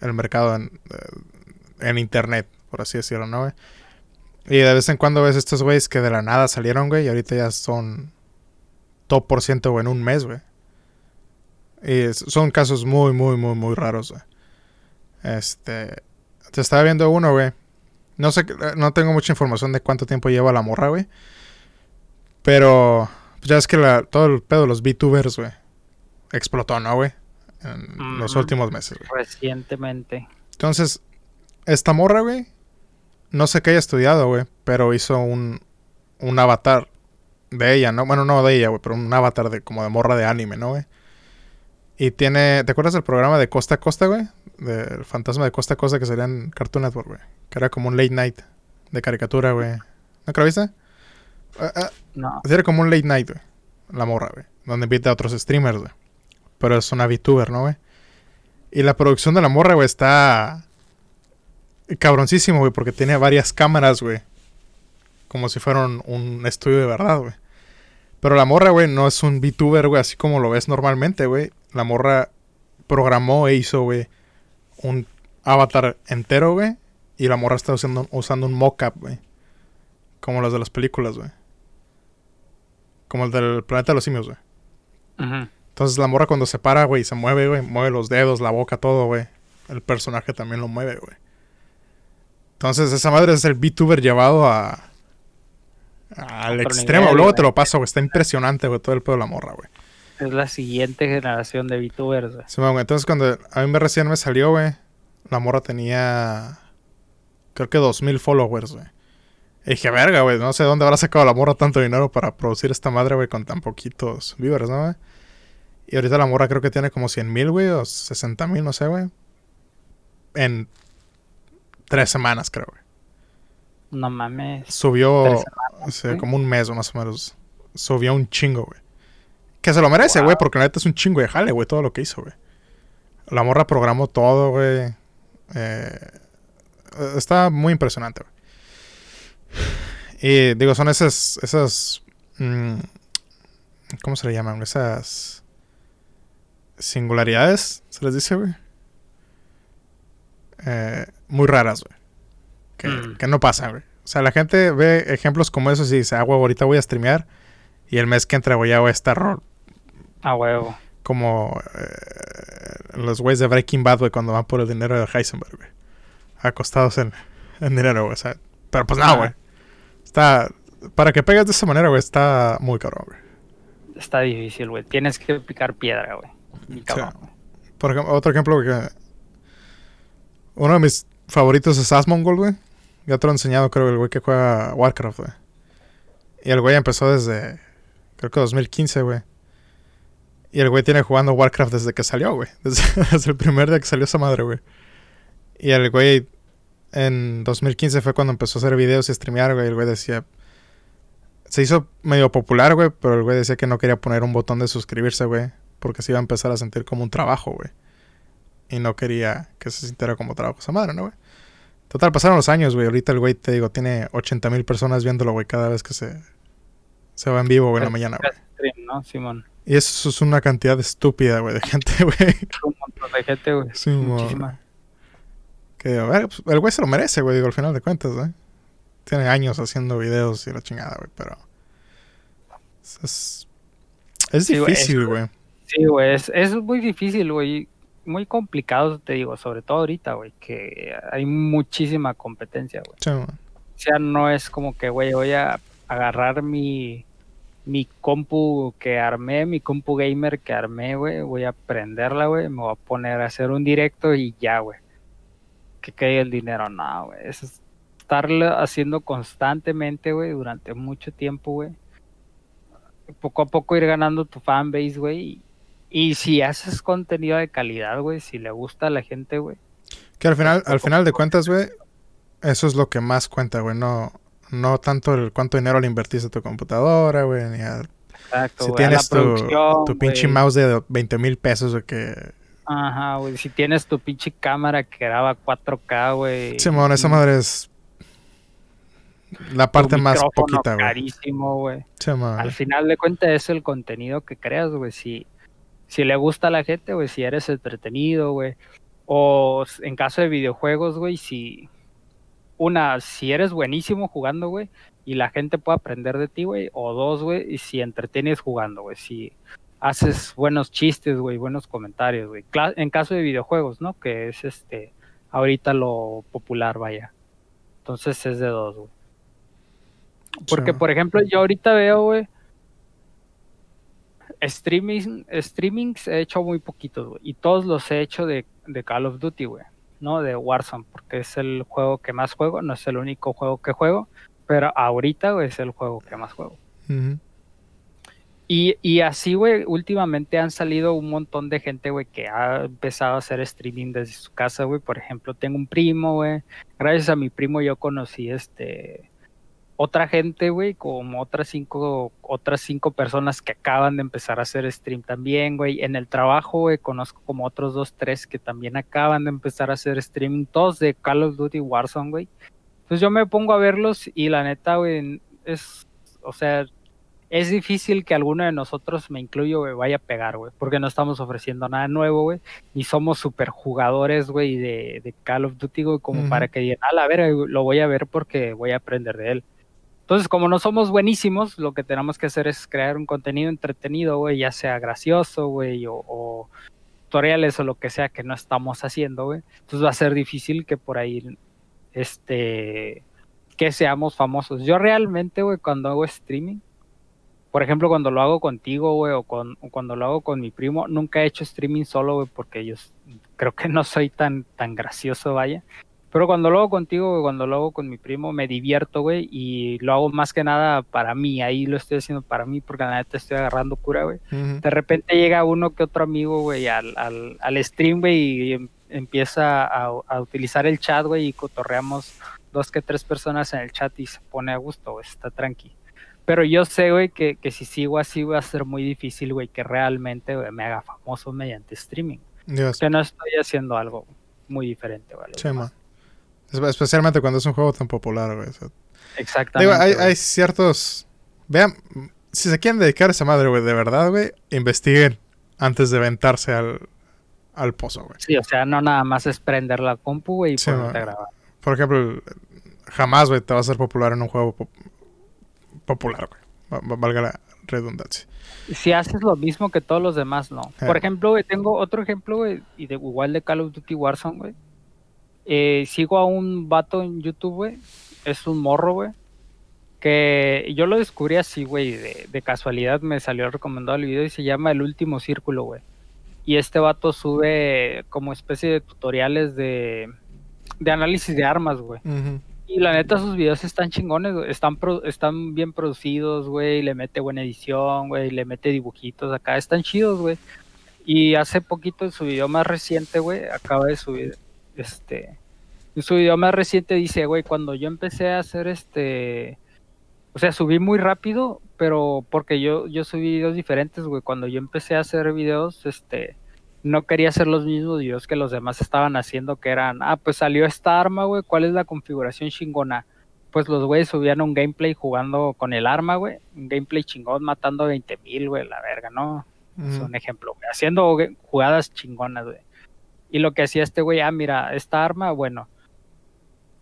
el, mercado en, eh, en internet, por así decirlo, ¿no, güey? Y de vez en cuando ves estos güeyes que de la nada salieron, güey, y ahorita ya son top por ciento, güey, en un mes, güey. Y son casos muy, muy, muy, muy raros, güey. Este... Te estaba viendo uno, güey. No sé, eh, no tengo mucha información de cuánto tiempo lleva la morra, güey. Pero pues ya es que la- todo el pedo de los VTubers, güey, explotó, ¿no, güey? En los Ujú. últimos meses, güey. Recientemente. Entonces, esta morra, güey, no sé qué haya estudiado, güey, pero hizo un, un avatar de ella, ¿no? Bueno, no de ella, güey, pero un avatar de como de morra de anime, ¿no, güey? Y tiene, ¿te acuerdas del programa de Costa a Costa, güey? Del fantasma de Costa a Costa que salía en Cartoon Network, güey. Que era como un late night de caricatura, güey. ¿No que lo viste? Ah, ah, No. era como un late night, güey. La morra, güey. Donde invita a otros streamers, güey. Pero es una VTuber, ¿no, güey? Y la producción de la morra, güey, está cabroncísimo, güey, porque tiene varias cámaras, güey. Como si fueran un estudio de verdad, güey. Pero la morra, güey, no es un VTuber, güey, así como lo ves normalmente, güey. La morra programó e hizo, güey, un avatar entero, güey. Y la morra está usando, usando un mockup, güey. Como los de las películas, güey. Como el del planeta de los simios, güey. Entonces la morra cuando se para, güey, se mueve, güey. Mueve los dedos, la boca, todo, güey. El personaje también lo mueve, güey. Entonces esa madre es el VTuber llevado a... Al extremo. nivel, Luego te lo paso, güey. Está impresionante, güey, todo el pedo de la morra, güey. Es la siguiente generación de VTubers, güey. Sí, güey. Entonces cuando a mí me recién me salió, güey, la morra tenía... Creo que 2000 followers, güey. Y dije, verga, güey, no sé dónde habrá sacado la morra tanto dinero para producir esta madre, güey, con tan poquitos viewers, ¿no, güey? Y ahorita la morra creo que tiene como 100 mil, güey, o 60 mil, no sé, güey. En tres semanas, creo, güey. No mames. Subió Tres o sea, ¿sí? como un mes o más o menos. Subió un chingo, güey. Que se lo merece, güey, porque la neta es un chingo de jale, güey, todo lo que hizo, güey. La morra programó todo, güey. Eh, está muy impresionante, güey. Y digo, son esas. esas mm, ¿Cómo se le llaman? Esas. Singularidades, se les dice, güey. Eh, muy raras, güey. Que, Mm. que no pasan, güey. O sea, la gente ve ejemplos como esos y dice, ah, güey, ahorita voy a streamear. Y el mes que entra, güey, ya voy a estar A huevo. como eh, los güeyes de Breaking Bad, güey, cuando van por el dinero de Heisenberg, güey. Acostados en, en dinero, güey. O sea, pero pues Ajá. güey. Está. Para que pegues de esa manera, güey, está muy cabrón, güey. está difícil, güey. Tienes que picar piedra, güey. Por ejemplo, otro ejemplo, que uno de mis favoritos es Asmongold, güey. Ya te lo he enseñado, creo, el güey que juega Warcraft, güey. Y el güey empezó desde, creo que 2015, güey. Y el güey tiene jugando Warcraft desde que salió, güey. Desde, el primer día que salió esa madre, güey. Y el güey en 2015 fue cuando empezó a hacer videos y streamear, güey. El güey decía... Se hizo medio popular, güey, pero el güey decía que no quería poner un botón de suscribirse, güey. Porque se iba a empezar a sentir como un trabajo, güey. Y no quería que se sintiera como trabajo esa madre, ¿no, güey? Total, pasaron los años, güey. Ahorita el güey, te digo, tiene 80 mil personas viéndolo, güey, cada vez que se, se va en vivo, güey, en la mañana, güey. ¿no, Simón? Y eso es una cantidad estúpida, güey, de gente, güey. Un montón de gente, güey. Sí, Muchísima. Que, a ver, pues, el güey se lo merece, güey, digo, al final de cuentas, güey. Tiene años haciendo videos y la chingada, güey, pero... Es, es difícil, güey. Sí, güey, es, es muy difícil, güey muy complicado, te digo, sobre todo ahorita, güey, que hay muchísima competencia, güey. o sea, no es como que, güey, voy a agarrar mi, mi compu que armé, mi compu gamer que armé, güey, voy a prenderla, güey, me voy a poner a hacer un directo y ya, güey. Que caiga el dinero, no, güey. Es estarlo haciendo constantemente, güey, durante mucho tiempo, güey. Poco a poco ir ganando tu fanbase, güey, y si haces contenido de calidad, güey, si le gusta a la gente, güey. Que al final, al final de cuentas, güey, eso es lo que más cuenta, güey. No, no tanto el cuánto dinero le invertiste a tu computadora, güey, ni a... Exacto, si tienes tu, tu pinche mouse de 20 mil pesos, güey, que... Ajá, güey. Si tienes tu pinche cámara que graba 4K, güey. Simón, esa madre es la parte más poquita, güey. Carísimo, güey. Al final de cuentas es el contenido que creas, güey. Si si le gusta a la gente, güey, si eres entretenido, güey. O en caso de videojuegos, güey, si una, si eres buenísimo jugando, güey, y la gente puede aprender de ti, güey, o dos, güey, y si entretienes jugando, güey, si haces buenos chistes, güey, buenos comentarios, güey. En caso de videojuegos, ¿no? Que es este ahorita lo popular, vaya. Entonces es de dos, güey. Porque, por ejemplo, yo ahorita veo, güey, streaming, streamings he hecho muy poquitos, güey. Y todos los he hecho de, Call of Duty, güey. ¿No? De Warzone, porque es el juego que más juego. No es el único juego que juego. Pero ahorita, güey, es el juego que más juego. y, y, así, güey, últimamente han salido un montón de gente, güey, que ha empezado a hacer streaming desde su casa, güey. Por ejemplo, tengo un primo, güey. Gracias a mi primo yo conocí este otra gente, güey, como otras cinco, otras cinco personas que acaban de empezar a hacer stream también, güey. En el trabajo, güey, conozco como otros dos, tres que también acaban de empezar a hacer streaming, todos de Call of Duty Warzone, güey. Entonces yo me pongo a verlos y la neta, güey, es, o sea, es difícil que alguno de nosotros, me incluyo, güey, vaya a pegar, güey, porque no estamos ofreciendo nada nuevo, güey, y somos super jugadores, güey, de, de, Call of Duty, güey, como para que digan, a ver, lo voy a ver porque voy a aprender de él. Entonces, como no somos buenísimos, lo que tenemos que hacer es crear un contenido entretenido, güey, ya sea gracioso, güey, o, tutoriales o lo que sea que no estamos haciendo, güey. Entonces va a ser difícil que por ahí, este, que seamos famosos. Yo realmente, güey, cuando hago streaming, por ejemplo, cuando lo hago contigo, güey, o, con, o cuando lo hago con mi primo, nunca he hecho streaming solo, güey, porque yo creo que no soy tan, tan gracioso, vaya. Pero cuando lo hago contigo, cuando lo hago con mi primo, me divierto, güey, y lo hago más que nada para mí. Ahí lo estoy haciendo para mí porque la neta estoy agarrando cura, güey. De repente llega uno que otro amigo, güey, al, al, al stream, güey, y em, empieza a, a, utilizar el chat, güey, y cotorreamos dos que tres personas en el chat y se pone a gusto, güey, está tranqui. Pero yo sé, güey, que, que si sigo así va a ser muy difícil, güey, que realmente me haga famoso mediante streaming. Que no estoy haciendo algo muy diferente, güey. Especialmente cuando es un juego tan popular, güey. Exactamente. hay, ciertos. Vean, si se quieren dedicar a esa madre, güey, de verdad, güey, investiguen antes de aventarse al, al pozo, güey. Sí, o sea, no nada más es prender la compu, güey, y sí, ponerte a grabar. Por ejemplo, jamás, güey, te va a ser popular en un juego popular, güey. Valga la redundancia. Si haces lo mismo que todos los demás, no. Por eh. ejemplo, güey, tengo otro ejemplo, güey, y de, igual de Call of Duty Warzone, güey eh, sigo a un vato en YouTube, güey. Es un morro, güey. Que yo lo descubrí así, güey, de, de casualidad me salió recomendado el video y se llama El Último Círculo, güey. Y este vato sube como especie de tutoriales de, de análisis de armas, güey. Y la neta, sus videos están chingones, güey. Están, pro- están bien producidos, güey. Le mete buena edición, güey. Le mete dibujitos acá. Están chidos, güey. Y hace poquito en su video más reciente, güey, acaba de subir, este... En su video más reciente dice, güey, cuando yo empecé a hacer este... O sea, subí muy rápido, pero porque yo, yo subí videos diferentes, güey. Cuando yo empecé a hacer videos, este... No quería hacer los mismos videos que los demás estaban haciendo, que eran, ah, pues salió esta arma, güey, ¿cuál es la configuración chingona? Pues los güeyes subían un gameplay jugando con el arma, güey. Un gameplay chingón matando a 20 mil, güey, la verga, ¿no? Es un ejemplo, güey. Haciendo jugadas chingonas, güey. Y lo que hacía este güey, ah, mira, esta arma, bueno,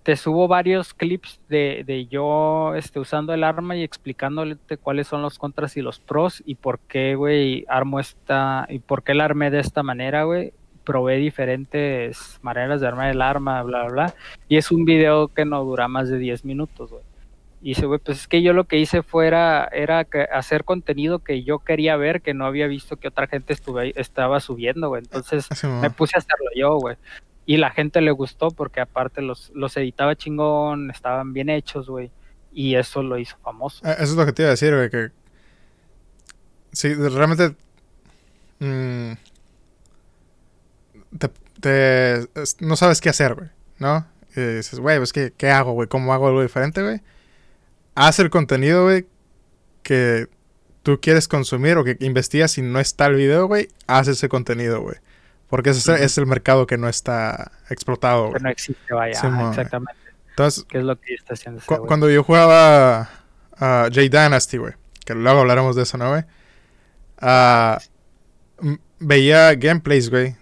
te subo varios clips de, de yo este, usando el arma y explicándote cuáles son los contras y los pros y por qué, güey, armo esta, y por qué la armé de esta manera, güey. Probé diferentes maneras de armar el arma, bla, bla, bla. Y es un video que no dura más de 10 minutos, güey. Y dice, güey, pues es que yo lo que hice fuera, era hacer contenido que yo quería ver, que no había visto que otra gente estuve, estaba subiendo, güey. Entonces me puse a hacerlo yo, güey. Y la gente le gustó porque aparte los, los editaba chingón, estaban bien hechos, güey. Y eso lo hizo famoso. Eh, Eso es lo que te iba a decir, güey, que... Sí, realmente... mm, te, no sabes qué hacer, güey, ¿no? Y dices, güey, pues, ¿qué, ¿qué hago, güey? ¿Cómo hago algo diferente, güey? Haz el contenido, güey, que tú quieres consumir o que investigas y no está el video, güey. Haz ese contenido, güey. Porque ese es, el mercado que no está explotado, Que no existe, vaya. Sí, exactamente. Entonces, ¿Qué es lo que está haciendo Cu- güey? cuando yo jugaba a J Dynasty, güey, que luego hablaremos de eso, ¿no, güey? Ah, veía gameplays, güey,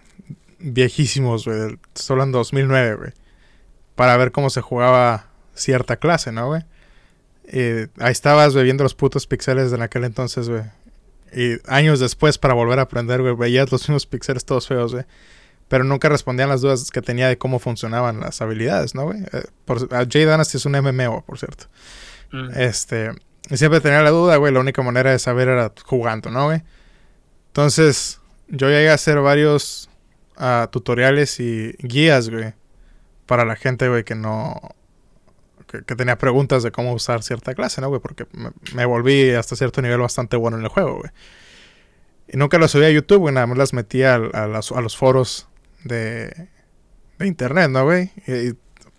viejísimos, güey, solo en 2009, güey, para ver cómo se jugaba cierta clase, ¿no, güey? Ahí estabas, güey, viendo los putos pixeles de aquel entonces, güey. Y años después, para volver a aprender, güey, veías los mismos pixeles todos feos, güey. Pero nunca respondían las dudas que tenía de cómo funcionaban las habilidades, ¿no, güey? Eh, por, a J Dynasty es un MMO, por cierto. Mm. Este, y siempre tenía la duda, güey. La única manera de saber era jugando, ¿no, güey? Entonces, yo llegué a hacer varios ah, tutoriales y guías, güey. Para la gente, güey, que no. Que, que tenía preguntas de cómo usar cierta clase, ¿no, güey? Porque me, me volví hasta cierto nivel bastante bueno en el juego, güey. Y nunca lo subí a YouTube, güey. Nada más las metía al- a, las- a los foros de, de internet, ¿no, güey? Y, y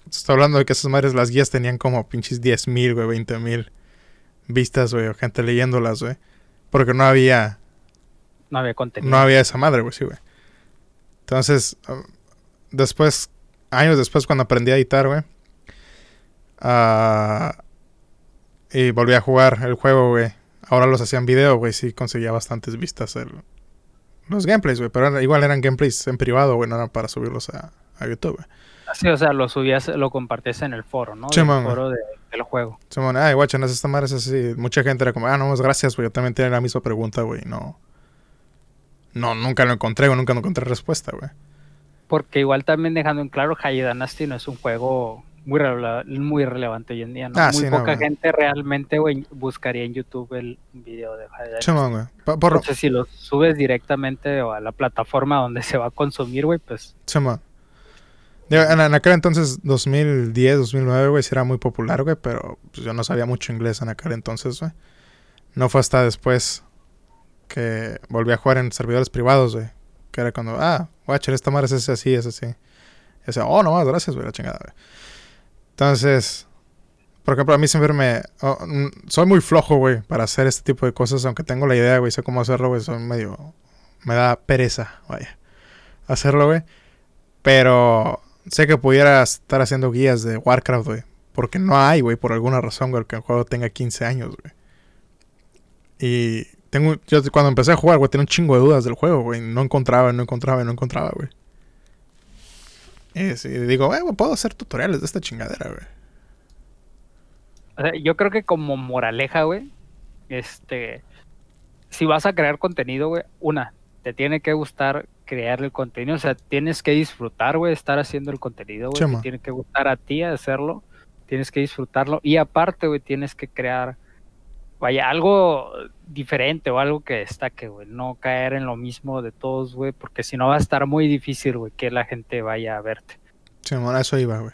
Estoy hablando de que esas madres, las guías tenían como pinches 10 mil, güey, 20 mil vistas, güey, o gente leyéndolas, güey. Porque no había, No había contenido. no había esa madre, güey, sí, güey. Entonces, ah, después, años después, cuando aprendí a editar, güey, y volví a jugar el juego, güey. Ahora los hacían video, güey, sí conseguía bastantes vistas el, los gameplays, güey. Pero era- igual eran gameplays en privado, güey, no eran para subirlos a, a YouTube, güey. Sí, o sea, lo subías, lo compartías en el foro, ¿no? Sí, man. foro de- del juego. Simón, ay, guachan, esta madre es así. Mucha gente era como, ah, no, pues gracias, güey. Yo también tenía la misma pregunta, güey. No. No, nunca lo encontré, güey. Nunca encontré respuesta, güey. Porque igual también dejando en claro, High Dynasty no es un juego muy, muy relevante hoy en día, ¿no? Ah, muy sí, poca gente realmente, güey, buscaría en YouTube el video de High Dynasty. Simón, güey. Pa- Porro. Entonces, si lo subes directamente o a la plataforma donde se va a consumir, güey, pues. Digo, En, en aquel entonces, 2010, 2009, güey, sí era muy popular, güey. Pero pues, yo no sabía mucho inglés en aquel entonces, güey. No fue hasta después que volví a jugar en servidores privados, güey. Que era cuando, ah, guacha, esta madre es así, es así. Y decía, oh, no más, gracias, güey, la chingada, güey. Entonces, por ejemplo, a mí siempre me. oh, mm, soy muy flojo, güey, para hacer este tipo de cosas. Aunque tengo la idea, güey, sé cómo hacerlo, güey. Soy medio. Me da pereza, vaya. Hacerlo, güey. Pero sé que pudiera estar haciendo guías de Warcraft, güey. Porque no hay, güey, por alguna razón, güey, que el juego tenga 15 años, güey. Y tengo. Yo cuando empecé a jugar, güey, tenía un chingo de dudas del juego, güey. No encontraba, no encontraba, no encontraba, güey. Y sí, digo, güey, puedo hacer tutoriales de esta chingadera, güey. O sea, yo creo que como moraleja, güey, este, si vas a crear contenido, güey, una, te tiene que gustar crear el contenido, o sea, tienes que disfrutar, güey, estar haciendo el contenido, güey, tiene que gustar a ti hacerlo, tienes que disfrutarlo y aparte, güey, tienes que crear, vaya, algo diferente o algo que destaque, güey, no caer en lo mismo de todos, güey, porque si no va a estar muy difícil, güey, que la gente vaya a verte. Simón, a eso iba, güey.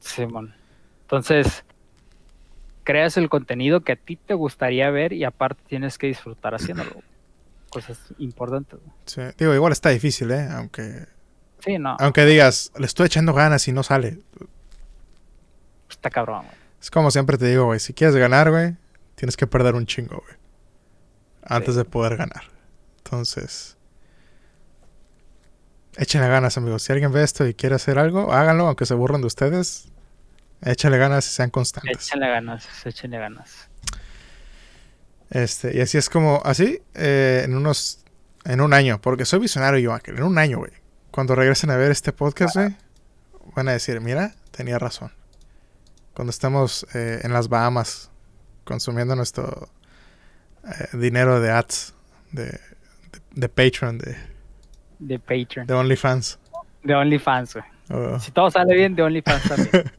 Simón. Entonces, creas el contenido que a ti te gustaría ver y aparte tienes que disfrutar haciéndolo. Cosas importantes. güey. Sí, Digo, igual está difícil, ¿eh? Aunque, Sí, no, aunque digas, le estoy echando ganas y no sale. está cabrón, güey. Es como siempre te digo, güey, si quieres ganar, güey, tienes que perder un chingo, güey. Antes Sí. de poder ganar. Entonces, échenle ganas, amigos. Si alguien ve esto y quiere hacer algo, háganlo, aunque se burlen de ustedes. Échenle ganas y sean constantes. Échenle ganas, échenle ganas. Este, y así es como, así, eh, en unos, en un año, porque soy visionario yo, Ángel, en un año, güey. Cuando regresen a ver este podcast, güey, van a decir, mira, tenía razón. Cuando estemos eh, en las Bahamas consumiendo nuestro eh, dinero de ads, de, de, de Patreon, de, De Patreon. de OnlyFans. De OnlyFans, güey. o- Si todo sale bien, de OnlyFans también.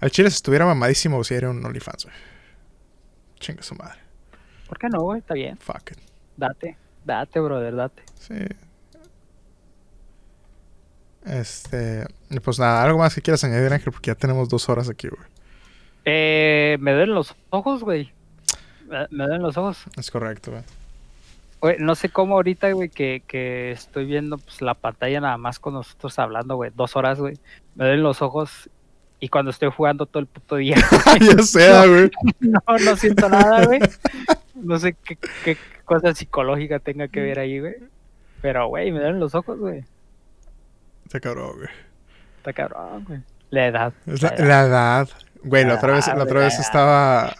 al Chile si estuviera mamadísimo si era un OnlyFans, güey. Chinga su madre. ¿Por qué no, güey? Está bien. Fuck it. Date. Date, brother, date. Sí. Este. Pues nada, algo más que quieras añadir, Ángel, porque ya tenemos dos horas aquí, güey. Eh, me duelen los ojos, güey. Me, me duelen los ojos. Es correcto, güey. Güey, no sé cómo ahorita, güey, que, que estoy viendo pues, la pantalla nada más con nosotros hablando, güey. Dos horas, güey. Me duelen los ojos. Y cuando estoy jugando todo el puto día, ya sea, güey. no, no siento nada, güey. No sé qué, qué cosa psicológica tenga que ver ahí, güey. Pero, güey, me duelen los ojos, güey. Está cabrón, güey. Está cabrón, güey. La edad. Es la, la edad. la edad. Güey, la otra vez, la otra vez estaba.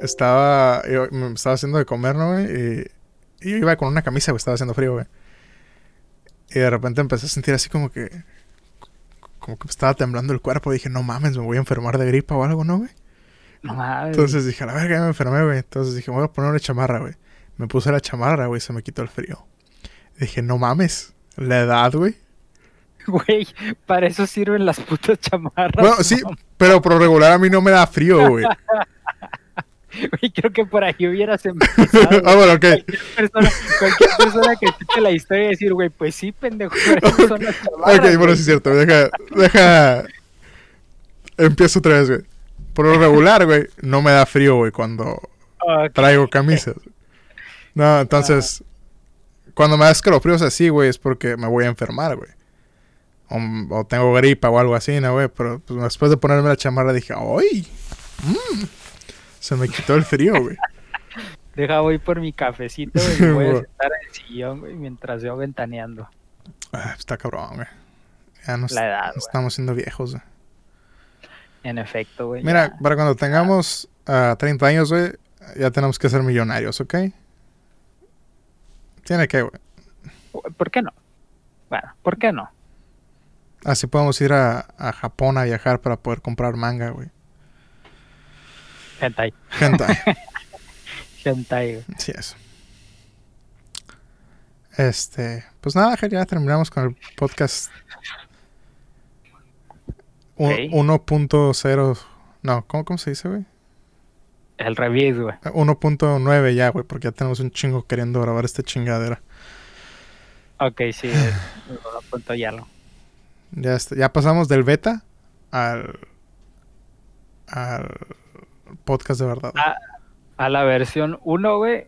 Estaba. Yo me estaba haciendo de comer, ¿no, güey? Y, y yo iba con una camisa, güey. Estaba haciendo frío, güey. Y de repente empecé a sentir así como que. Como que me estaba temblando el cuerpo. Dije, no mames, me voy a enfermar de gripa o algo, ¿no, güey? No mames. Entonces dije, a la verga, ya me enfermé, güey. Entonces dije, me voy a poner una chamarra, güey. Me puse la chamarra, güey, se me quitó el frío. Dije, no mames, la edad, güey. Güey, para eso sirven las putas chamarras. Bueno, sí, ¿no? pero por regular a mí no me da frío, güey. Güey, creo que por ahí hubieras empezado. ah, bueno, ok. cualquier, persona, cualquier persona que escuche la historia y decir, güey, pues sí, pendejo, pero esas son las chamarras, Ok, bueno, sí es cierto. Deja, deja. Empiezo otra vez, güey. Por lo regular, güey, no me da frío, güey, cuando traigo camisas. No, entonces, cuando me da escalofríos así, güey, es porque me voy a enfermar, güey. O, o tengo gripa o algo así, ¿no, güey? Pero pues, después de ponerme la chamarra dije, ¡ay! Mm, se me quitó el frío, güey. Deja, voy por mi cafecito, güey, y me voy a sentar en el sillón, güey, mientras yo ventaneando. Ah, está cabrón, güey. Ya nos, La edad, güey. estamos siendo viejos, güey. En efecto, güey. Mira, ya. para cuando tengamos ah, 30 años, güey, ya tenemos que ser millonarios, ¿ok? Tiene que, güey. ¿Por qué no? Bueno, ¿por qué no? Así podemos ir a, a Japón a viajar para poder comprar manga, güey. Hentai. Hentai. Hentai, güey. sí, eso. Este, pues nada, ya terminamos con el podcast Un- Ok. 1.0. No, ¿cómo, ¿cómo se dice, güey? El review, güey. 1.9 ya, güey, porque ya tenemos un chingo queriendo grabar esta chingadera. Ok, sí, lo apunto ya lo. Ya, está- ya pasamos del beta al, al podcast de verdad. Ah, A la versión 1, güey,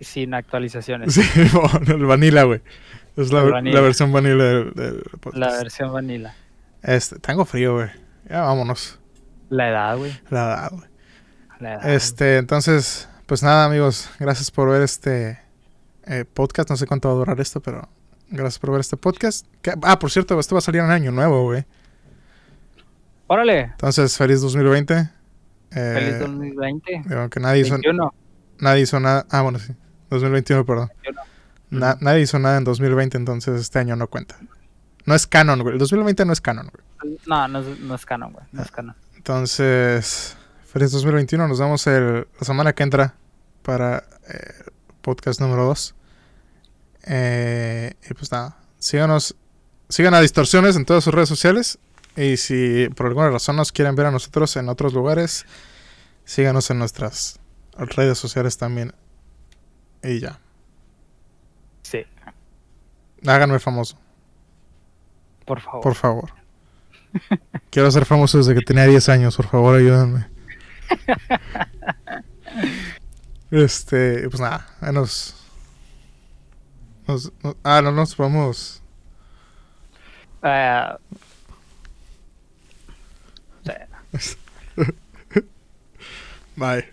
sin actualizaciones. Sí, bueno, el vanilla, güey. Es la, versión vanilla del, del podcast. La versión vanilla. Este, tengo frío, güey. Ya vámonos. La edad, güey. La edad, güey. La edad. güey. Este, entonces, pues nada, amigos. Gracias por ver este eh, podcast. No sé cuánto va a durar esto, pero gracias por ver este podcast. Ah, por cierto, esto va a salir en año nuevo, güey. Órale. Entonces, feliz 2020. Eh, Feliz 2020. digo, que nadie hizo, 21. nadie hizo nada. Ah, bueno, sí. 2021, perdón. 21. Na- nadie hizo nada en 2020, entonces este año no cuenta. No es canon, güey. El 2020 no es canon, güey. No, no es, no es canon, güey. No es canon. Entonces, feliz 2021. Nos vemos el- la semana que entra para eh, podcast número 2. Y pues nada, síganos, sigan a Distorsiones en todas sus redes sociales Y si por alguna razón nos quieren ver a nosotros en otros lugares, síganos en nuestras redes sociales también. Y ya. Sí, Háganme famoso, por favor. por favor. Quiero ser famoso desde que tenía 10 años, por favor, ayúdenme. Este, pues nada, nos, nos- nos- ah, no nos vamos. Sí. Bye.